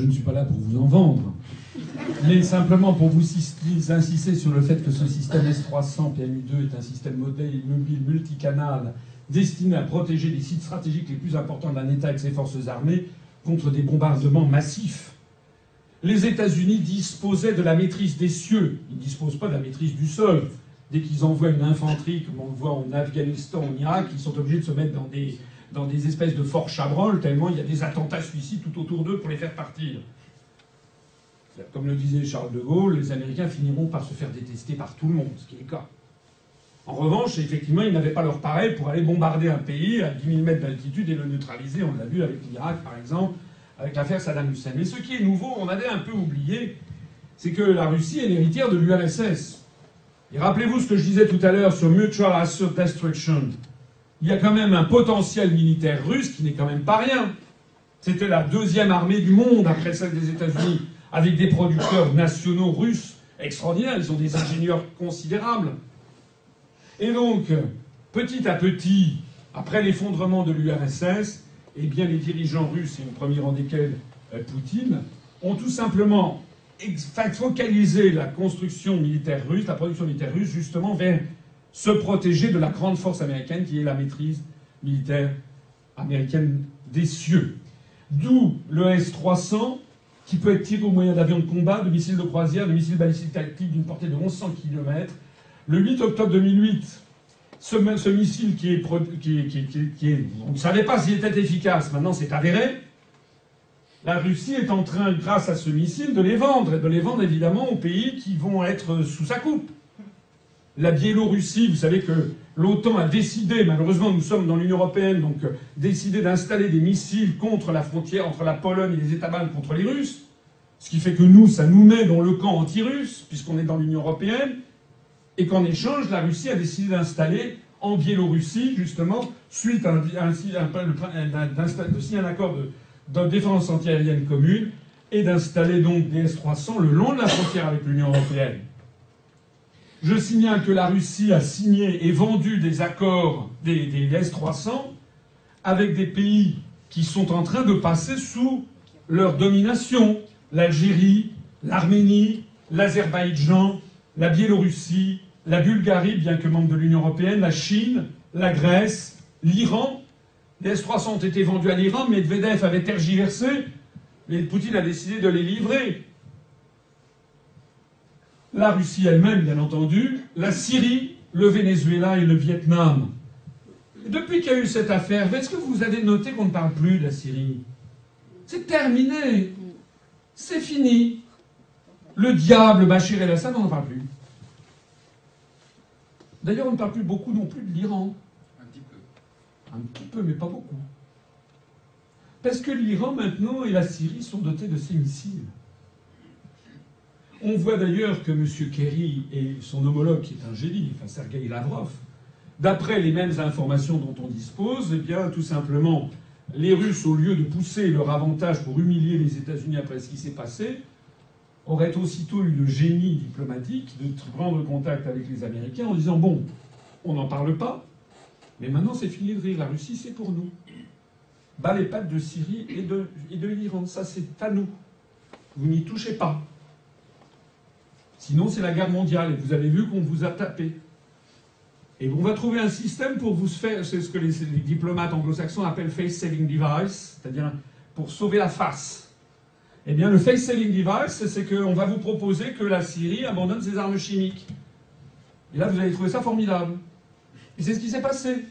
Je ne suis pas là pour vous en vendre, mais simplement pour vous insister sur le fait que ce système S300 PMU2 est un système mobile multicanal destiné à protéger les sites stratégiques les plus importants d'un État avec ses forces armées contre des bombardements massifs. Les États-Unis disposaient de la maîtrise des cieux, ils ne disposent pas de la maîtrise du sol. Dès qu'ils envoient une infanterie, comme on le voit en Afghanistan, en Irak, ils sont obligés de se mettre dans des dans des espèces de forts chabrol, tellement il y a des attentats suicides tout autour d'eux pour les faire partir. Comme le disait Charles de Gaulle, les Américains finiront par se faire détester par tout le monde, ce qui est le cas. En revanche, effectivement, ils n'avaient pas leur pareil pour aller bombarder un pays à 10 000 mètres d'altitude et le neutraliser. On l'a vu avec l'Irak, par exemple, avec l'affaire Saddam Hussein. Mais ce qui est nouveau, on avait un peu oublié, c'est que la Russie est l'héritière de l'URSS. Et rappelez-vous ce que je disais tout à l'heure sur Mutual Assured Destruction il y a quand même un potentiel militaire russe qui n'est quand même pas rien. C'était la deuxième armée du monde après celle des États-Unis, avec des producteurs nationaux russes extraordinaires. Ils ont des ingénieurs considérables. Et donc, petit à petit, après l'effondrement de l'URSS, eh bien, les dirigeants russes, et au premier rang desquels euh, Poutine, ont tout simplement focalisé la construction militaire russe, la production militaire russe, justement vers se protéger de la grande force américaine qui est la maîtrise militaire américaine des cieux. D'où le S-300 qui peut être tiré au moyen d'avions de combat, de missiles de croisière, de missiles balistiques tactiques d'une portée de 1100 km. Le 8 octobre 2008, ce, missile qui est, qui, On ne savait pas s'il était efficace, maintenant c'est avéré. La Russie est en train, grâce à ce missile, de les vendre, et de les vendre évidemment aux pays qui vont être sous sa coupe la Biélorussie, vous savez que l'OTAN a décidé, malheureusement nous sommes dans l'Union européenne, donc euh, décidé d'installer des missiles contre la frontière entre la Pologne et les États baltes contre les Russes, ce qui fait que nous, ça nous met dans le camp anti-russe, puisqu'on est dans l'Union européenne, et qu'en échange, la Russie a décidé d'installer en Biélorussie, justement, suite à, un, accord de, de défense antiaérienne commune, et d'installer donc des S-300 le long de la frontière avec l'Union européenne. Je signale que la Russie a signé et vendu des accords des, S-300 avec des pays qui sont en train de passer sous leur domination. L'Algérie, l'Arménie, l'Azerbaïdjan, la Biélorussie, la Bulgarie, bien que membre de l'Union européenne, la Chine, la Grèce, l'Iran. Les S-300 ont été vendus à l'Iran, mais Medvedev avait tergiversé, et Poutine a décidé de les livrer la Russie elle-même, bien entendu, la Syrie, le Venezuela et le Vietnam. Depuis qu'il y a eu cette affaire, est-ce que vous avez noté qu'on ne parle plus de la Syrie? C'est terminé. C'est fini. Le diable, Bachir el-Assad, on n'en parle plus. D'ailleurs, on ne parle plus beaucoup non plus de l'Iran. Un petit peu. Un petit peu, mais pas beaucoup. Parce que l'Iran, maintenant, et la Syrie sont dotés de ces missiles. On voit d'ailleurs que M. Kerry et son homologue, qui est un génie, enfin Sergei Lavrov, d'après les mêmes informations dont on dispose, eh bien, tout simplement, les Russes, au lieu de pousser leur avantage pour humilier les États-Unis après ce qui s'est passé, auraient aussitôt eu le génie diplomatique de prendre contact avec les Américains en disant Bon, on n'en parle pas, mais maintenant c'est fini de rire, la Russie c'est pour nous. Bas les pattes de Syrie et de, et de l'Iran, ça c'est à nous. Vous n'y touchez pas. Sinon, c'est la guerre mondiale. Et vous avez vu qu'on vous a tapé. Et on va trouver un système pour vous faire, c'est ce que les, diplomates anglo-saxons appellent face saving device, c'est-à-dire pour sauver la face. Eh bien, le face-selling device, c'est qu'on va vous proposer que la Syrie abandonne ses armes chimiques. Et là, vous allez trouver ça formidable. Et c'est ce qui s'est passé.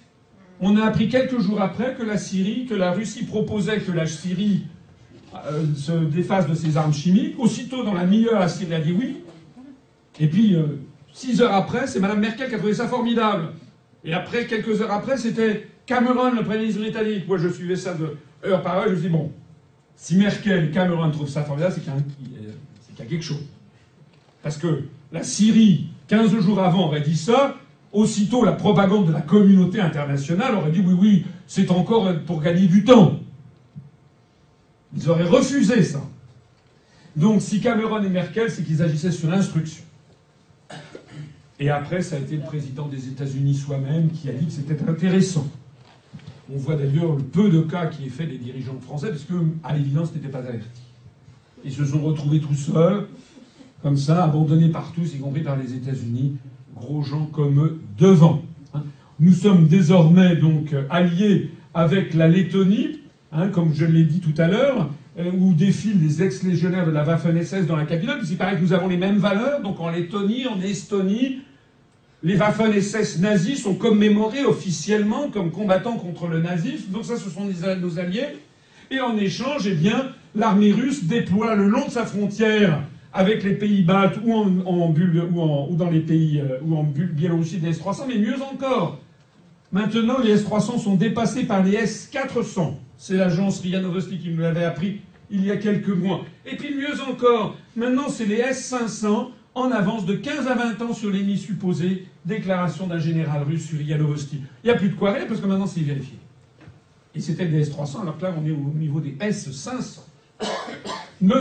On a appris quelques jours après que la Syrie, que la Russie proposait que la Syrie euh, se défasse de ses armes chimiques. Aussitôt, dans la mi-heure, la Syrie a dit oui. Et puis, euh, six heures après, c'est Mme Merkel qui a trouvé ça formidable. Et après, quelques heures après, c'était Cameron, le Premier ministre britannique. Moi, je suivais ça de heure par heure. Je me dis, bon, si Merkel et Cameron trouvent ça formidable, c'est qu'il y, a quelque chose. Parce que la Syrie, 15 jours avant, aurait dit ça. Aussitôt, la propagande de la communauté internationale aurait dit oui, oui, c'est encore pour gagner du temps. Ils auraient refusé ça. Donc, si Cameron et Merkel, c'est qu'ils agissaient sur instruction. Et après, ça a été le président des États-Unis soi-même qui a dit que c'était intéressant. On voit d'ailleurs le peu de cas qui est fait des dirigeants français, parce que, à l'évidence, n'étaient pas avertis. Ils se sont retrouvés tout seuls, comme ça, abandonnés par tous, y compris par les États-Unis, gros gens comme eux, devant. Hein. Nous sommes désormais donc alliés avec la Lettonie, hein, comme je l'ai dit tout à l'heure, euh, où défilent les ex-légionnaires de la Waffen-SS dans la capitale, puisqu'il paraît que nous avons les mêmes valeurs, donc en Lettonie, en Estonie, les Waffen-SS nazis sont commémorés officiellement comme combattants contre le nazisme, donc ça ce sont nos alliés. Et en échange, eh bien, l'armée russe déploie le long de sa frontière avec les pays baltes ou, en, ou, dans les pays euh, ou en Biélorussie des S-300, mais mieux encore. Maintenant, les S-300 sont dépassés par les S-400. C'est l'agence RIA qui nous l'avait appris il y a quelques mois. Et puis mieux encore, maintenant c'est les S-500 en avance de 15 à 20 ans sur l'ennemi supposé, déclaration d'un général russe sur Yanovosty. Il n'y a plus de quoi rire parce que maintenant c'est vérifié. Et c'était des S-300 alors que là on est au niveau des S-500.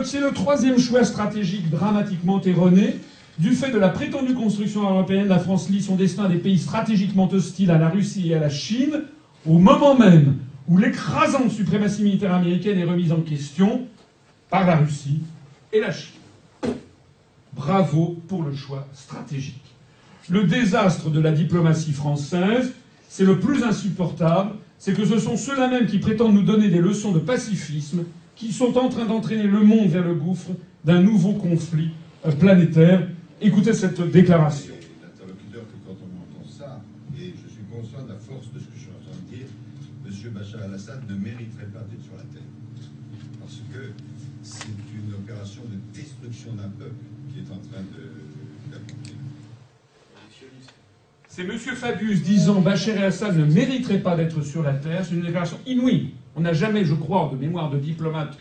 C'est le troisième choix stratégique dramatiquement erroné. Du fait de la prétendue construction européenne, la France lie son destin à des pays stratégiquement hostiles à la Russie et à la Chine, au moment même où l'écrasante suprématie militaire américaine est remise en question par la Russie et la Chine. Bravo pour le choix stratégique. Le désastre de la diplomatie française, c'est le plus insupportable, c'est que ce sont ceux-là même qui prétendent nous donner des leçons de pacifisme qui sont en train d'entraîner le monde vers le gouffre d'un nouveau conflit planétaire. Écoutez cette déclaration. L'interlocuteur quand on entend ça, et je suis conscient de la force de ce que je suis en train de dire, M. Bachar al-Assad ne mériterait pas d'être sur la Terre. Parce que c'est une opération de destruction d'un peuple C'est M. Fabius disant Bachar al-Assad ne mériterait pas d'être sur la Terre. C'est une déclaration inouïe. On n'a jamais, je crois, de mémoire de diplomate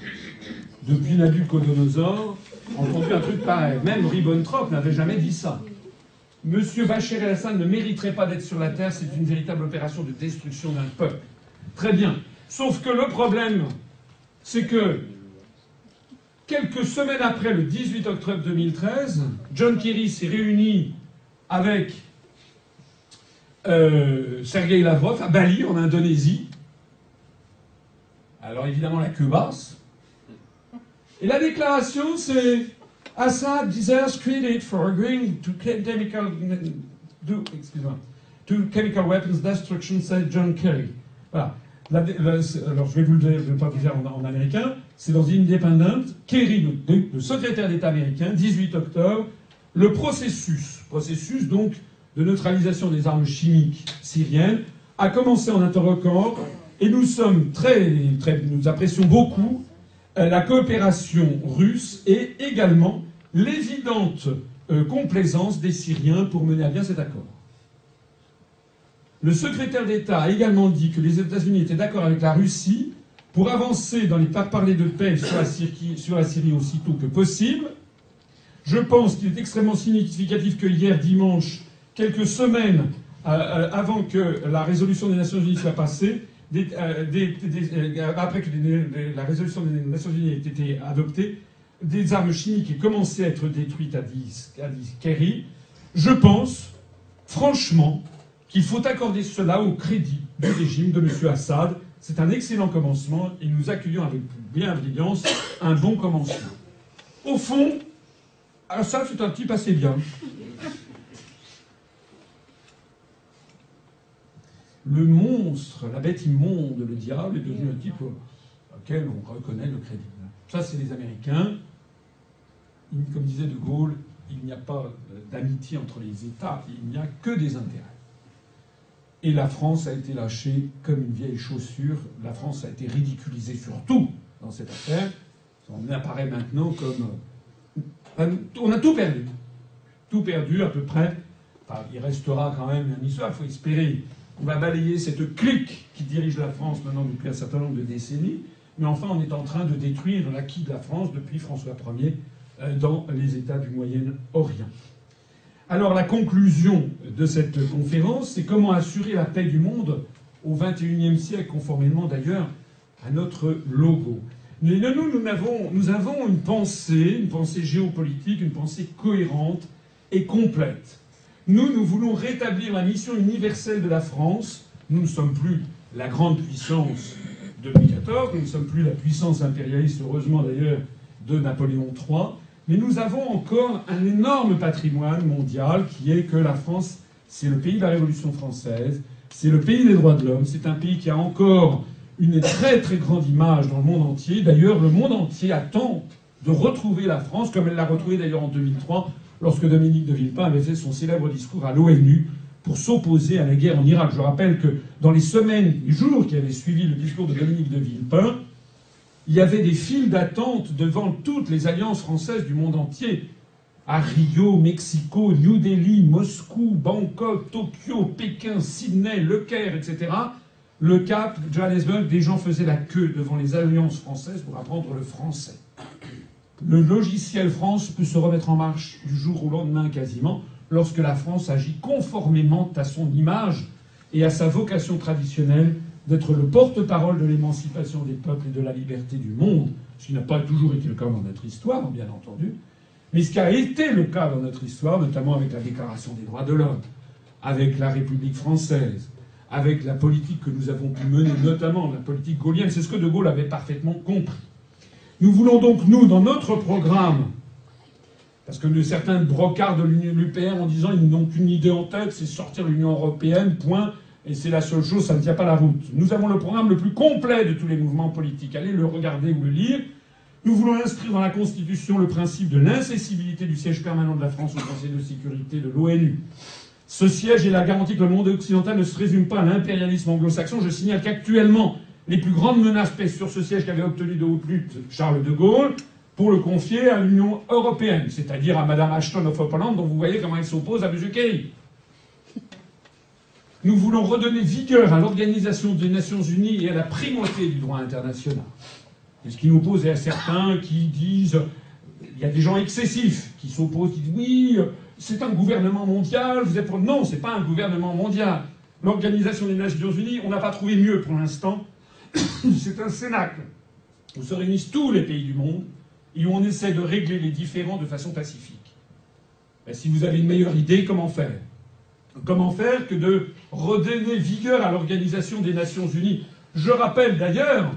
depuis Nabucodonosor, entendu un truc pareil. Même Ribbentrop n'avait jamais dit ça. Monsieur Bachar el-Assad ne mériterait pas d'être sur la terre, c'est une véritable opération de destruction d'un peuple. Très bien. Sauf que le problème, c'est que quelques semaines après le 18 octobre 2013, John Kerry s'est réuni avec euh, Sergei Lavrov à Bali, en Indonésie, alors évidemment la queue basse. Et la déclaration, c'est Assad deserves credit for agreeing to chemical, weapons destruction, said John Kerry. Alors je vais vous le dire, pas vous dire en, américain. C'est dans Independent, Kerry, le, secrétaire d'État américain, 18 octobre, le processus, processus donc de neutralisation des armes chimiques syriennes, a commencé en interroquant et nous sommes très, très nous apprécions beaucoup euh, la coopération russe et également l'évidente euh, complaisance des Syriens pour mener à bien cet accord. Le secrétaire d'État a également dit que les États-Unis étaient d'accord avec la Russie pour avancer dans les parlers de paix sur la, Syrie, sur la Syrie aussitôt que possible. Je pense qu'il est extrêmement significatif que hier dimanche, quelques semaines euh, avant que la résolution des Nations Unies soit passée, euh, euh, après que la résolution des Nations Unies ait été adoptée, des armes chimiques aient commencé à être détruites à Kerry, je pense, franchement, qu'il faut accorder cela au crédit du régime de M. Assad. C'est un excellent commencement et nous accueillons avec bienveillance un bon commencement. Au fond, Assad, c'est un type assez bien. le monstre, la bête immonde, le diable, est devenu un type auquel on reconnaît le crédit. Ça, c'est les Américains. Comme disait De Gaulle, il n'y a pas d'amitié entre les États, il n'y a que des intérêts. Et la France a été lâchée comme une vieille chaussure. La France a été ridiculisée surtout dans cette affaire. On apparaît maintenant comme. Euh, on a tout perdu. Tout perdu à peu près. Il restera quand même une histoire, il faut espérer. On va balayer cette clique qui dirige la France maintenant depuis un certain nombre de décennies. Mais enfin, on est en train de détruire l'acquis de la France depuis François Ier euh, dans les États du Moyen-Orient. Alors la conclusion de cette conférence, c'est comment assurer la paix du monde au XXIe siècle, conformément d'ailleurs à notre logo. nous, avons, nous avons une pensée, une pensée géopolitique, une pensée cohérente et complète. Nous, nous voulons rétablir la mission universelle de la France. Nous ne sommes plus la grande puissance de Louis XIV, nous ne sommes plus la puissance impérialiste, heureusement d'ailleurs, de Napoléon III. Mais nous avons encore un énorme patrimoine mondial qui est que la France, c'est le pays de la Révolution française, c'est le pays des droits de l'homme, c'est un pays qui a encore une très très grande image dans le monde entier. D'ailleurs, le monde entier attend de retrouver la France, comme elle l'a retrouvée d'ailleurs en 2003, lorsque Dominique de Villepin avait fait son célèbre discours à l'ONU pour s'opposer à la guerre en Irak. Je rappelle que dans les semaines, les jours qui avaient suivi le discours de Dominique de Villepin, il y avait des files d'attente devant toutes les alliances françaises du monde entier. À Rio, Mexico, New Delhi, Moscou, Bangkok, Tokyo, Pékin, Sydney, Le Caire, etc. Le Cap, Johannesburg, des gens faisaient la queue devant les alliances françaises pour apprendre le français. Le logiciel France peut se remettre en marche du jour au lendemain quasiment lorsque la France agit conformément à son image et à sa vocation traditionnelle d'être le porte-parole de l'émancipation des peuples et de la liberté du monde, ce qui n'a pas toujours été le cas dans notre histoire, bien entendu, mais ce qui a été le cas dans notre histoire, notamment avec la Déclaration des droits de l'homme, avec la République française, avec la politique que nous avons pu mener, notamment la politique gaulienne, c'est ce que De Gaulle avait parfaitement compris. Nous voulons donc, nous, dans notre programme, parce que certains brocards de l'UPR en disant ils n'ont qu'une idée en tête, c'est sortir l'Union européenne, point, et c'est la seule chose, ça ne tient pas la route. Nous avons le programme le plus complet de tous les mouvements politiques. Allez le regarder ou le lire. Nous voulons inscrire dans la Constitution le principe de l'incessibilité du siège permanent de la France au Conseil de sécurité de l'ONU. Ce siège est la garantie que le monde occidental ne se résume pas à l'impérialisme anglo-saxon. Je signale qu'actuellement, les plus grandes menaces pèsent sur ce siège qu'avait obtenu de haute lutte Charles de Gaulle pour le confier à l'Union européenne, c'est-à-dire à Madame Ashton of Holland, dont vous voyez comment elle s'oppose à M. Kerry. Nous voulons redonner vigueur à l'Organisation des Nations Unies et à la primauté du droit international. Et ce qui nous pose à certains qui disent il y a des gens excessifs qui s'opposent, qui disent oui, c'est un gouvernement mondial, vous êtes. Non, c'est pas un gouvernement mondial. L'Organisation des Nations Unies, on n'a pas trouvé mieux pour l'instant. c'est un cénacle où se réunissent tous les pays du monde et où on essaie de régler les différends de façon pacifique. Ben, si vous avez une meilleure idée, comment faire? Comment faire que de redonner vigueur à l'Organisation des Nations Unies? Je rappelle d'ailleurs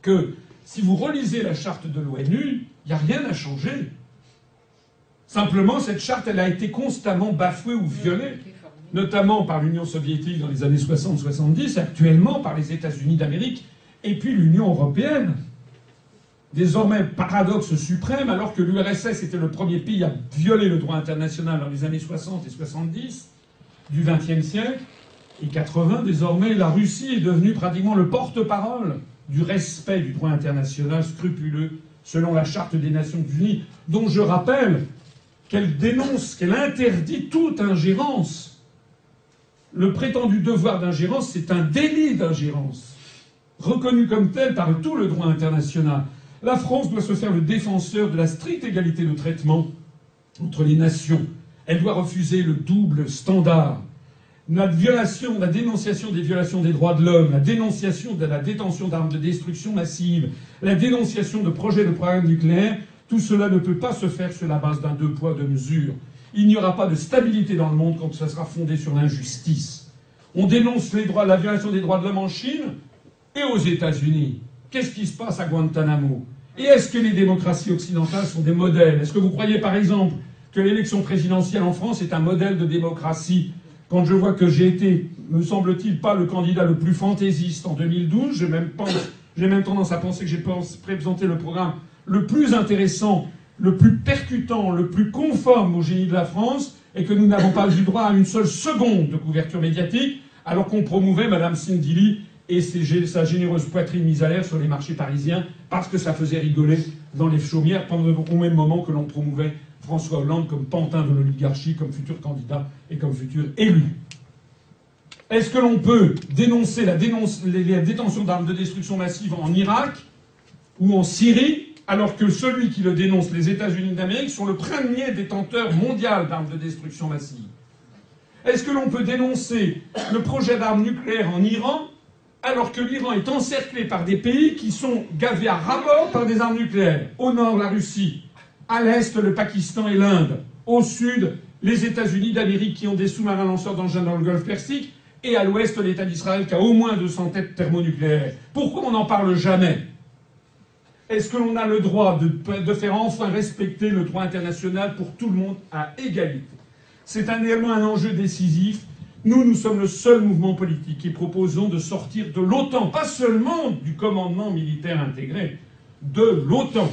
que si vous relisez la charte de l'ONU, il n'y a rien à changer. Simplement, cette charte, elle a été constamment bafouée ou violée, notamment par l'Union soviétique dans les années 60-70, actuellement par les États-Unis d'Amérique, et puis l'Union européenne. Désormais, paradoxe suprême, alors que l'URSS était le premier pays à violer le droit international dans les années 60 et 70, du XXe siècle et 80, désormais, la Russie est devenue pratiquement le porte-parole du respect du droit international scrupuleux selon la Charte des Nations Unies, dont je rappelle qu'elle dénonce, qu'elle interdit toute ingérence. Le prétendu devoir d'ingérence, c'est un délit d'ingérence, reconnu comme tel par tout le droit international. La France doit se faire le défenseur de la stricte égalité de traitement entre les nations elle doit refuser le double standard. La violation, la dénonciation des violations des droits de l'homme, la dénonciation de la détention d'armes de destruction massive, la dénonciation de projets de programme nucléaire, tout cela ne peut pas se faire sur la base d'un deux poids, deux mesures. Il n'y aura pas de stabilité dans le monde quand ça sera fondé sur l'injustice. On dénonce la violation des droits de l'homme en Chine et aux États-Unis. Qu'est-ce qui se passe à Guantanamo? Et est-ce que les démocraties occidentales sont des modèles? Est-ce que vous croyez par exemple que l'élection présidentielle en France est un modèle de démocratie? Quand je vois que j'ai été, me semble-t-il, pas le candidat le plus fantaisiste en 2012, je même pense J'ai même tendance à penser que j'ai présenté le programme le plus intéressant, le plus percutant, le plus conforme au génie de la France, et que nous n'avons pas eu droit à une seule seconde de couverture médiatique, alors qu'on promouvait Madame Cindy Et sa généreuse poitrine mise à l'air sur les marchés parisiens, parce que ça faisait rigoler dans les chaumières, pendant au même moment que l'on promouvait François Hollande comme pantin de l'oligarchie, comme futur candidat et comme futur élu. Est-ce que l'on peut dénoncer la, détention d'armes de destruction massive en Irak ou en Syrie, alors que celui qui le dénonce, les États-Unis d'Amérique, sont le premier détenteur mondial d'armes de destruction massive? Est-ce que l'on peut dénoncer le projet d'armes nucléaires en Iran, alors que l'Iran est encerclé par des pays qui sont gavés à rabord par des armes nucléaires. Au nord, la Russie, à l'est, le Pakistan et l'Inde, au sud, les États-Unis d'Amérique qui ont des sous-marins lanceurs d'engins dans le Golfe Persique, et à l'ouest l'État d'Israël qui a au moins 200 têtes thermonucléaires. Pourquoi on n'en parle jamais? Est-ce que l'on a le droit de, faire enfin respecter le droit international pour tout le monde à égalité? C'est également un enjeu décisif. Nous, nous sommes le seul mouvement politique qui proposons de sortir de l'OTAN, pas seulement du commandement militaire intégré, de l'OTAN.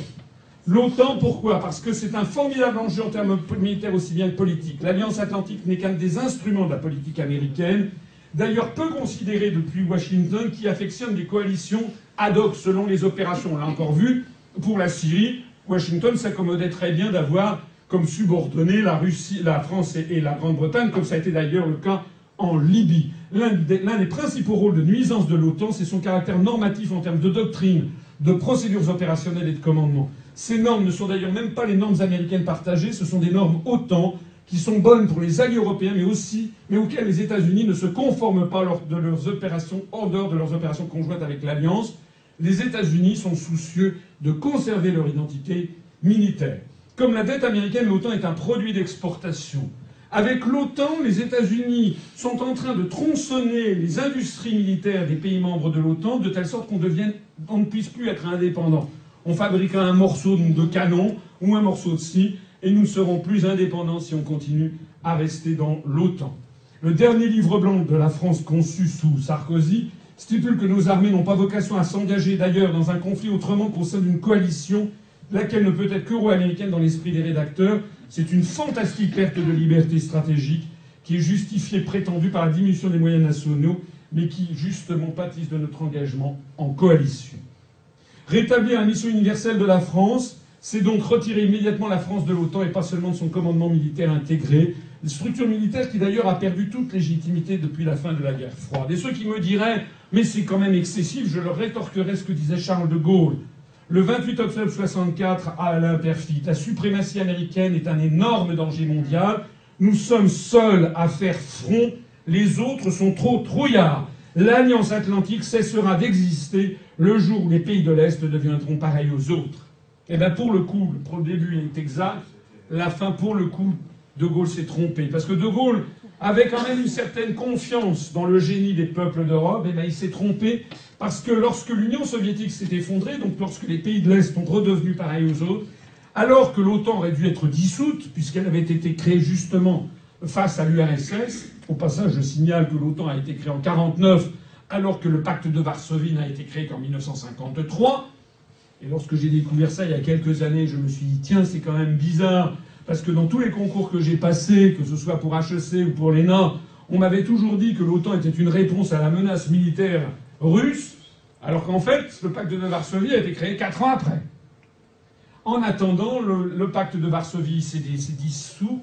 L'OTAN, pourquoi? Parce que c'est un formidable enjeu en termes militaires aussi bien que politiques. L'Alliance Atlantique n'est qu'un des instruments de la politique américaine d'ailleurs peu considéré depuis Washington, qui affectionne des coalitions ad hoc selon les opérations. On l'a encore vu pour la Syrie. Washington s'accommodait très bien d'avoir comme subordonnés la, Russie, la France et la Grande-Bretagne, comme ça a été d'ailleurs le cas en Libye. L'un des, principaux rôles de nuisance de l'OTAN, c'est son caractère normatif en termes de doctrine, de procédures opérationnelles et de commandement. Ces normes ne sont d'ailleurs même pas les normes américaines partagées, ce sont des normes OTAN qui sont bonnes pour les alliés européens, mais aussi, mais auxquelles les États-Unis ne se conforment pas lors de leurs opérations, en dehors de leurs opérations conjointes avec l'Alliance. Les États-Unis sont soucieux de conserver leur identité militaire. Comme la dette américaine, l'OTAN est un produit d'exportation. Avec l'OTAN, les États-Unis sont en train de tronçonner les industries militaires des pays membres de l'OTAN de telle sorte qu'on ne puisse plus être indépendant. On fabriquera un morceau de canon ou un morceau de scie et nous serons plus indépendants si on continue à rester dans l'OTAN. Le dernier livre blanc de la France conçu sous Sarkozy stipule que nos armées n'ont pas vocation à s'engager d'ailleurs dans un conflit autrement qu'au sein d'une coalition, laquelle ne peut être qu'euro-américaine dans l'esprit des rédacteurs. C'est une fantastique perte de liberté stratégique qui est justifiée, prétendue par la diminution des moyens nationaux, mais qui justement pâtisse de notre engagement en coalition. Rétablir la mission universelle de la France, c'est donc retirer immédiatement la France de l'OTAN et pas seulement de son commandement militaire intégré, une structure militaire qui d'ailleurs a perdu toute légitimité depuis la fin de la guerre froide. Et ceux qui me diraient mais c'est quand même excessif, je leur rétorquerai ce que disait Charles de Gaulle. Le 28 octobre 1964 à Alain Perfit, la suprématie américaine est un énorme danger mondial. Nous sommes seuls à faire front, les autres sont trop trouillards. L'Alliance atlantique cessera d'exister le jour où les pays de l'Est deviendront pareils aux autres. Eh bien, pour le coup, le début est exact. La fin, pour le coup, De Gaulle s'est trompé. Parce que De Gaulle avait quand même une certaine confiance dans le génie des peuples d'Europe. Eh bien, il s'est trompé parce que lorsque l'Union soviétique s'est effondrée, donc lorsque les pays de l'Est sont redevenus pareils aux autres, alors que l'OTAN aurait dû être dissoute, puisqu'elle avait été créée justement face à l'URSS, au passage, je signale que l'OTAN a été créée en 1949, alors que le pacte de Varsovie n'a été créé qu'en 1953, et lorsque j'ai découvert ça il y a quelques années, je me suis dit, tiens, c'est quand même bizarre, parce que dans tous les concours que j'ai passés, que ce soit pour HEC ou pour l'ENA, on m'avait toujours dit que l'OTAN était une réponse à la menace militaire russe, alors qu'en fait, le pacte de Varsovie a été créé quatre ans après. En attendant, le, pacte de Varsovie s'est dissous,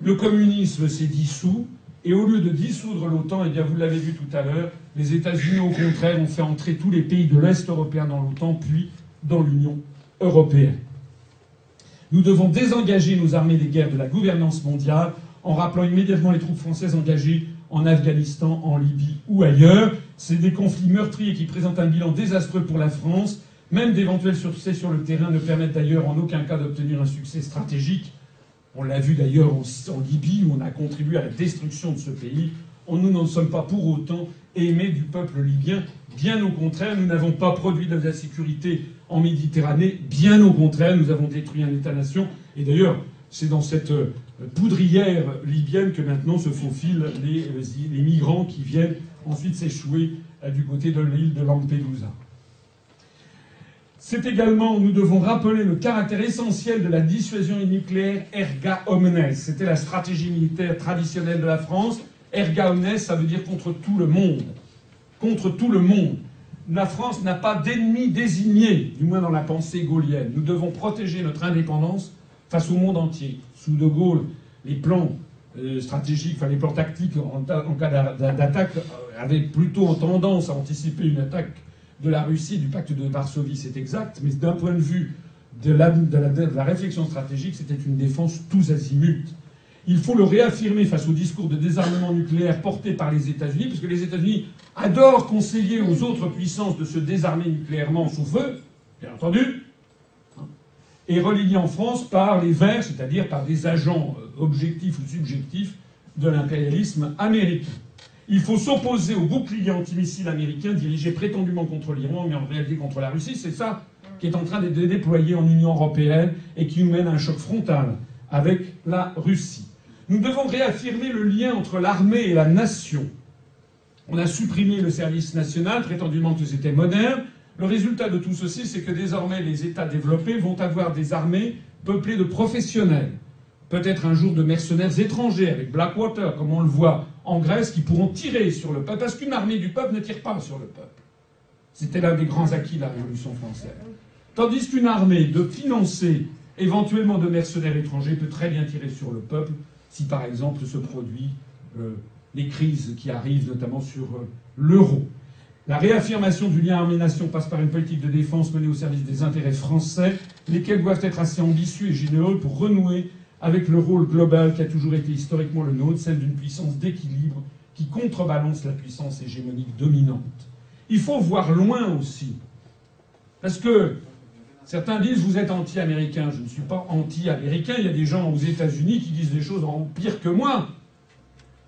le communisme s'est dissous, et au lieu de dissoudre l'OTAN, eh bien vous l'avez vu tout à l'heure, les États-Unis, au contraire, ont fait entrer tous les pays de l'Est européen dans l'OTAN, puis dans l'Union européenne. Nous devons désengager nos armées des guerres de la gouvernance mondiale en rappelant immédiatement les troupes françaises engagées en Afghanistan, en Libye ou ailleurs. C'est des conflits meurtriers qui présentent un bilan désastreux pour la France. Même d'éventuels succès sur le terrain ne permettent d'ailleurs en aucun cas d'obtenir un succès stratégique. On l'a vu d'ailleurs en, Libye où on a contribué à la destruction de ce pays. Nous n'en sommes pas pour autant aimés du peuple libyen. Bien au contraire, nous n'avons pas produit de la sécurité en Méditerranée. Bien au contraire, nous avons détruit un État-nation. Et d'ailleurs, c'est dans cette euh, poudrière libyenne que maintenant se faufilent les, euh, les migrants qui viennent ensuite s'échouer euh, du côté de l'île de Lampedusa. C'est également, nous devons rappeler le caractère essentiel de la dissuasion nucléaire erga omnes. C'était la stratégie militaire traditionnelle de la France. Erga omnes, ça veut dire contre tout le monde. Contre tout le monde. La France n'a pas d'ennemi désigné, du moins dans la pensée gaulienne. Nous devons protéger notre indépendance face au monde entier. Sous De Gaulle, les plans euh, stratégiques, enfin les plans tactiques en, cas d'attaque euh, avaient plutôt tendance à anticiper une attaque de la Russie, du pacte de Varsovie, c'est exact, mais d'un point de vue de la, réflexion stratégique, c'était une défense tous azimuts. Il faut le réaffirmer face au discours de désarmement nucléaire porté par les États-Unis, parce que les États-Unis adorent conseiller aux autres puissances de se désarmer nucléairement sous feu, bien entendu, et relié en France par les Verts, c'est-à-dire par des agents euh, objectifs ou subjectifs de l'impérialisme américain. Il faut s'opposer au bouclier antimissile américain dirigé prétendument contre l'Iran, mais en réalité contre la Russie. C'est ça qui est en train de déployer en Union européenne et qui nous mène à un choc frontal avec la Russie. Nous devons réaffirmer le lien entre l'armée et la nation. On a supprimé le service national, prétendument que c'était moderne. Le résultat de tout ceci, c'est que désormais les États développés vont avoir des armées peuplées de professionnels. Peut-être un jour de mercenaires étrangers avec Blackwater, comme on le voit en Grèce, qui pourront tirer sur le peuple, parce qu'une armée du peuple ne tire pas sur le peuple. C'était l'un des grands acquis de la Révolution française. Tandis qu'une armée de financer éventuellement de mercenaires étrangers peut très bien tirer sur le peuple si par exemple se produit euh, les crises qui arrivent notamment sur euh, l'euro. La réaffirmation du lien armée-nation passe par une politique de défense menée au service des intérêts français, lesquels doivent être assez ambitieux et généreux pour renouer avec le rôle global qui a toujours été historiquement le nôtre, celle d'une puissance d'équilibre qui contrebalance la puissance hégémonique dominante. Il faut voir loin aussi. Parce que certains disent vous êtes anti-américain. Je ne suis pas anti-américain. Il y a des gens aux États-Unis qui disent des choses en pire que moi.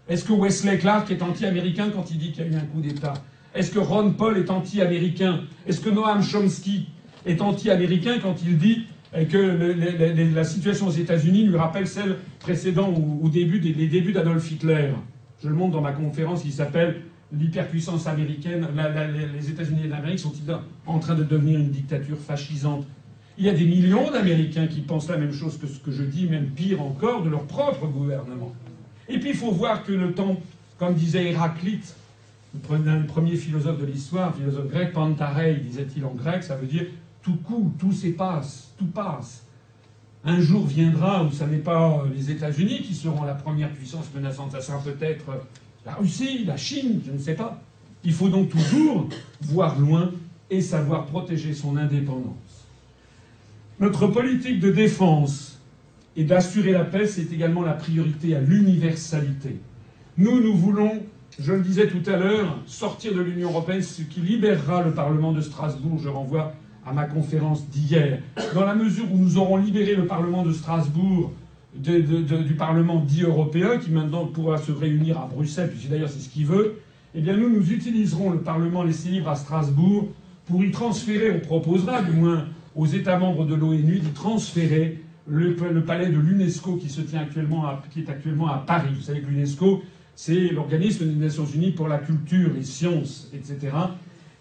Est-ce que Wesley Clark est anti-américain quand il dit qu'il y a eu un coup d'État? Est-ce que Ron Paul est anti-américain? Est-ce que Noam Chomsky est anti-américain quand il dit que la situation aux États-Unis lui rappelle celle précédente au, début des débuts d'Adolf Hitler? Je le montre dans ma conférence qui s'appelle L'hyperpuissance américaine. les États-Unis d'Amérique sont-ils en train de devenir une dictature fascisante? Il y a des millions d'Américains qui pensent la même chose que ce que je dis, même pire encore, de leur propre gouvernement. Et puis il faut voir que le temps, comme disait Héraclite, le premier philosophe de l'histoire, philosophe grec, Pantarei, disait-il en grec, ça veut dire tout coup, tout s'efface, tout passe. Un jour viendra où ce n'est pas les États-Unis qui seront la première puissance menaçante, ça sera peut-être la Russie, la Chine, je ne sais pas. Il faut donc toujours voir loin et savoir protéger son indépendance. Notre politique de défense et d'assurer la paix, c'est également la priorité à l'universalité. Nous, nous voulons je le disais tout à l'heure, sortir de l'Union européenne, ce qui libérera le Parlement de Strasbourg, je renvoie à ma conférence d'hier, dans la mesure où nous aurons libéré le Parlement de Strasbourg du Parlement dit européen, qui maintenant pourra se réunir à Bruxelles, puisque d'ailleurs c'est ce qu'il veut, eh bien nous, nous utiliserons le Parlement laissé libre à Strasbourg pour y transférer, on proposera du moins aux États membres de l'ONU d'y transférer le, palais de l'UNESCO qui qui est actuellement à Paris. Vous savez que l'UNESCO, c'est l'organisme des Nations Unies pour la culture, les sciences, etc.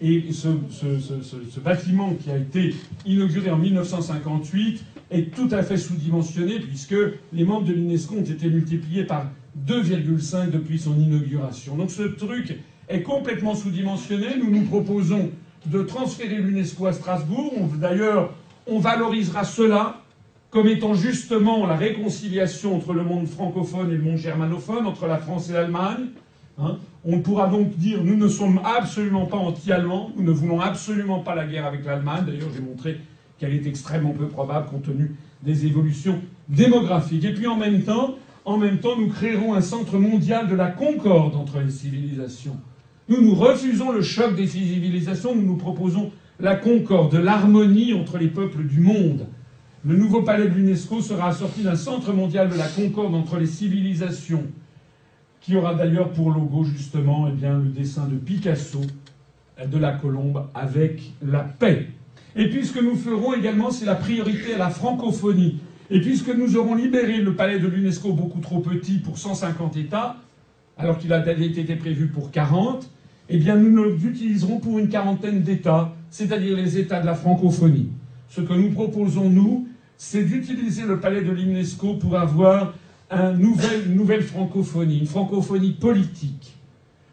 Et ce, bâtiment qui a été inauguré en 1958 est tout à fait sous-dimensionné puisque les membres de l'UNESCO ont été multipliés par 2,5 depuis son inauguration. Donc ce truc est complètement sous-dimensionné. Nous nous proposons de transférer l'UNESCO à Strasbourg. D'ailleurs, on valorisera cela comme étant justement la réconciliation entre le monde francophone et le monde germanophone, entre la France et l'Allemagne. Hein. On pourra donc dire nous ne sommes absolument pas anti-allemands, nous ne voulons absolument pas la guerre avec l'Allemagne. D'ailleurs, j'ai montré qu'elle est extrêmement peu probable compte tenu des évolutions démographiques. Et puis en même temps, en même temps, nous créerons un centre mondial de la concorde entre les civilisations. Nous nous refusons le choc des civilisations, nous nous proposons la concorde, l'harmonie entre les peuples du monde. Le nouveau palais de l'UNESCO sera assorti d'un centre mondial de la concorde entre les civilisations, qui aura d'ailleurs pour logo justement eh le dessin de Picasso de la colombe avec la paix. Et puis ce que nous ferons également, c'est la priorité à la francophonie. Et puisque nous aurons libéré le palais de l'UNESCO beaucoup trop petit pour 150 États, alors qu'il avait été prévu pour 40, eh bien nous l'utiliserons pour une quarantaine d'États c'est-à-dire les États de la francophonie. Ce que nous proposons, nous, c'est d'utiliser le palais de l'UNESCO pour avoir une nouvelle francophonie, une francophonie politique,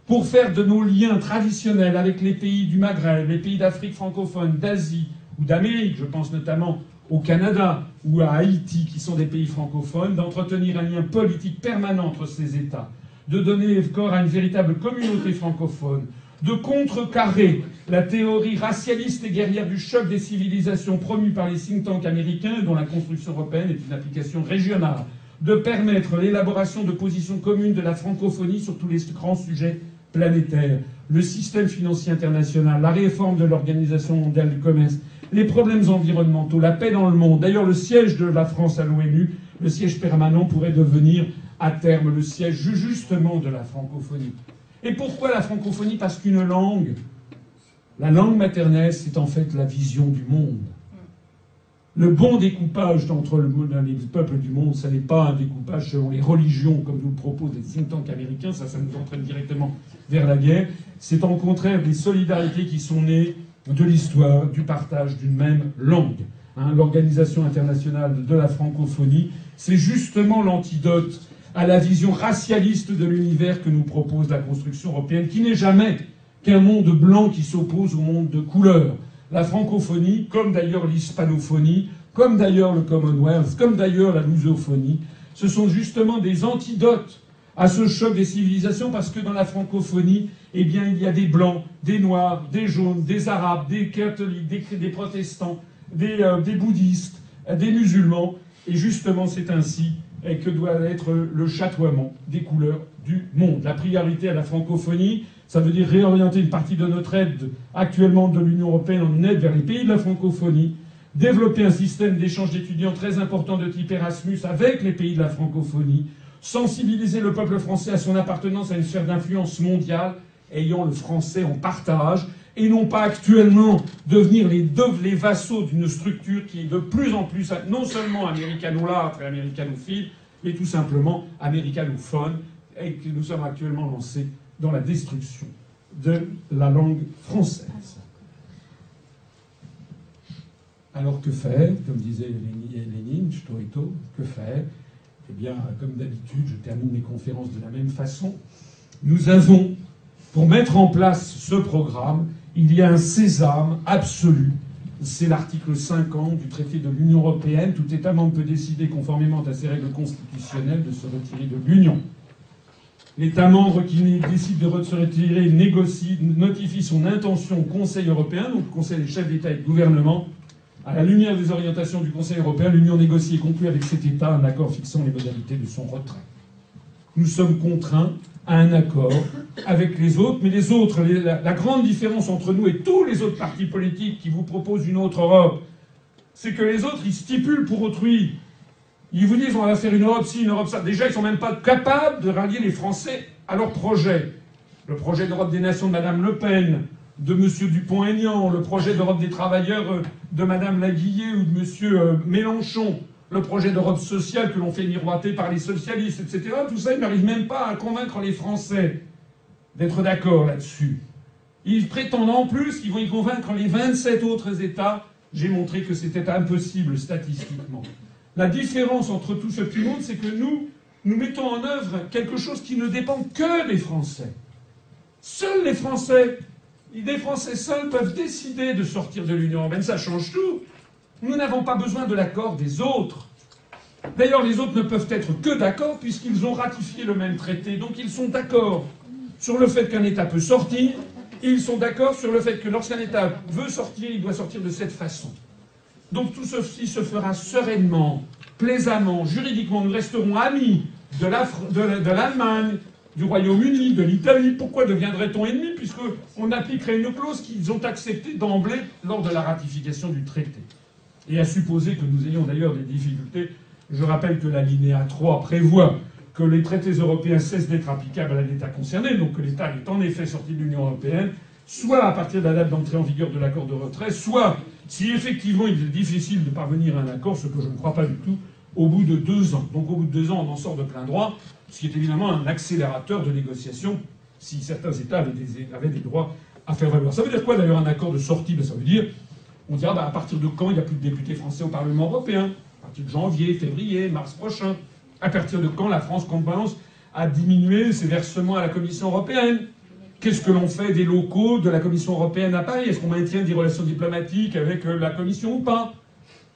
pour faire de nos liens traditionnels avec les pays du Maghreb, les pays d'Afrique francophone, d'Asie ou d'Amérique, je pense notamment au Canada ou à Haïti, qui sont des pays francophones, d'entretenir un lien politique permanent entre ces États, de donner corps à une véritable communauté francophone, de contrecarrer la théorie racialiste et guerrière du choc des civilisations promue par les think tanks américains, dont la construction européenne est une application régionale, de permettre l'élaboration de positions communes de la francophonie sur tous les grands sujets planétaires, le système financier international, la réforme de l'Organisation mondiale du commerce, les problèmes environnementaux, la paix dans le monde. D'ailleurs, le siège de la France à l'ONU, le siège permanent, pourrait devenir à terme le siège justement de la francophonie. Et pourquoi la francophonie? Parce qu'une langue, la langue maternelle, c'est en fait la vision du monde. Le bon découpage entre les peuples du monde, ce n'est pas un découpage selon les religions, comme nous le proposent les think tanks américains, ça, ça nous entraîne directement vers la guerre. C'est au contraire des solidarités qui sont nées de l'histoire, du partage d'une même langue. Hein, L'Organisation internationale de la francophonie, c'est justement l'antidote à la vision racialiste de l'univers que nous propose la construction européenne, qui n'est jamais qu'un monde blanc qui s'oppose au monde de couleur. La francophonie, comme d'ailleurs l'hispanophonie, comme d'ailleurs le Commonwealth, comme d'ailleurs la lusophonie, ce sont justement des antidotes à ce choc des civilisations parce que dans la francophonie, eh bien, il y a des blancs, des noirs, des jaunes, des arabes, des catholiques, des, protestants, euh, des, bouddhistes, des musulmans. Et justement, c'est ainsi eh, que doit être le chatoiement des couleurs du monde. La priorité à la francophonie, ça veut dire réorienter une partie de notre aide actuellement de l'Union européenne en une aide vers les pays de la francophonie, développer un système d'échange d'étudiants très important de type Erasmus avec les pays de la francophonie, sensibiliser le peuple français à son appartenance à une sphère d'influence mondiale, ayant le français en partage, et non pas actuellement devenir les, vassaux d'une structure qui est de plus en plus non seulement américanolâtre et américanophile, mais tout simplement américanophone, et que nous sommes actuellement lancés dans la destruction de la langue française. Alors que faire Comme disait Lénine, Storito, que faire? Eh bien, comme d'habitude, je termine mes conférences de la même façon. Nous avons, pour mettre en place ce programme, il y a un sésame absolu. C'est l'article 50 du traité de l'Union européenne. Tout État membre peut décider, conformément à ses règles constitutionnelles, de se retirer de l'Union. L'État membre qui décide de se retirer négocie, notifie son intention au Conseil européen, donc le Conseil des chefs d'État et de gouvernement, à la lumière des orientations du Conseil européen, l'Union négocie et conclut avec cet État un accord fixant les modalités de son retrait. Nous sommes contraints à un accord avec les autres, mais les autres, la, grande différence entre nous et tous les autres partis politiques qui vous proposent une autre Europe, c'est que les autres, ils stipulent pour autrui. Ils vous disent on va faire une Europe ci, une Europe ça. Déjà, ils sont même pas capables de rallier les Français à leur projet. Le projet d'Europe des Nations de Mme Le Pen, de M. Dupont-Aignan, le projet d'Europe des travailleurs euh, de Mme Laguillet ou de M. Euh, Mélenchon, le projet d'Europe sociale que l'on fait miroiter par les socialistes, etc. Tout ça, ils n'arrivent même pas à convaincre les Français d'être d'accord là-dessus. Ils prétendent en plus qu'ils vont y convaincre les 27 autres États. J'ai montré que c'était impossible statistiquement. La différence entre tout ce petit monde, c'est que nous, nous mettons en œuvre quelque chose qui ne dépend que des Français. Seuls les Français les Français seuls peuvent décider de sortir de l'Union européenne. Ça change tout. Nous n'avons pas besoin de l'accord des autres. D'ailleurs, les autres ne peuvent être que d'accord puisqu'ils ont ratifié le même traité. Donc ils sont d'accord sur le fait qu'un État peut sortir. Et ils sont d'accord sur le fait que lorsqu'un État veut sortir, il doit sortir de cette façon. Donc tout ceci se fera sereinement, plaisamment, juridiquement. Nous resterons amis de l'Allemagne, du Royaume-Uni, de l'Italie. Pourquoi deviendrait-on ennemi puisqu'on appliquerait une clause qu'ils ont acceptée d'emblée lors de la ratification du traité? Et à supposer que nous ayons d'ailleurs des difficultés, je rappelle que la linéa 3 prévoit que les traités européens cessent d'être applicables à l'État concerné, donc que l'État est en effet sorti de l'Union européenne, soit à partir de la date d'entrée en vigueur de l'accord de retrait, soit, si effectivement il est difficile de parvenir à un accord, ce que je ne crois pas du tout, au bout de deux ans. Donc au bout de deux ans, on en sort de plein droit, ce qui est évidemment un accélérateur de négociation si certains États avaient des, droits à faire valoir. Ça veut dire quoi d'ailleurs un accord de sortie? Ben, Ça veut dire, on dira bah, à partir de quand il n'y a plus de députés français au Parlement européen? À partir de janvier, février, mars prochain. À partir de quand la France commence à diminuer ses versements à la Commission européenne? Qu'est-ce que l'on fait des locaux de la Commission européenne à Paris? Est-ce qu'on maintient des relations diplomatiques avec euh, la Commission ou pas?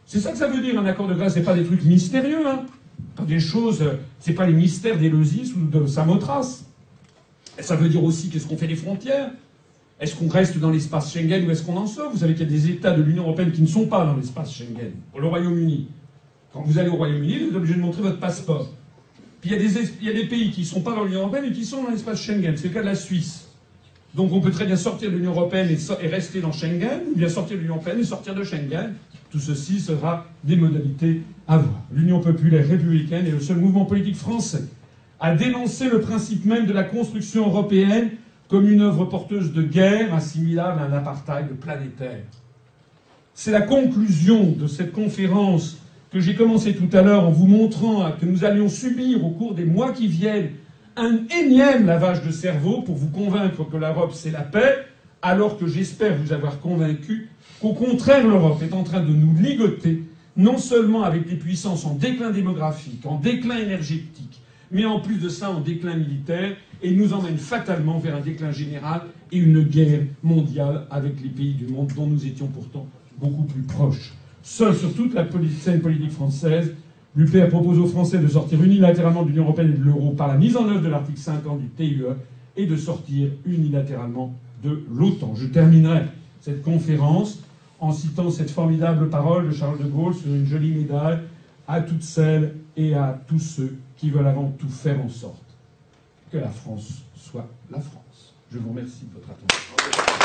C'est ça que ça veut dire un accord de grâce. C'est pas des trucs mystérieux, hein des choses. Euh, c'est pas les mystères d'Éleusis ou de Samothrace. Ça veut dire aussi qu'est-ce qu'on fait des frontières? Est-ce qu'on reste dans l'espace Schengen ou est-ce qu'on en sort? Vous savez qu'il y a des États de l'Union européenne qui ne sont pas dans l'espace Schengen. Le Royaume-Uni. Quand vous allez au Royaume-Uni, vous êtes obligé de montrer votre passeport. Puis il y a des, pays qui ne sont pas dans l'Union européenne et qui sont dans l'espace Schengen. C'est le cas de la Suisse. Donc on peut très bien sortir de l'Union européenne et, rester dans Schengen, ou bien sortir de l'Union européenne et sortir de Schengen. Tout ceci sera des modalités à voir. L'Union populaire républicaine est le seul mouvement politique français à dénoncer le principe même de la construction européenne comme une œuvre porteuse de guerre assimilable à un apartheid planétaire. C'est la conclusion de cette conférence que j'ai commencé tout à l'heure en vous montrant que nous allions subir au cours des mois qui viennent un énième lavage de cerveau pour vous convaincre que l'Europe c'est la paix, alors que j'espère vous avoir convaincu qu'au contraire l'Europe est en train de nous ligoter, non seulement avec des puissances en déclin démographique, en déclin énergétique, mais en plus de ça en déclin militaire, et nous emmène fatalement vers un déclin général et une guerre mondiale avec les pays du monde dont nous étions pourtant beaucoup plus proches. Seul sur toute la scène politique française, L'UPR propose aux Français de sortir unilatéralement de l'Union européenne et de l'euro par la mise en œuvre de l'article 50 du TUE et de sortir unilatéralement de l'OTAN. Je terminerai cette conférence en citant cette formidable parole de Charles de Gaulle sur une jolie médaille à toutes celles et à tous ceux qui veulent avant tout faire en sorte que la France soit la France. Je vous remercie de votre attention.